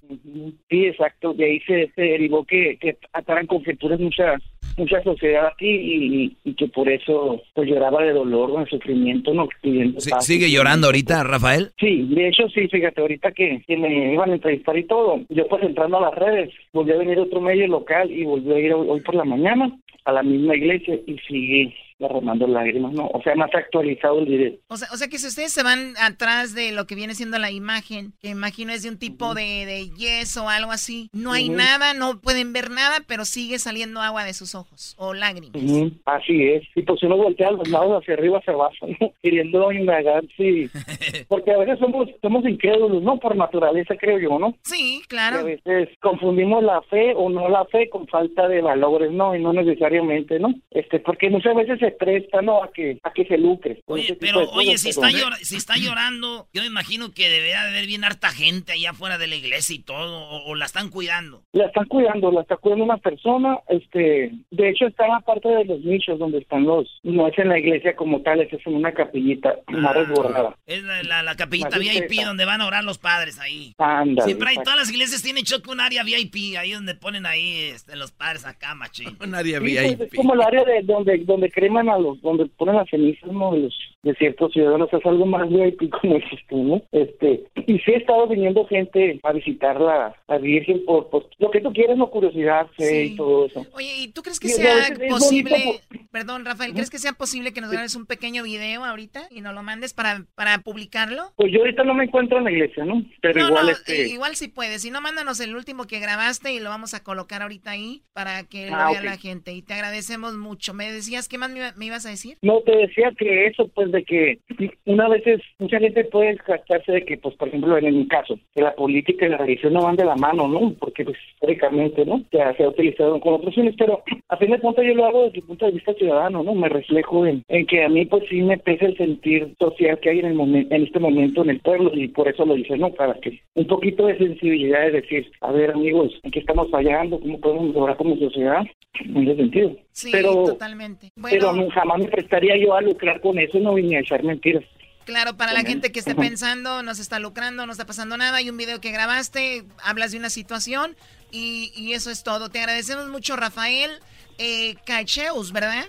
[SPEAKER 23] Sí, exacto. De ahí se, se derivó que, que ataran conjeturas mucha mucha sociedad aquí y, y que por eso pues lloraba de dolor, de sufrimiento, no pidiendo
[SPEAKER 8] Sí. ¿Sigue llorando ahorita, Rafael?
[SPEAKER 23] Sí, de hecho sí, fíjate, ahorita que, que me iban a entrevistar y todo, yo pues entrando a las redes, volví a venir otro medio local y volví a ir hoy, hoy por la mañana a la misma iglesia y sigue derramando lágrimas, ¿no? O sea, más actualizado el video.
[SPEAKER 12] O sea, o sea que si ustedes se van atrás de lo que viene siendo la imagen, que imagino es de un tipo de, de yeso o algo así, no hay
[SPEAKER 23] Ujú.
[SPEAKER 12] nada, no pueden ver nada, pero sigue saliendo agua de sus ojos o lágrimas.
[SPEAKER 23] Ujú, Así es. Y pues uno voltea a los lados hacia arriba, hacia abajo, ¿no? queriendo indagar, sí. Porque a veces somos somos incrédulos, ¿no? Por naturaleza, creo yo, ¿no?
[SPEAKER 12] Sí,
[SPEAKER 23] Y a
[SPEAKER 12] claro.
[SPEAKER 23] veces confundimos la fe o no la fe con falta de valores, ¿no? Y no necesariamente, ¿no? Este, porque muchas veces se presta, ¿no? A que, a que se lucre. tipo
[SPEAKER 5] Pero, oye, si está, llora- si está llorando, yo me imagino que debería de haber bien harta gente allá afuera de la iglesia y todo, o, o la están cuidando.
[SPEAKER 23] La están cuidando, la está cuidando una persona, este, de hecho está en la parte de los nichos donde están los, no es en la iglesia como tal, es en una capillita más resguardada.
[SPEAKER 5] Es la, la, la capillita VIP donde van a orar los padres ahí.
[SPEAKER 23] Ándale,
[SPEAKER 5] Siempre hay,
[SPEAKER 23] exacto.
[SPEAKER 5] todas las iglesias tienen choque un área VIP, ahí donde ponen ahí este, los padres acá, machín.
[SPEAKER 6] Un área
[SPEAKER 23] Sí, pues, es como el área de donde donde a los, donde ponen las cenizas, ¿no? De los de ciertos ciudadanos, es algo más VIP como tú, ¿no? Este, y sí ha estado viniendo gente a visitar la, la Virgen por, por lo que tú quieres, no curiosidad, fe y todo eso.
[SPEAKER 12] Oye, ¿y tú crees que
[SPEAKER 23] Y
[SPEAKER 12] sea posible,
[SPEAKER 23] bonito
[SPEAKER 12] perdón Rafael, ¿crees que sea posible que nos grabes un pequeño video ahorita y nos lo mandes para, para publicarlo?
[SPEAKER 23] Pues yo ahorita no me encuentro en la iglesia, ¿no? Pero
[SPEAKER 12] No,
[SPEAKER 23] igual
[SPEAKER 12] no,
[SPEAKER 23] este
[SPEAKER 12] igual si puedes. Si no, mándanos el último que grabaste y lo vamos a colocar ahorita ahí para que lo
[SPEAKER 23] Ah,
[SPEAKER 12] vea
[SPEAKER 23] ok.
[SPEAKER 12] la gente. Y te agradecemos mucho. ¿Me decías qué más me, me ibas a decir?
[SPEAKER 23] No, te decía que eso, pues, de que una vez es- mucha gente puede jactarse de que, pues, por ejemplo, en mi caso, que la política y la religión no van de la mano, ¿no? Porque, pues, históricamente, ¿no? Se ha, utilizado con otros fines, pero a fin de cuentas yo lo hago desde el punto de vista ciudadano, ¿no? Me reflejo en, en que a mí, pues, sí me pesa el sentir social que hay en el momento, en este momento en el pueblo y por eso lo hice, ¿no? Para que un poquito de sensibilidad es decir, a ver, amigos, ¿en qué estamos fallando? ¿Cómo podemos mejorar como sociedad? En ese sentido.
[SPEAKER 12] Sí,
[SPEAKER 23] pero,
[SPEAKER 12] totalmente.
[SPEAKER 23] pero
[SPEAKER 12] Bueno,
[SPEAKER 23] no, jamás me prestaría yo a lucrar con eso, no vine a echar mentiras.
[SPEAKER 12] claro, para la gente que esté pensando, no se está lucrando, no está pasando nada, hay un video que grabaste, hablas de una situación y, y eso es todo. Te agradecemos mucho, Rafael eh, Cacheus, ¿verdad?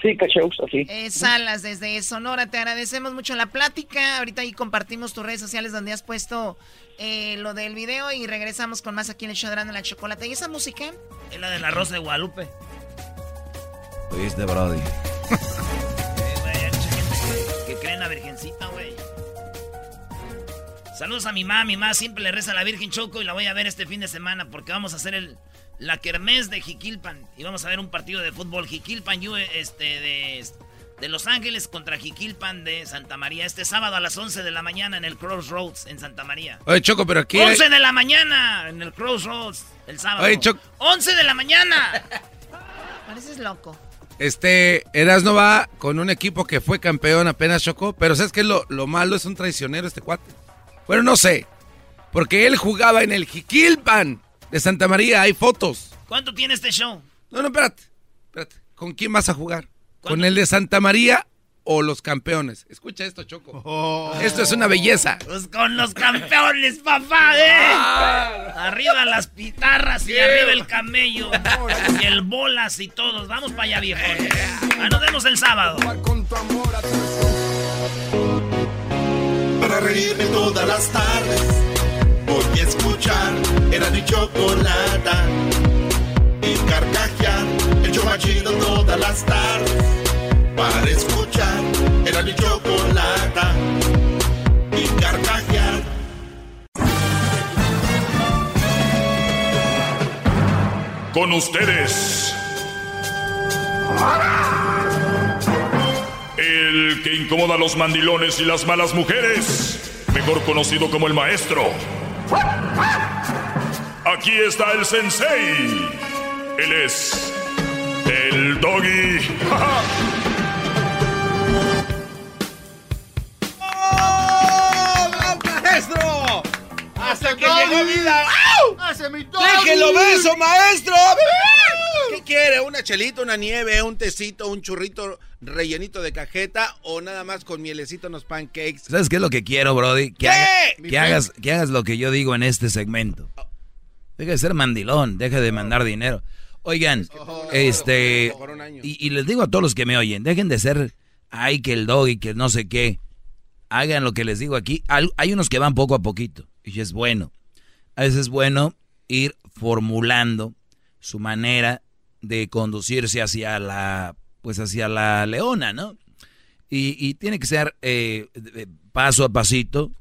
[SPEAKER 23] Sí, cacheus, así.
[SPEAKER 12] Eh, Salas desde Sonora, te agradecemos mucho la plática. Ahorita ahí compartimos tus redes sociales donde has puesto eh, lo del video y regresamos con más aquí en el show de la Chocolata. ¿Y esa música?
[SPEAKER 5] Es la de la Rosa de Guadalupe.
[SPEAKER 8] Oíste, Brody.
[SPEAKER 5] Que creen en la Virgencita, güey. Saludos a mi mamá. Mi mamá siempre le reza a la Virgen Choco y la voy a ver este fin de semana porque vamos a hacer el, la kermés de Jiquilpan. Y vamos a ver un partido de fútbol. Jiquilpan, este, de, de Los Ángeles contra Jiquilpan de Santa María. Este sábado a las 11 de la mañana en el Crossroads en Santa María.
[SPEAKER 6] Oye, Choco, pero aquí... hay-
[SPEAKER 5] 11 de la mañana en el Crossroads el sábado.
[SPEAKER 6] Oye, Choc-
[SPEAKER 5] 11 de la mañana.
[SPEAKER 12] Pareces loco.
[SPEAKER 6] Este, Erasno va con un equipo que fue campeón apenas Choco, pero ¿sabes qué? Lo, lo malo es un traicionero este cuate. Bueno, no sé. Porque él jugaba en el Jiquilpan de Santa María, hay fotos.
[SPEAKER 5] ¿Cuánto tiene este show?
[SPEAKER 6] No, no, espérate, espérate. ¿Con quién vas a jugar? ¿Con el de Santa María o los campeones? Escucha esto, Choco.
[SPEAKER 5] Oh.
[SPEAKER 6] Esto es una belleza.
[SPEAKER 5] Pues con los campeones, papá, ¿eh? Arriba las pitarras y arriba el camello. Y el bolas y todos. Vamos para allá, viejo. Ah, nos vemos el sábado.
[SPEAKER 3] Para reírme todas las tardes. Voy a escuchar era mi chocolata. Y carcajear el show más chido todas las tardes. Para escuchar era mi chocolata. Y carcajear.
[SPEAKER 4] Con ustedes. El que incomoda a los mandilones y las malas mujeres. Mejor conocido como el maestro. Aquí está el sensei. Él es el doggy.
[SPEAKER 6] ¡Maestro!
[SPEAKER 7] ¡Hasta
[SPEAKER 6] que llegó vida!
[SPEAKER 7] ¡Hace mi
[SPEAKER 6] ¡Déjelo beso, maestro! ¿Qué quiere? ¿Una chelita, una nieve, un tecito, un churrito rellenito de cajeta o nada más con mielecito en los pancakes?
[SPEAKER 8] ¿Sabes qué es lo que quiero, Brody? Que,
[SPEAKER 6] ¿Qué?
[SPEAKER 8] haga-
[SPEAKER 6] Mi
[SPEAKER 8] que hagas, que hagas lo que yo digo en este segmento. Deja de ser mandilón, deja de mandar dinero. Oigan, este, y, y les digo a todos los que me oyen, dejen de ser, ay, que el dog y que no sé qué. Hagan lo que les digo aquí. Hay unos que van poco a poquito, y es bueno. A veces es bueno ir formulando su manera de conducirse hacia la, pues hacia la leona, ¿no? Y, y tiene que ser eh, paso a pasito,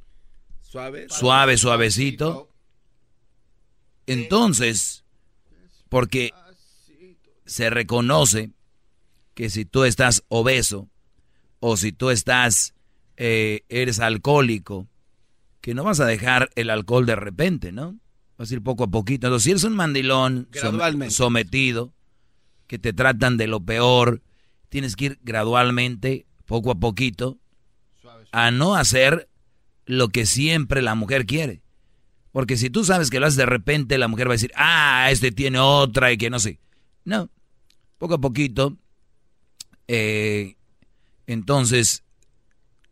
[SPEAKER 6] Suave.
[SPEAKER 8] suave, suavecito. Entonces, porque se reconoce que si tú estás obeso o si tú estás, eh, eres alcohólico, que no vas a dejar el alcohol de repente, ¿no? Vas a ir poco a poquito. Entonces, si eres un mandilón sometido, que te tratan de lo peor, tienes que ir gradualmente, poco a poquito, a no hacer lo que siempre la mujer quiere. Porque si tú sabes que lo haces de repente, la mujer va a decir, ah, este tiene otra y que no sé. No, poco a poquito. eh, entonces,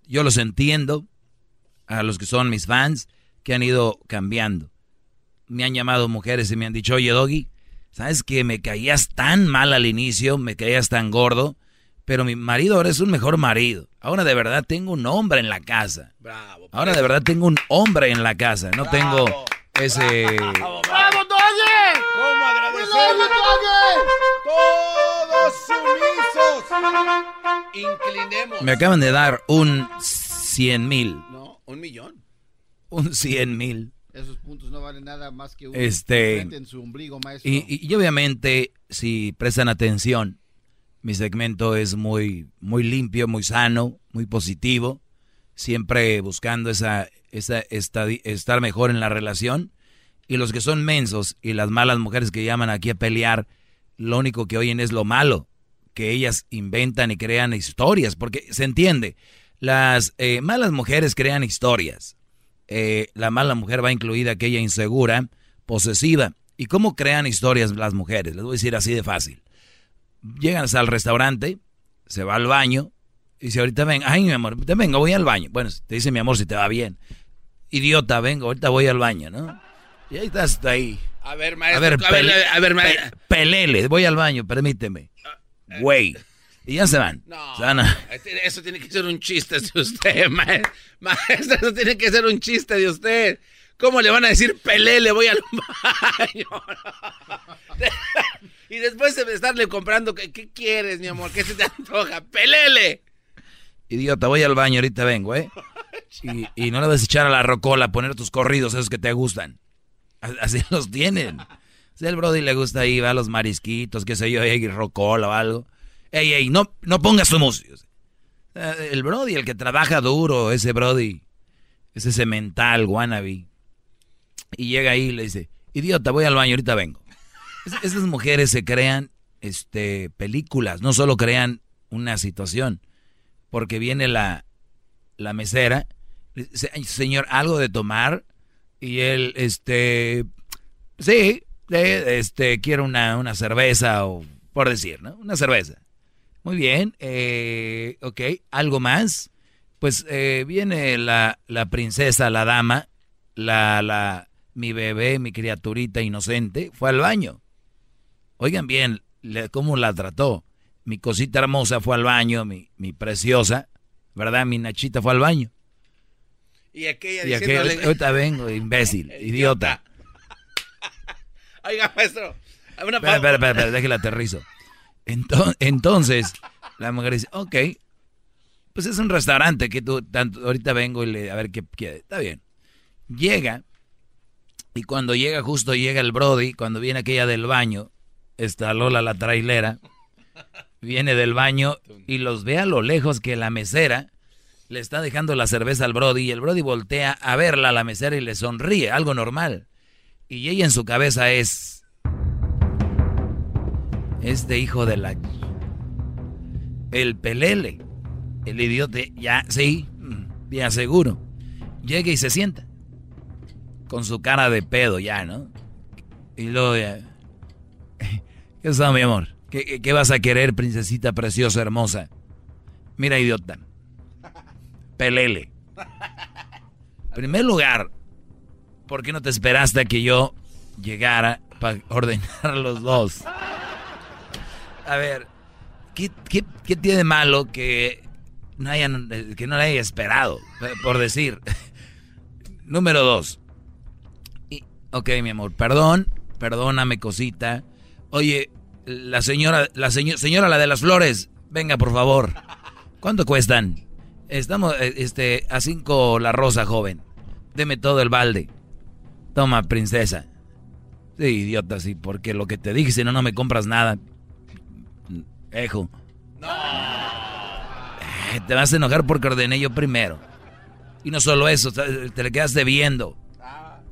[SPEAKER 8] yo los entiendo a los que son mis fans que han ido cambiando. Me han llamado mujeres y me han dicho, oye, Doggy, ¿sabes que me caías tan mal al inicio? Me caías tan gordo, pero mi marido ahora es un mejor marido. Ahora de verdad tengo un hombre en la casa.
[SPEAKER 6] Bravo.
[SPEAKER 8] Ahora de verdad tengo un hombre en la casa. No tengo ese...
[SPEAKER 7] ¡Bravo, Doggy!
[SPEAKER 6] ¿Cómo
[SPEAKER 7] agradecerle?
[SPEAKER 6] Inclinemos.
[SPEAKER 8] Me acaban de dar un 100 mil.
[SPEAKER 6] No, un millón.
[SPEAKER 8] Un 100 mil.
[SPEAKER 7] Esos puntos no valen nada más que un
[SPEAKER 8] Este-
[SPEAKER 7] frente en su ombligo, maestro.
[SPEAKER 8] Y, y- y obviamente, si prestan atención, mi segmento es muy, muy limpio, muy sano, muy positivo, siempre buscando esa, esa estar mejor en la relación. Y los que son mensos y las malas mujeres que llaman aquí a pelear, lo único que oyen es lo malo, que ellas inventan y crean historias, porque se entiende, las eh, malas mujeres crean historias. Eh, la mala mujer va incluida aquella insegura, posesiva. ¿Y cómo crean historias las mujeres? Les voy a decir así de fácil. Llegan al restaurante, se va al baño, y dice, ahorita ven, ay mi amor, te vengo, voy al baño. Bueno, te dice mi amor si te va bien. Idiota, vengo, ahorita voy al baño, ¿no? Y ahí estás ahí.
[SPEAKER 6] A ver,
[SPEAKER 8] A
[SPEAKER 6] maestro.
[SPEAKER 8] ver,
[SPEAKER 6] a ver, a ver,
[SPEAKER 8] pe- pelele, voy al baño, permíteme. Güey. Y ya se van.
[SPEAKER 6] No,
[SPEAKER 8] Se van a-
[SPEAKER 6] eso tiene que ser un chiste de usted, ma- maestro. Eso tiene que ser un chiste de usted. ¿Cómo le van a decir pelé, le voy al baño? y después de estarle comprando, ¿qué, qué quieres, mi amor? ¿Qué se te antoja? ¡Pelele!
[SPEAKER 8] Idiota, voy al baño, ahorita vengo, ¿eh? Y, y no le vas a echar a la rocola poner tus corridos, esos que te gustan. Así los tienen. El Brody le gusta ahí, va a los marisquitos, qué sé yo, y rocola o algo. Ey, ey, no, no pongas tu música. Eh, El Brody, el que trabaja duro, ese Brody, ese cemental, wannabe. Y llega ahí y le dice, idiota, voy al baño, ahorita vengo. Es- esas mujeres se crean este, películas, no solo crean una situación. Porque viene la, la mesera, dice, "Ay, señor, algo de tomar. Y él, este, sí, eh, este, quiere una, una cerveza o, por decir, ¿no? Una cerveza. Muy bien, eh, ok, ¿algo más? Pues eh, viene la, la princesa, la dama, la, la, mi bebé, mi criaturita inocente, fue al baño. Oigan bien, le- cómo la trató. Mi cosita hermosa fue al baño, mi, mi preciosa, ¿verdad? Mi Nachita fue al baño.
[SPEAKER 6] Y aquella
[SPEAKER 8] Y ahorita vengo, imbécil, idiota.
[SPEAKER 6] Oiga, maestro. Una
[SPEAKER 8] Espera, espera, espera, espera, déjela aterrizo. Entonces, entonces, la mujer dice, ok, pues es un restaurante que tú, tanto, ahorita vengo y le, a ver qué quiere. Está bien. Llega, y cuando llega, justo llega el Brody, cuando viene aquella del baño, está Lola la trailera, viene del baño y los ve a lo lejos que la mesera le está dejando la cerveza al Brody y el Brody voltea a verla a la mesera y le sonríe, algo normal. Y ella en su cabeza es... Este hijo de la... El pelele. El idiota, ya, sí, mm, ya seguro. Llega y se sienta. Con su cara de pedo ya, ¿no? Y luego ya... ¿Qué está, mi amor? ¿Qué, qué- vas a querer, princesita preciosa, hermosa? Mira, idiota. Pelele. primer lugar, ¿por qué no te esperaste a que yo llegara para ordenar los dos? A ver, ¿qué, tiene malo que no hayan, que no le haya esperado? Por decir. Número dos. Y- ok, mi amor, perdón, perdóname, cosita. Oye, la señora, la seño- señora, la de las flores, venga, por favor. ¿Cuánto cuestan? Estamos, eh, este, a cinco la rosa, joven. Deme todo el balde. Toma, princesa. Sí, idiota, sí, porque lo que te dije, si no, no me compras nada. Ejo. Eh, Te vas a enojar porque ordené yo primero. Y no solo eso, te le quedaste viendo.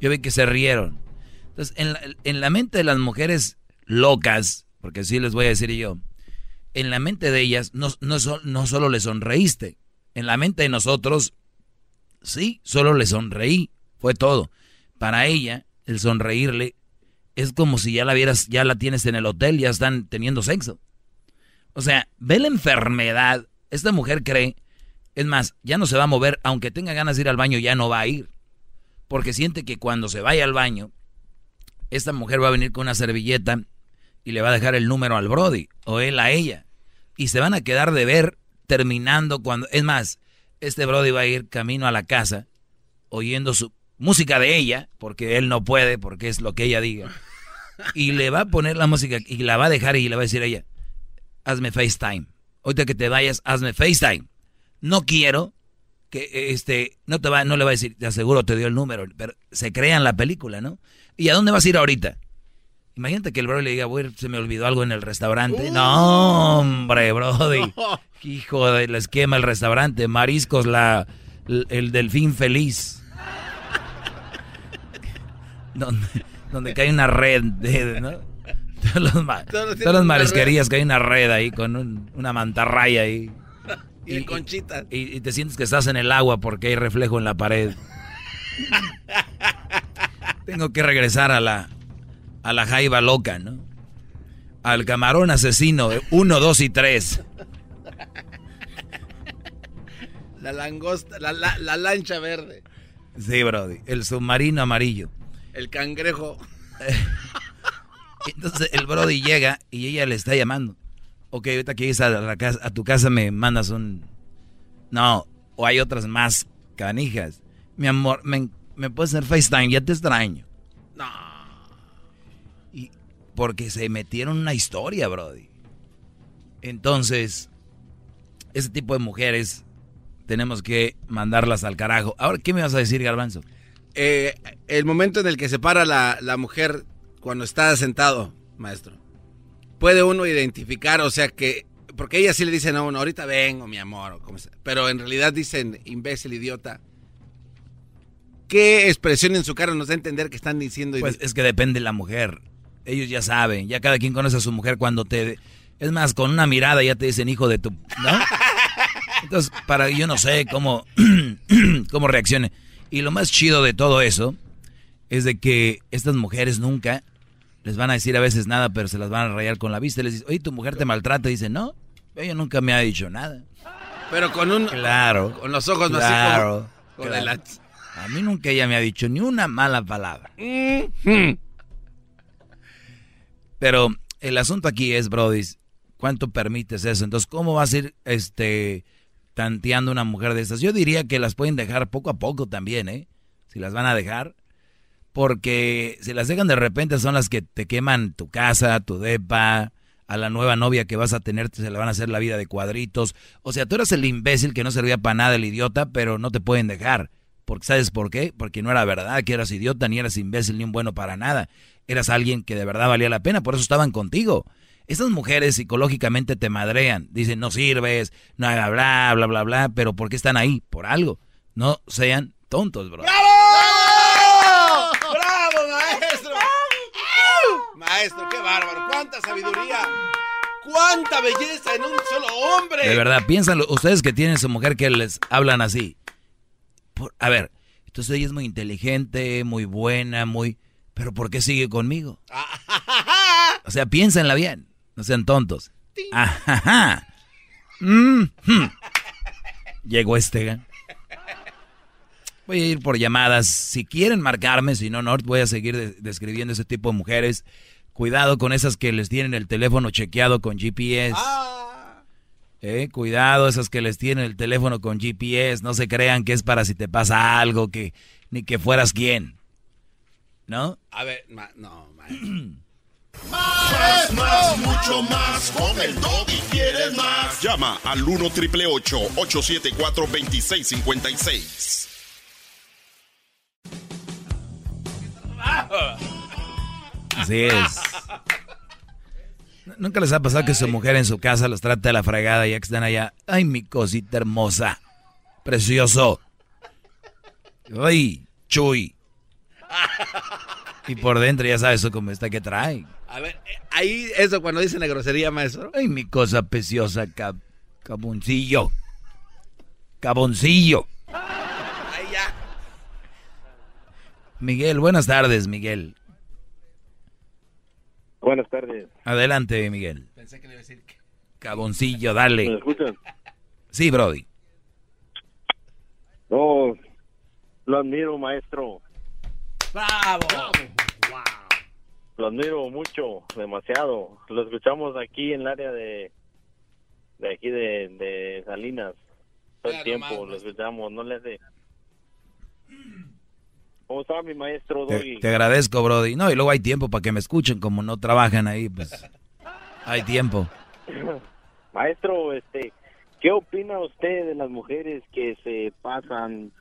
[SPEAKER 8] Yo vi que se rieron. Entonces, en la, en la mente de las mujeres locas, porque así les voy a decir yo, en la mente de ellas no, no, no solo le sonreíste, en la mente de nosotros, sí, solo le sonreí, fue todo. Para ella, el sonreírle es como si ya la vieras, ya la tienes en el hotel, ya están teniendo sexo. O sea, ve la enfermedad. Esta mujer cree, es más, ya no se va a mover, aunque tenga ganas de ir al baño, ya no va a ir. Porque siente que cuando se vaya al baño, esta mujer va a venir con una servilleta y le va a dejar el número al Brody o él a ella. Y se van a quedar de ver terminando cuando... Es más, este Brody va a ir camino a la casa oyendo su música de ella, porque él no puede, porque es lo que ella diga. Y le va a poner la música y la va a dejar y le va a decir a ella, hazme FaceTime. Ahorita que te vayas, hazme FaceTime. No quiero que este no te va no le va a decir, te aseguro te dio el número, pero se crean la película, ¿no? ¿Y a dónde vas a ir ahorita? Imagínate que el bro le diga, "Güey, se me olvidó algo en el restaurante." No, hombre, brody. Hijo de la esquema el restaurante, mariscos la el delfín feliz. Donde, donde cae una red de, ¿no? Todos los
[SPEAKER 6] Todos
[SPEAKER 8] todas las marisquerías que hay una red ahí con un- una mantarraya ahí.
[SPEAKER 6] Y conchitas.
[SPEAKER 8] Y, y te sientes que estás en el agua porque hay reflejo en la pared. Tengo que regresar a la a la jaiba loca, ¿no? Al camarón asesino, eh, uno, dos y tres.
[SPEAKER 6] La langosta, la, la- la lancha verde,
[SPEAKER 8] Sí, Brody. El submarino amarillo.
[SPEAKER 6] El cangrejo.
[SPEAKER 8] Entonces el Brody llega y ella le está llamando. Ok, ahorita que llegues a, la casa, a tu casa me mandas un... No, o hay otras más canijas. Mi amor, me, me puedes hacer FaceTime, ya te extraño.
[SPEAKER 6] No.
[SPEAKER 8] Y porque se metieron una historia, Brody. Entonces, ese tipo de mujeres tenemos que mandarlas al carajo. Ahora, ¿qué me vas a decir, Garbanzo?
[SPEAKER 6] Eh, el momento en el que se para la, la mujer cuando está sentado, maestro. Puede uno identificar, o sea que, porque ellas sí le dicen a uno, ahorita vengo, mi amor, o como sea, pero en realidad dicen imbécil, idiota. ¿Qué expresión en su cara nos da a entender que están diciendo?
[SPEAKER 8] Pues es que depende de la mujer. Ellos ya saben, ya cada quien conoce a su mujer cuando te... Es más, con una mirada ya te dicen hijo de tu... ¿No? Entonces, para yo no sé cómo, cómo reaccione. Y lo más chido de todo eso es de que estas mujeres nunca les van a decir a veces nada, pero se las van a rayar con la vista. Les dice, oye, tu mujer te maltrata. Y dice, no, ella nunca me ha dicho nada.
[SPEAKER 6] Pero con un.
[SPEAKER 8] Claro.
[SPEAKER 6] Con los ojos
[SPEAKER 8] claro,
[SPEAKER 6] así como. con
[SPEAKER 8] claro.
[SPEAKER 6] el-
[SPEAKER 8] A mí nunca ella me ha dicho ni una mala palabra.
[SPEAKER 6] Mm.
[SPEAKER 8] Pero el asunto aquí es, Brody, ¿cuánto permites eso? Entonces, ¿cómo vas a ir este, tanteando una mujer de estas? Yo diría que las pueden dejar poco a poco también, ¿eh? Si las van a dejar. Porque si las dejan de repente son las que te queman tu casa, tu depa, a la nueva novia que vas a tener se le van a hacer la vida de cuadritos. O sea, tú eras el imbécil que no servía para nada, el idiota, pero no te pueden dejar. Porque ¿Sabes por qué? Porque no era verdad que eras idiota, ni eras imbécil, ni un bueno para nada. Eras alguien que de verdad valía la pena, por eso estaban contigo. Estas mujeres psicológicamente te madrean, dicen no sirves, no bla bla bla bla bla, pero ¿por qué están ahí? Por algo. No sean tontos, bro.
[SPEAKER 6] ¡Bravo, maestro! Maestro, qué bárbaro. Cuánta sabiduría. Cuánta belleza en un solo hombre.
[SPEAKER 8] De verdad, piénsenlo, ustedes que tienen su mujer que les hablan así. Por- a ver, entonces ella es muy inteligente, muy buena, muy... Pero ¿por qué sigue conmigo? O sea, piénsenla bien, no sean tontos. Ajá. Mhm. Llegó este. Voy a ir por llamadas. Si quieren marcarme, si no, no, voy a seguir de- describiendo ese tipo de mujeres. Cuidado con esas que les tienen el teléfono chequeado con GPS. Eh, cuidado, esas que les tienen el teléfono con GPS, no se crean que es para si te pasa algo, que ni que fueras quien. ¿No?
[SPEAKER 6] A ver, ma- no, maestro.
[SPEAKER 3] Más, más, mucho más. Con el y quieres más.
[SPEAKER 26] Llama al 1 triple 874 2656.
[SPEAKER 8] Así es. ¿Nunca les ha pasado que su mujer en su casa los trata de la fregada ya que están allá? Ay, mi cosita hermosa. Precioso. Ay, chuy. Y por dentro ya sabes eso como está que trae.
[SPEAKER 6] A ver, eh, ahí eso cuando dicen la grosería, maestro.
[SPEAKER 8] Ay, mi cosa preciosa, cab caboncillo. Caboncillo.
[SPEAKER 6] Ahí ya.
[SPEAKER 8] Miguel, buenas tardes, Miguel.
[SPEAKER 27] Buenas tardes.
[SPEAKER 8] Adelante, Miguel.
[SPEAKER 6] Pensé que le iba a decir que...
[SPEAKER 8] Caboncillo,
[SPEAKER 27] ¿Me
[SPEAKER 8] dale.
[SPEAKER 27] escuchan?
[SPEAKER 8] Sí, Brody.
[SPEAKER 27] No, lo admiro, maestro.
[SPEAKER 6] ¡Bravo!
[SPEAKER 27] Lo admiro mucho, demasiado. Lo escuchamos aquí en el área de, de aquí de, de Salinas. Todo el
[SPEAKER 6] Mira
[SPEAKER 27] tiempo
[SPEAKER 6] nomás,
[SPEAKER 27] lo escuchamos. No le hace. ¿Cómo está mi maestro
[SPEAKER 8] Te, te agradezco, Brody. No, y luego hay tiempo para que me escuchen, como no trabajan ahí, pues. Hay tiempo.
[SPEAKER 27] Maestro, este, ¿qué opina usted de las mujeres que se pasan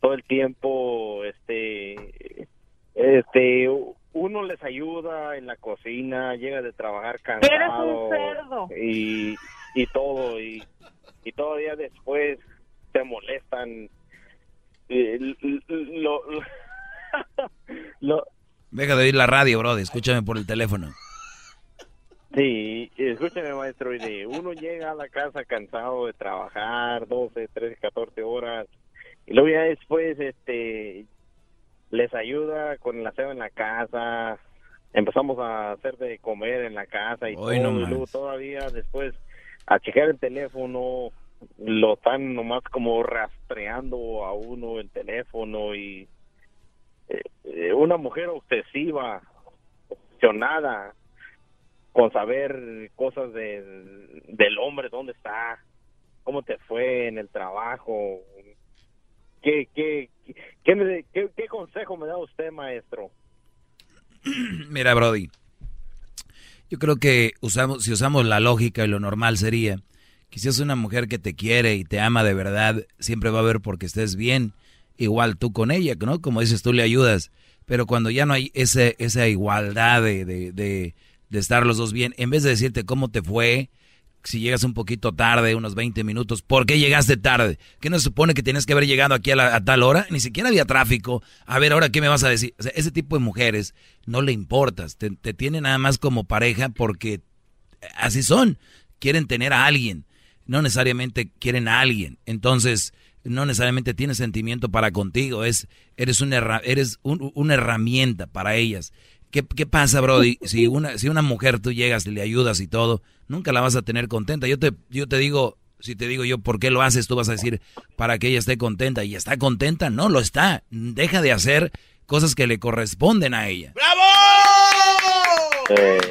[SPEAKER 27] todo el tiempo, este, este, uno les ayuda en la cocina, llega de trabajar cansado
[SPEAKER 17] Eres un cerdo.
[SPEAKER 27] y y todo y y todavía después te molestan. L- Lo, lo,
[SPEAKER 8] Deja de oír la radio, Brody. Escúchame por el teléfono.
[SPEAKER 27] Sí, escúcheme maestro, y de uno llega a la casa cansado de trabajar 12, 13, 14 horas y luego ya después este les ayuda con el aseo en la casa, empezamos a hacer de comer en la casa y
[SPEAKER 8] Hoy
[SPEAKER 27] todo,
[SPEAKER 8] no
[SPEAKER 27] y luego todavía después a checar el teléfono lo están nomás como rastreando a uno el teléfono y eh, eh, una mujer obsesiva, obsesionada con saber cosas de, del hombre, dónde está, cómo te fue en el trabajo. ¿Qué, qué, qué, consejo me da usted, maestro?
[SPEAKER 8] Mira, Brody. Yo creo que usamos, si usamos la lógica y lo normal sería que si es una mujer que te quiere y te ama de verdad, siempre va a haber porque estés bien, igual tú con ella, ¿no? Como dices, tú le ayudas. Pero cuando ya no hay ese, esa igualdad de, de, de, de estar los dos bien, en vez de decirte cómo te fue, si llegas un poquito tarde, unos 20 minutos, ¿por qué llegaste tarde? ¿Qué no se supone que tienes que haber llegado aquí a, la- a tal hora? Ni siquiera había tráfico. A ver, ahora, ¿qué me vas a decir? O sea, ese tipo de mujeres no le importas. Te, te tienen nada más como pareja porque así son. Quieren tener a alguien. No necesariamente quieren a alguien. Entonces, no necesariamente tiene sentimiento para contigo, es, eres, una, eres una herramienta para ellas. ¿Qué, ¿Qué, pasa, Brody? Si una, si una mujer tú llegas y le ayudas y todo, nunca la vas a tener contenta. Yo te, yo te digo, si te digo yo por qué lo haces, tú vas a decir para que ella esté contenta. ¿Y está contenta? No, lo está. Deja de hacer cosas que le corresponden a ella.
[SPEAKER 27] ¡Bravo!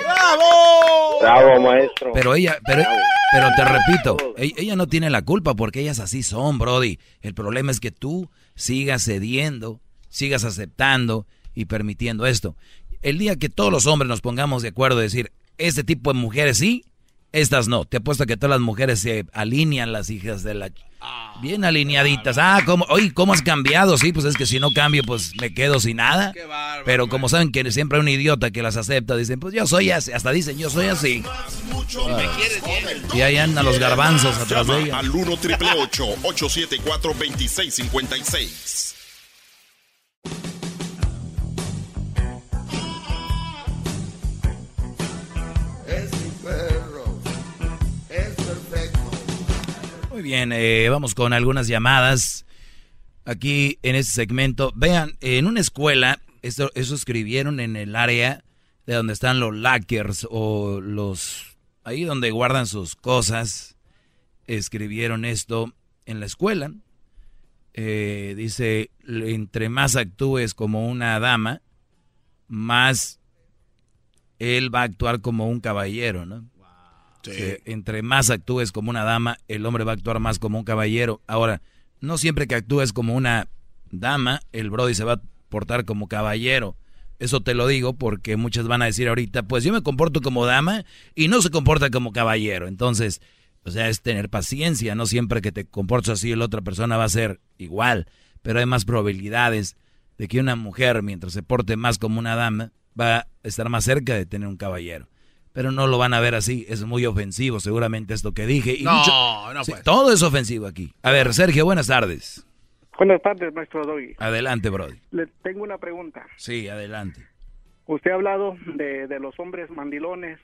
[SPEAKER 27] ¡Bravo! ¡Bravo, maestro!
[SPEAKER 8] Pero ella, pero, pero te repito, ella, ella no tiene la culpa porque ellas así son, Brody. El problema es que tú sigas cediendo, sigas aceptando y permitiendo esto. El día que todos los hombres nos pongamos de acuerdo y decir, este tipo de mujeres sí, estas no. Te apuesto que todas las mujeres se alinean las hijas de la... Bien alineaditas. Ah, ¿cómo, oye, ¿cómo has cambiado? Sí, pues es que si no cambio, pues me quedo sin nada. Pero como saben que siempre hay un idiota que las acepta, dicen, pues yo soy así. Hasta dicen, yo soy así. Y ahí andan los garbanzos atrás de ella.
[SPEAKER 26] Al 1 triple 874 2656.
[SPEAKER 8] Muy bien, eh, vamos con algunas llamadas aquí en este segmento. Vean, en una escuela, esto, eso escribieron en el área de donde están los lockers o los... Ahí donde guardan sus cosas, escribieron esto en la escuela. Eh, dice, entre más actúes como una dama, más él va a actuar como un caballero, ¿no? Que entre más actúes como una dama, el hombre va a actuar más como un caballero. Ahora, no siempre que actúes como una dama, el Brody se va a portar como caballero. Eso te lo digo porque muchas van a decir ahorita, pues yo me comporto como dama y no se comporta como caballero. Entonces, o sea, es tener paciencia, no siempre que te comportes así la otra persona va a ser igual, pero hay más probabilidades de que una mujer, mientras se porte más como una dama, va a estar más cerca de tener un caballero pero no lo van a ver así. Es muy ofensivo, seguramente esto que dije. Y
[SPEAKER 6] no, no
[SPEAKER 8] sí, Todo es ofensivo aquí. A ver, Sergio, buenas tardes.
[SPEAKER 28] Buenas tardes, maestro Doggy.
[SPEAKER 8] Adelante, Brody.
[SPEAKER 28] Le tengo una pregunta.
[SPEAKER 8] Sí, adelante.
[SPEAKER 28] Usted ha hablado de, de los hombres mandilones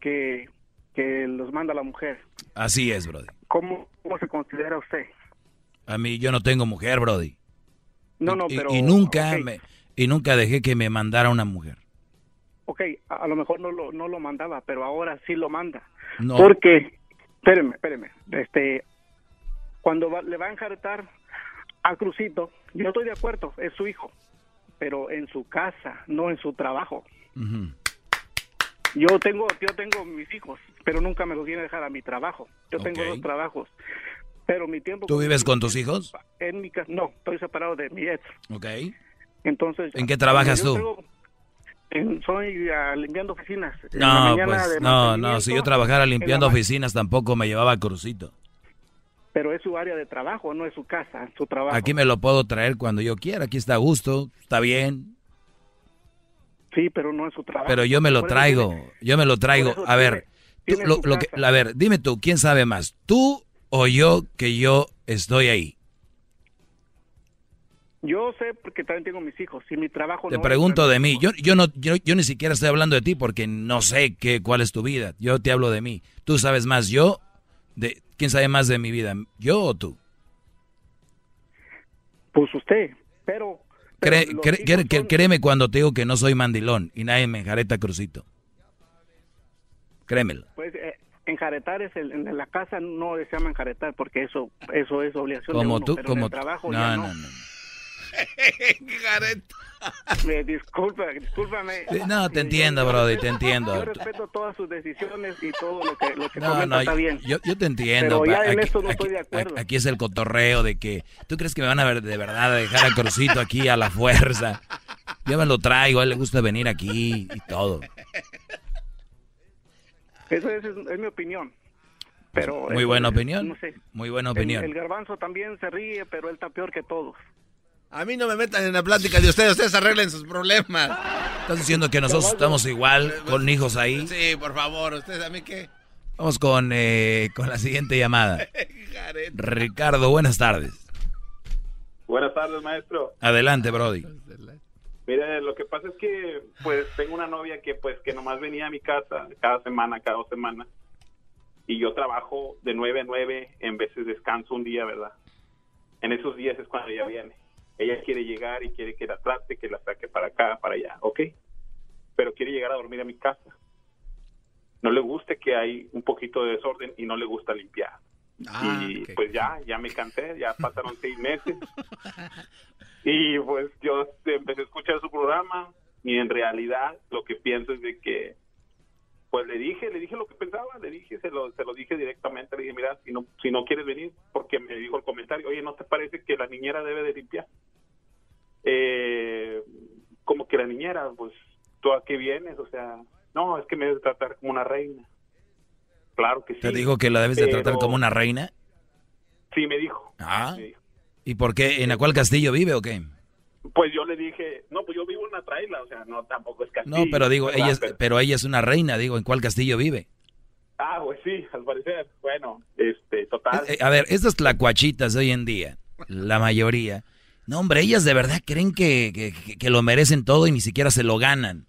[SPEAKER 28] que, que los manda la mujer.
[SPEAKER 8] Así es, Brody.
[SPEAKER 28] ¿Cómo, ¿Cómo se considera usted?
[SPEAKER 8] A mí, yo no tengo mujer, Brody.
[SPEAKER 28] No, no,
[SPEAKER 8] y,
[SPEAKER 28] pero...
[SPEAKER 8] Y nunca,
[SPEAKER 28] okay.
[SPEAKER 8] me, y nunca dejé que me mandara una mujer.
[SPEAKER 28] Ok, a, a, lo mejor no lo, no lo mandaba, pero ahora sí lo manda.
[SPEAKER 8] No.
[SPEAKER 28] Porque, espéreme, espéreme, este, cuando va, le va a enjaretar a Crucito, yo estoy de acuerdo, es su hijo, pero en su casa, no en su trabajo.
[SPEAKER 8] Uh -huh.
[SPEAKER 28] Yo tengo, yo tengo mis hijos, pero nunca me los viene a dejar a mi trabajo. Yo
[SPEAKER 8] okay.
[SPEAKER 28] tengo dos trabajos, pero mi tiempo.
[SPEAKER 8] ¿Tú vives con tus hijos?
[SPEAKER 28] En mi casa, no, estoy separado de mi ex.
[SPEAKER 8] Ok.
[SPEAKER 28] Entonces.
[SPEAKER 8] ¿En qué trabajas tú?
[SPEAKER 28] Tengo, en, soy uh, limpiando oficinas.
[SPEAKER 8] No, pues, no, no, si yo trabajara limpiando oficinas tampoco me llevaba crucito.
[SPEAKER 28] Pero es su área de trabajo, no es su casa, su trabajo.
[SPEAKER 8] Aquí me lo puedo traer cuando yo quiera, aquí está a gusto, está bien.
[SPEAKER 28] Sí, pero no es su trabajo.
[SPEAKER 8] Pero yo me lo traigo, tiene, yo me lo traigo. A ver, tú, lo, lo que, a ver, dime tú, ¿quién sabe más? ¿Tú o yo que yo estoy ahí?
[SPEAKER 28] Yo sé porque también tengo mis hijos y mi trabajo.
[SPEAKER 8] Te
[SPEAKER 28] no
[SPEAKER 8] pregunto de mí. Yo, yo no, yo, yo, ni siquiera estoy hablando de ti porque no sé qué, cuál es tu vida. Yo te hablo de mí. Tú sabes más. Yo, de, ¿quién sabe más de mi vida? ¿Yo o tú?
[SPEAKER 28] Pues usted. Pero.
[SPEAKER 8] pero son... Créeme cuando te digo que no soy mandilón y nadie me enjareta crucito. Créemelo.
[SPEAKER 28] Pues eh, enjaretar es el, en la casa no se llama enjaretar porque eso eso es obligación
[SPEAKER 8] como
[SPEAKER 28] de uno,
[SPEAKER 8] tú,
[SPEAKER 28] pero
[SPEAKER 8] como
[SPEAKER 28] en el trabajo
[SPEAKER 8] no,
[SPEAKER 28] ya
[SPEAKER 8] no, no. no.
[SPEAKER 28] Me disculpa, discúlpame.
[SPEAKER 8] No, te entiendo, Brody, te entiendo.
[SPEAKER 28] Yo respeto todas sus decisiones y todo lo que, lo que
[SPEAKER 8] no, no,
[SPEAKER 28] está bien.
[SPEAKER 8] Yo, yo te entiendo.
[SPEAKER 28] Pero ya en
[SPEAKER 8] aquí,
[SPEAKER 28] eso no
[SPEAKER 8] aquí,
[SPEAKER 28] estoy de acuerdo.
[SPEAKER 8] Aquí es el cotorreo de que tú crees que me van a ver de verdad a dejar a Crucito aquí a la fuerza. Yo me lo traigo, a él le gusta venir aquí y todo.
[SPEAKER 28] Eso es, es, mi opinión. Pero
[SPEAKER 8] Muy buena opinión.
[SPEAKER 28] No sé.
[SPEAKER 8] Muy buena opinión.
[SPEAKER 28] El garbanzo también se ríe, pero él está peor que todos.
[SPEAKER 6] A mí no me metan en la plática de ustedes, ustedes arreglen sus problemas.
[SPEAKER 8] ¿Estás diciendo que nosotros estamos igual con hijos ahí?
[SPEAKER 6] Sí, por favor, ustedes a mí qué.
[SPEAKER 8] Vamos con, eh, con la siguiente llamada. Ricardo, buenas tardes.
[SPEAKER 29] Buenas tardes, maestro.
[SPEAKER 8] Adelante, Brody.
[SPEAKER 29] Mire, lo que pasa es que pues tengo una novia que pues que nomás venía a mi casa cada semana, cada dos semanas. Y yo trabajo de 9 a 9, en veces descanso un día, ¿verdad? En esos días es cuando ella viene. Ella quiere llegar y quiere que la trate, que la saque para acá, para allá, ¿ok? Pero quiere llegar a dormir a mi casa. No le gusta que hay un poquito de desorden y no le gusta limpiar.
[SPEAKER 6] Ah,
[SPEAKER 29] y pues ya, ya me cansé, ya pasaron seis meses. Y pues yo empecé a escuchar su programa y en realidad lo que pienso es de que pues le dije, le dije lo que pensaba, le dije, se lo, se lo dije directamente, le dije, mira, si no, si no quieres venir, porque me dijo el comentario, oye, ¿no te parece que la niñera debe de limpiar? Eh, como que la niñera, pues, ¿tú a qué vienes? O sea, no, es que me debe tratar como una reina. Claro que sí.
[SPEAKER 8] ¿Te dijo que la debes de tratar como una reina?
[SPEAKER 29] Sí, me dijo.
[SPEAKER 8] Ah. ¿Y por qué? ¿En la cual castillo vive o qué?
[SPEAKER 29] Pues yo le dije, no, pues yo vivo en una traila, o sea, no, tampoco es castillo.
[SPEAKER 8] No, pero digo,
[SPEAKER 29] ¿verdad?
[SPEAKER 8] ella es,
[SPEAKER 29] Pero-
[SPEAKER 8] ella es una reina, digo, ¿en cuál castillo vive?
[SPEAKER 29] Ah, pues sí, al parecer. Bueno, este, total.
[SPEAKER 8] Eh, a ver, estas tlacuachitas de hoy en día, la mayoría, no hombre, ellas de verdad creen que, que- que- lo merecen todo y ni siquiera se lo ganan.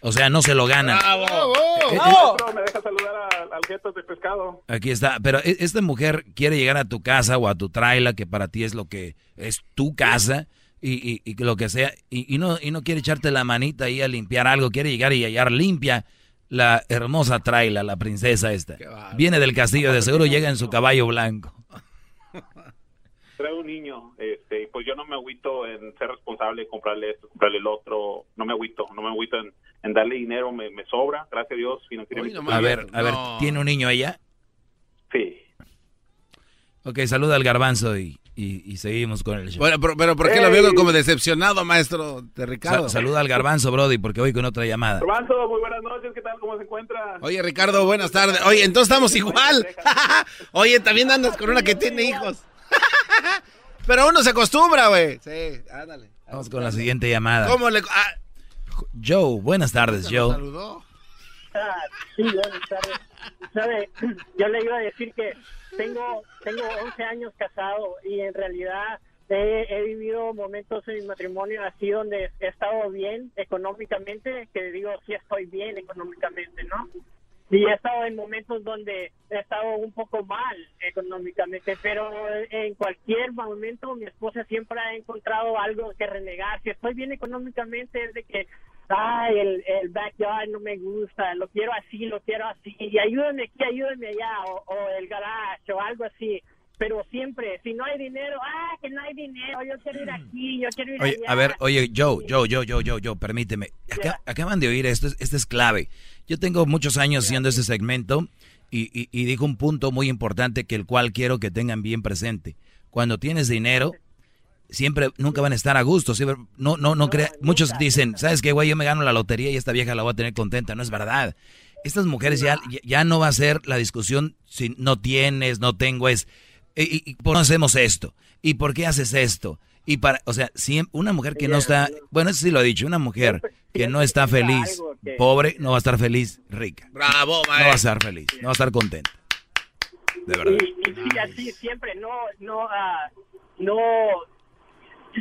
[SPEAKER 8] O sea, no se lo ganan.
[SPEAKER 29] ¡Bravo!
[SPEAKER 8] Eh, eh,
[SPEAKER 29] Maestro, ¿Me deja saludar a- al jefe de pescado?
[SPEAKER 8] Aquí está, pero e- esta mujer quiere llegar a tu casa o a tu traila, que para ti es lo que es tu casa, y, y- y lo que sea, y, y no, y no quiere echarte la manita ahí a limpiar algo, quiere llegar y hallar limpia la hermosa traila, la princesa esta. Viene del castillo, de seguro llega en su caballo blanco.
[SPEAKER 29] Trae un niño, este, pues yo no me agüito en ser responsable, comprarle esto, comprarle el otro, no me agüito, no me agüito en, en darle dinero, me, me sobra, gracias a Dios, financieramente.
[SPEAKER 8] A ver, a ver, ¿tiene un niño ella?
[SPEAKER 29] Sí.
[SPEAKER 8] Ok, saluda al garbanzo y, y- y seguimos con el show.
[SPEAKER 6] Bueno, pero, pero ¿por qué lo veo como decepcionado, maestro de Ricardo?
[SPEAKER 8] Sa- saluda al garbanzo, Brody, porque voy con otra llamada.
[SPEAKER 29] Garbanzo, muy buenas noches, ¿qué tal? ¿Cómo se encuentra?
[SPEAKER 6] Oye, Ricardo, buenas tardes. Oye, entonces estamos igual. Oye, también andas con una que tiene hijos. Pero uno se acostumbra, güey. Sí, ándale.
[SPEAKER 8] Vamos con la siguiente llamada.
[SPEAKER 6] ¿Cómo le...? ah,
[SPEAKER 8] Joe, buenas tardes, Joe.
[SPEAKER 6] saludó.
[SPEAKER 30] Ah, sí, buenas tardes. ¿Sabe? Yo le iba a decir que tengo tengo 11 años casado y en realidad he, he vivido momentos en mi matrimonio así donde he estado bien económicamente, que digo, sí estoy bien económicamente, ¿no? Y he estado en momentos donde he estado un poco mal económicamente, pero en cualquier momento mi esposa siempre ha encontrado algo que renegar. Si estoy bien económicamente es de que, ay, el, el backyard no me gusta, lo quiero así, lo quiero así, y ayúdame aquí, ayúdame allá, o, o el garage, o algo así. Pero siempre, si no hay dinero, ah, que no hay dinero, yo quiero ir aquí, yo quiero ir
[SPEAKER 8] Oye,
[SPEAKER 30] allá.
[SPEAKER 8] a ver, oye, Joe, Joe, Joe, Joe, Joe, Joe, permíteme. Acá- acaban de oír esto, esto es clave. Yo tengo muchos años haciendo este segmento y, y, y dijo un punto muy importante que el cual quiero que tengan bien presente. Cuando tienes dinero, siempre, nunca van a estar a gusto. siempre- no, no, no crea. Muchos dicen, ¿sabes qué, güey? Yo me gano la lotería y esta vieja la voy a tener contenta. No es verdad. Estas mujeres ya, ya- ya no va a ser la discusión si no tienes, no tengo, es, ¿y, y- y por qué no hacemos esto? ¿Y por qué haces esto? Y para, o sea, siem- una mujer que no está, bueno, eso sí lo he dicho, una mujer que no está feliz, pobre, no va a estar feliz, rica.
[SPEAKER 6] Bravo,
[SPEAKER 8] No va a estar feliz, no va a estar contenta. De verdad.
[SPEAKER 30] Y, y sí, así siempre, no, no, ah, no,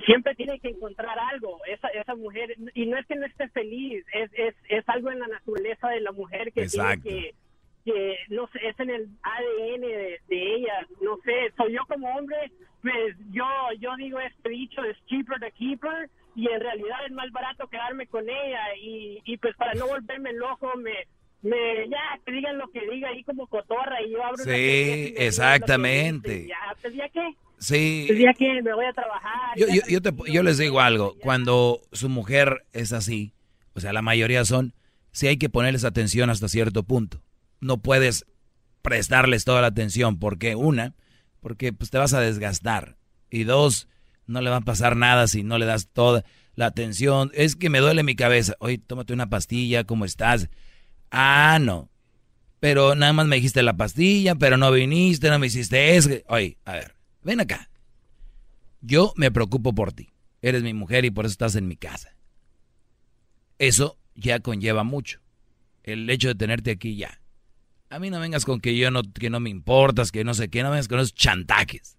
[SPEAKER 30] siempre tiene que encontrar algo, esa, esa mujer, y no es que no esté feliz, es, es, es algo en la naturaleza de la mujer que
[SPEAKER 8] Exacto.
[SPEAKER 30] tiene que, que, no sé, es en el ADN de, de ella, no sé, soy yo como hombre, pues yo, yo digo este dicho, es cheaper the keeper, y en realidad es más barato quedarme con ella, y, y pues para no volverme loco, me, me, ya, que digan lo que diga ahí como cotorra, y yo abro
[SPEAKER 8] Sí, exactamente.
[SPEAKER 30] Ya, pues ya que,
[SPEAKER 8] Sí.
[SPEAKER 30] pues ya que me voy a trabajar.
[SPEAKER 8] Yo, yo, yo, te- yo les digo algo, cuando su mujer es así, o sea, la mayoría son, sí hay que ponerles atención hasta cierto punto. No puedes prestarles toda la atención, porque una, porque pues te vas a desgastar, y dos, no le va a pasar nada si no le das toda la atención. Es que me duele mi cabeza, oye, tómate una pastilla, ¿cómo estás? Ah, no. Pero nada más me dijiste la pastilla, pero no viniste, no me hiciste eso. Oye, a ver, ven acá. Yo me preocupo por ti. Eres mi mujer y por eso estás en mi casa. Eso ya conlleva mucho. El hecho de tenerte aquí ya. A mí no vengas con que yo no, que no me importas, que no sé qué, no vengas con esos chantajes.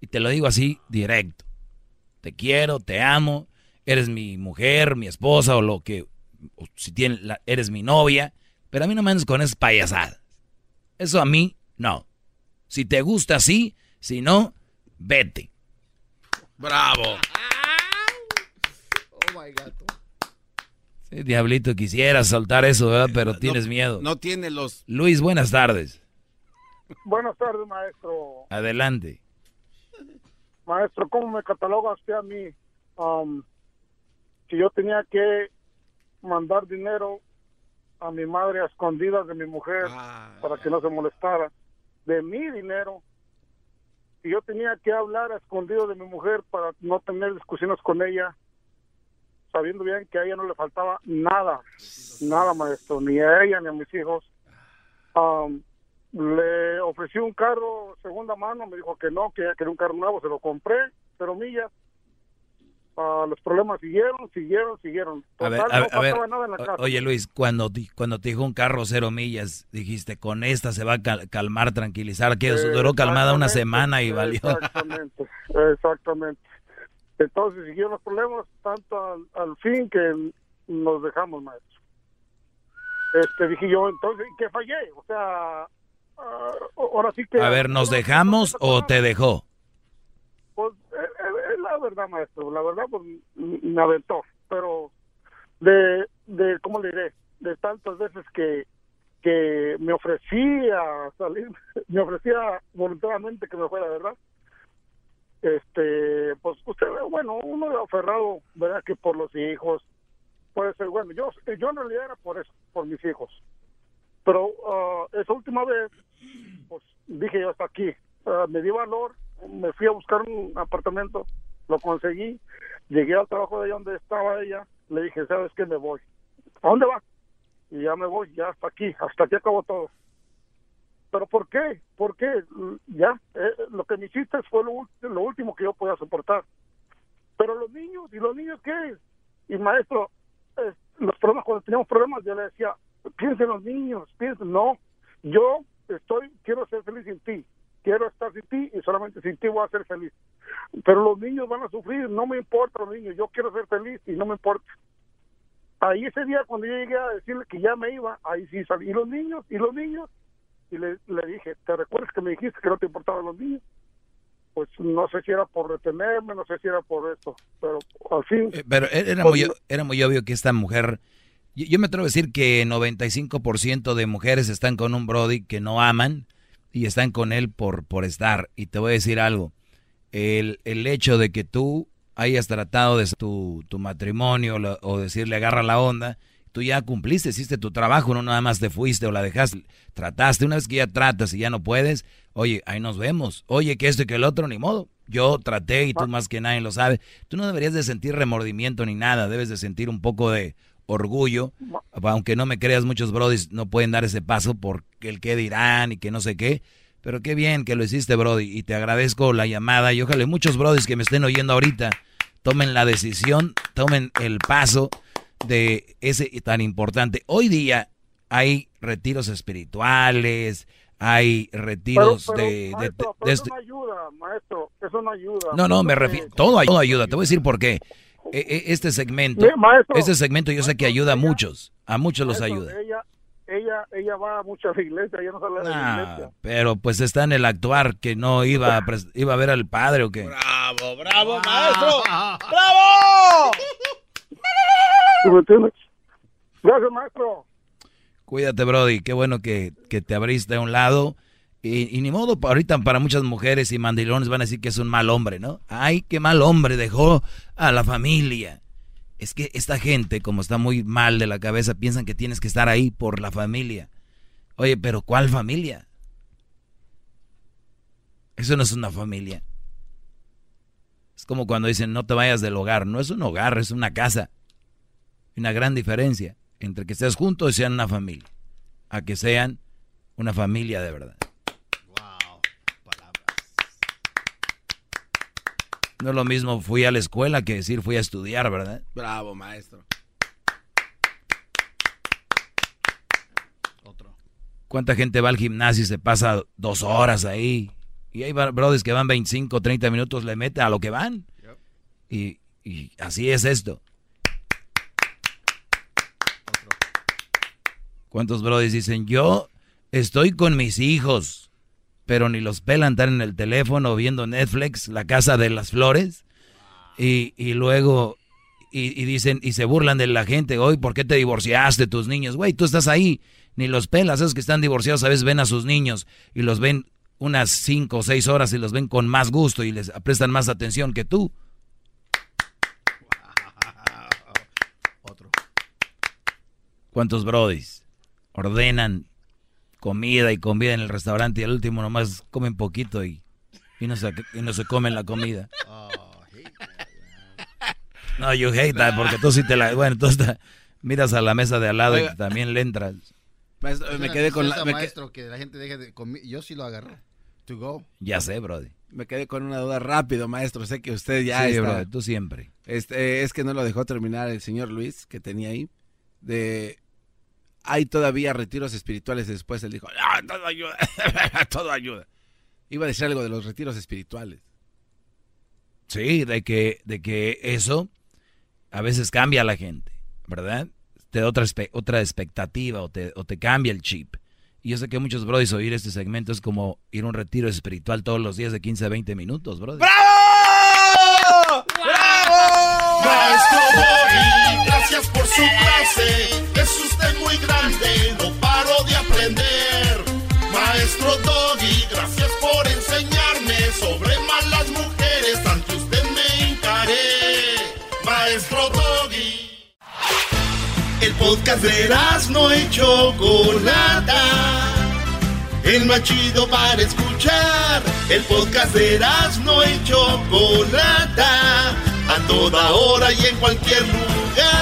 [SPEAKER 8] Y te lo digo así, directo. Te quiero, te amo, eres mi mujer, mi esposa o lo que, o si tiene, la- eres mi novia. Pero a mí no me andes con esas payasadas. Eso a mí, no. Si te gusta, sí. Si no, vete.
[SPEAKER 6] Bravo.
[SPEAKER 7] Oh my God.
[SPEAKER 8] Diablito, quisiera soltar eso, ¿verdad? Pero tienes miedo.
[SPEAKER 6] No tiene los...
[SPEAKER 8] Luis, buenas tardes.
[SPEAKER 31] Buenas tardes, maestro.
[SPEAKER 8] Adelante.
[SPEAKER 31] Maestro, ¿cómo me cataloga usted a mí? Um, si yo tenía que mandar dinero a mi madre a escondidas de mi mujer para que no se molestara, de mi dinero. Si yo tenía que hablar a escondido de mi mujer para no tener discusiones con ella, sabiendo bien que a ella no le faltaba nada, nada, maestro, ni a ella ni a mis hijos. Um, le ofrecí un carro segunda mano, me dijo que no, que quería un carro nuevo, se lo compré, pero millas. Ah, los problemas siguieron, siguieron, siguieron.
[SPEAKER 8] A ver,
[SPEAKER 31] Total,
[SPEAKER 8] a
[SPEAKER 31] no
[SPEAKER 8] ver, a ver,
[SPEAKER 31] pasaba nada en la casa.
[SPEAKER 8] oye Luis, cuando, cuando te dijo un carro cero millas, dijiste, con esta se va a cal- calmar, tranquilizar, que duró calmada una semana y valió.
[SPEAKER 31] Exactamente, exactamente. Entonces siguieron los problemas tanto al, al fin que nos dejamos, maestro. Este, dije yo, entonces, que fallé, o sea, ah, ahora sí que...
[SPEAKER 8] A ver, ¿nos dejamos o te dejó?
[SPEAKER 31] Pues, eh, eh, es la verdad, maestro, la verdad, pues, me aventó, pero de, de, ¿cómo le diré? De tantas veces que, que me ofrecía salir, me ofrecía voluntariamente que me fuera, ¿verdad? Este, pues usted ve, bueno, uno aferrado, ¿verdad? Que por los hijos, puede ser, bueno, yo, yo en realidad era por eso, por mis hijos. Pero ah, esa última vez, pues dije yo hasta aquí, Ah, me di valor, me fui a buscar un apartamento, lo conseguí, llegué al trabajo de ahí donde estaba ella, le dije, ¿sabes qué? Me voy. ¿A dónde va? Y ya me voy, ya hasta aquí, hasta aquí acabó todo. ¿Pero por qué? ¿Por qué? Mm, Ya, eh, lo que me hiciste fue lo, lo último que yo podía soportar. Pero los niños, ¿y los niños qué? Y maestro, eh, los problemas, cuando teníamos problemas, yo le decía, piensen en los niños, piensen, no, yo estoy, quiero ser feliz sin ti, quiero estar sin ti y solamente sin ti voy a ser feliz. Pero los niños van a sufrir, no me importa los niños, yo quiero ser feliz y no me importa. Ahí ese día cuando yo llegué a decirle que ya me iba, ahí sí salí. ¿Y los niños? ¿Y los niños? Y le, le dije, ¿te recuerdas que me dijiste que no te importaban los niños? Pues no sé si era por retenerme, no sé si era por esto, pero al fin...
[SPEAKER 8] Eh, Pero era muy, era muy obvio que esta mujer, yo, yo me atrevo a decir que 95% de mujeres están con un Brody que no aman y están con él por, por estar. Y te voy a decir algo, el, el hecho de que tú hayas tratado de tu, tu matrimonio lo- o decirle agarra la onda, tú ya cumpliste, hiciste tu trabajo, no nada más te fuiste o la dejaste, trataste, una vez que ya tratas y ya no puedes, oye, ahí nos vemos, oye, que esto y que el otro, ni modo, yo traté y tú más que nadie lo sabe, tú no deberías de sentir remordimiento ni nada, debes de sentir un poco de orgullo, aunque no me creas, muchos brodis no pueden dar ese paso por el qué dirán y que no sé qué, pero qué bien que lo hiciste, Brody, y te agradezco la llamada. Y ojalá muchos Brodis que me estén oyendo ahorita tomen la decisión, tomen el paso de ese tan importante. Hoy día hay retiros espirituales, hay retiros
[SPEAKER 31] Pero- pero,
[SPEAKER 8] de, de-
[SPEAKER 31] maestro,
[SPEAKER 8] de
[SPEAKER 31] pero
[SPEAKER 8] este-
[SPEAKER 31] eso no ayuda, maestro, eso no ayuda.
[SPEAKER 8] No, no, me refiero, todo, todo ayuda. Te voy a decir por qué. E- e- Este segmento,
[SPEAKER 31] maestro,
[SPEAKER 8] este segmento yo sé que ayuda a muchos, a muchos los
[SPEAKER 31] Maestro,
[SPEAKER 8] ayuda.
[SPEAKER 31] Ella, ella, ella va a la iglesia, ella no sale de la
[SPEAKER 8] Ah,
[SPEAKER 31] iglesia.
[SPEAKER 8] pero pues está en el actuar que no iba a, iba a ver al padre o qué.
[SPEAKER 6] Bravo, bravo, maestro.
[SPEAKER 31] ¡Bravo! Gracias, maestro.
[SPEAKER 8] Cuídate, Brody. Qué bueno que, que te abriste a un lado. Y, y ni modo, ahorita para muchas mujeres y mandilones van a decir que es un mal hombre, ¿no? Ay, qué mal hombre, dejó a la familia. Es que esta gente, como está muy mal de la cabeza, piensan que tienes que estar ahí por la familia. Oye, pero ¿cuál familia? Eso no es una familia. Es como cuando dicen no te vayas del hogar. No es un hogar, es una casa. Una gran diferencia entre que estés juntos y sean una familia, a que sean una familia de verdad. No es lo mismo fui a la escuela que decir fui a estudiar, ¿verdad?
[SPEAKER 6] Bravo, maestro.
[SPEAKER 8] ¿Cuánta gente va al gimnasio y se pasa dos horas ahí? Y hay brothers que van 25, 30 minutos, le mete a lo que van. Y, y así es esto. ¿Cuántos brothers dicen, yo estoy con mis hijos? pero ni los pelan, están en el teléfono viendo Netflix, La Casa de las Flores, y, y luego, y, y dicen, y se burlan de la gente, hoy, ¿por qué te divorciaste tus niños? Güey, tú estás ahí, ni los pelas, esos que están divorciados a veces ven a sus niños y los ven unas cinco o seis horas y los ven con más gusto y les prestan más atención que tú.
[SPEAKER 7] Otro.
[SPEAKER 8] ¿Cuántos brodis ordenan comida y comida en el restaurante y al último nomás comen poquito y, y, no, se, y no se comen la comida? No, you hate that porque tú sí te la... Bueno, tú está- miras a la mesa de al lado
[SPEAKER 6] Oiga.
[SPEAKER 8] y también le entras.
[SPEAKER 6] Maestro, me quedé con la, me,
[SPEAKER 7] maestro que la gente deje de comer. Yo sí lo agarré. To go.
[SPEAKER 8] Ya sé, brody.
[SPEAKER 6] me quedé con una duda rápido, maestro. Sé que usted ya
[SPEAKER 8] Sí,
[SPEAKER 6] está.
[SPEAKER 8] brody, tú siempre.
[SPEAKER 6] Este, es que no lo dejó terminar el señor Luis, que tenía ahí. De hay todavía retiros espirituales después. Él dijo, "Ah, todo ayuda, todo ayuda. Iba a decir algo de los retiros espirituales.
[SPEAKER 8] Sí, de que, de que eso a veces cambia a la gente, ¿verdad? Te da otra, otra expectativa o te, o te cambia el chip. Y yo sé que muchos brodis oír este segmento es como ir a un retiro espiritual todos los días de 15 a 20 minutos, brother.
[SPEAKER 3] ¡Bravo! Maestro Doggy, gracias por su clase. Es usted muy grande, no paro de aprender. Maestro Doggy, gracias por enseñarme sobre malas mujeres. Ante usted me encaré. Maestro Doggy. El podcast de no y Chocolata. El más chido para escuchar. El podcast de no y Chocolata. A toda hora y en cualquier lugar.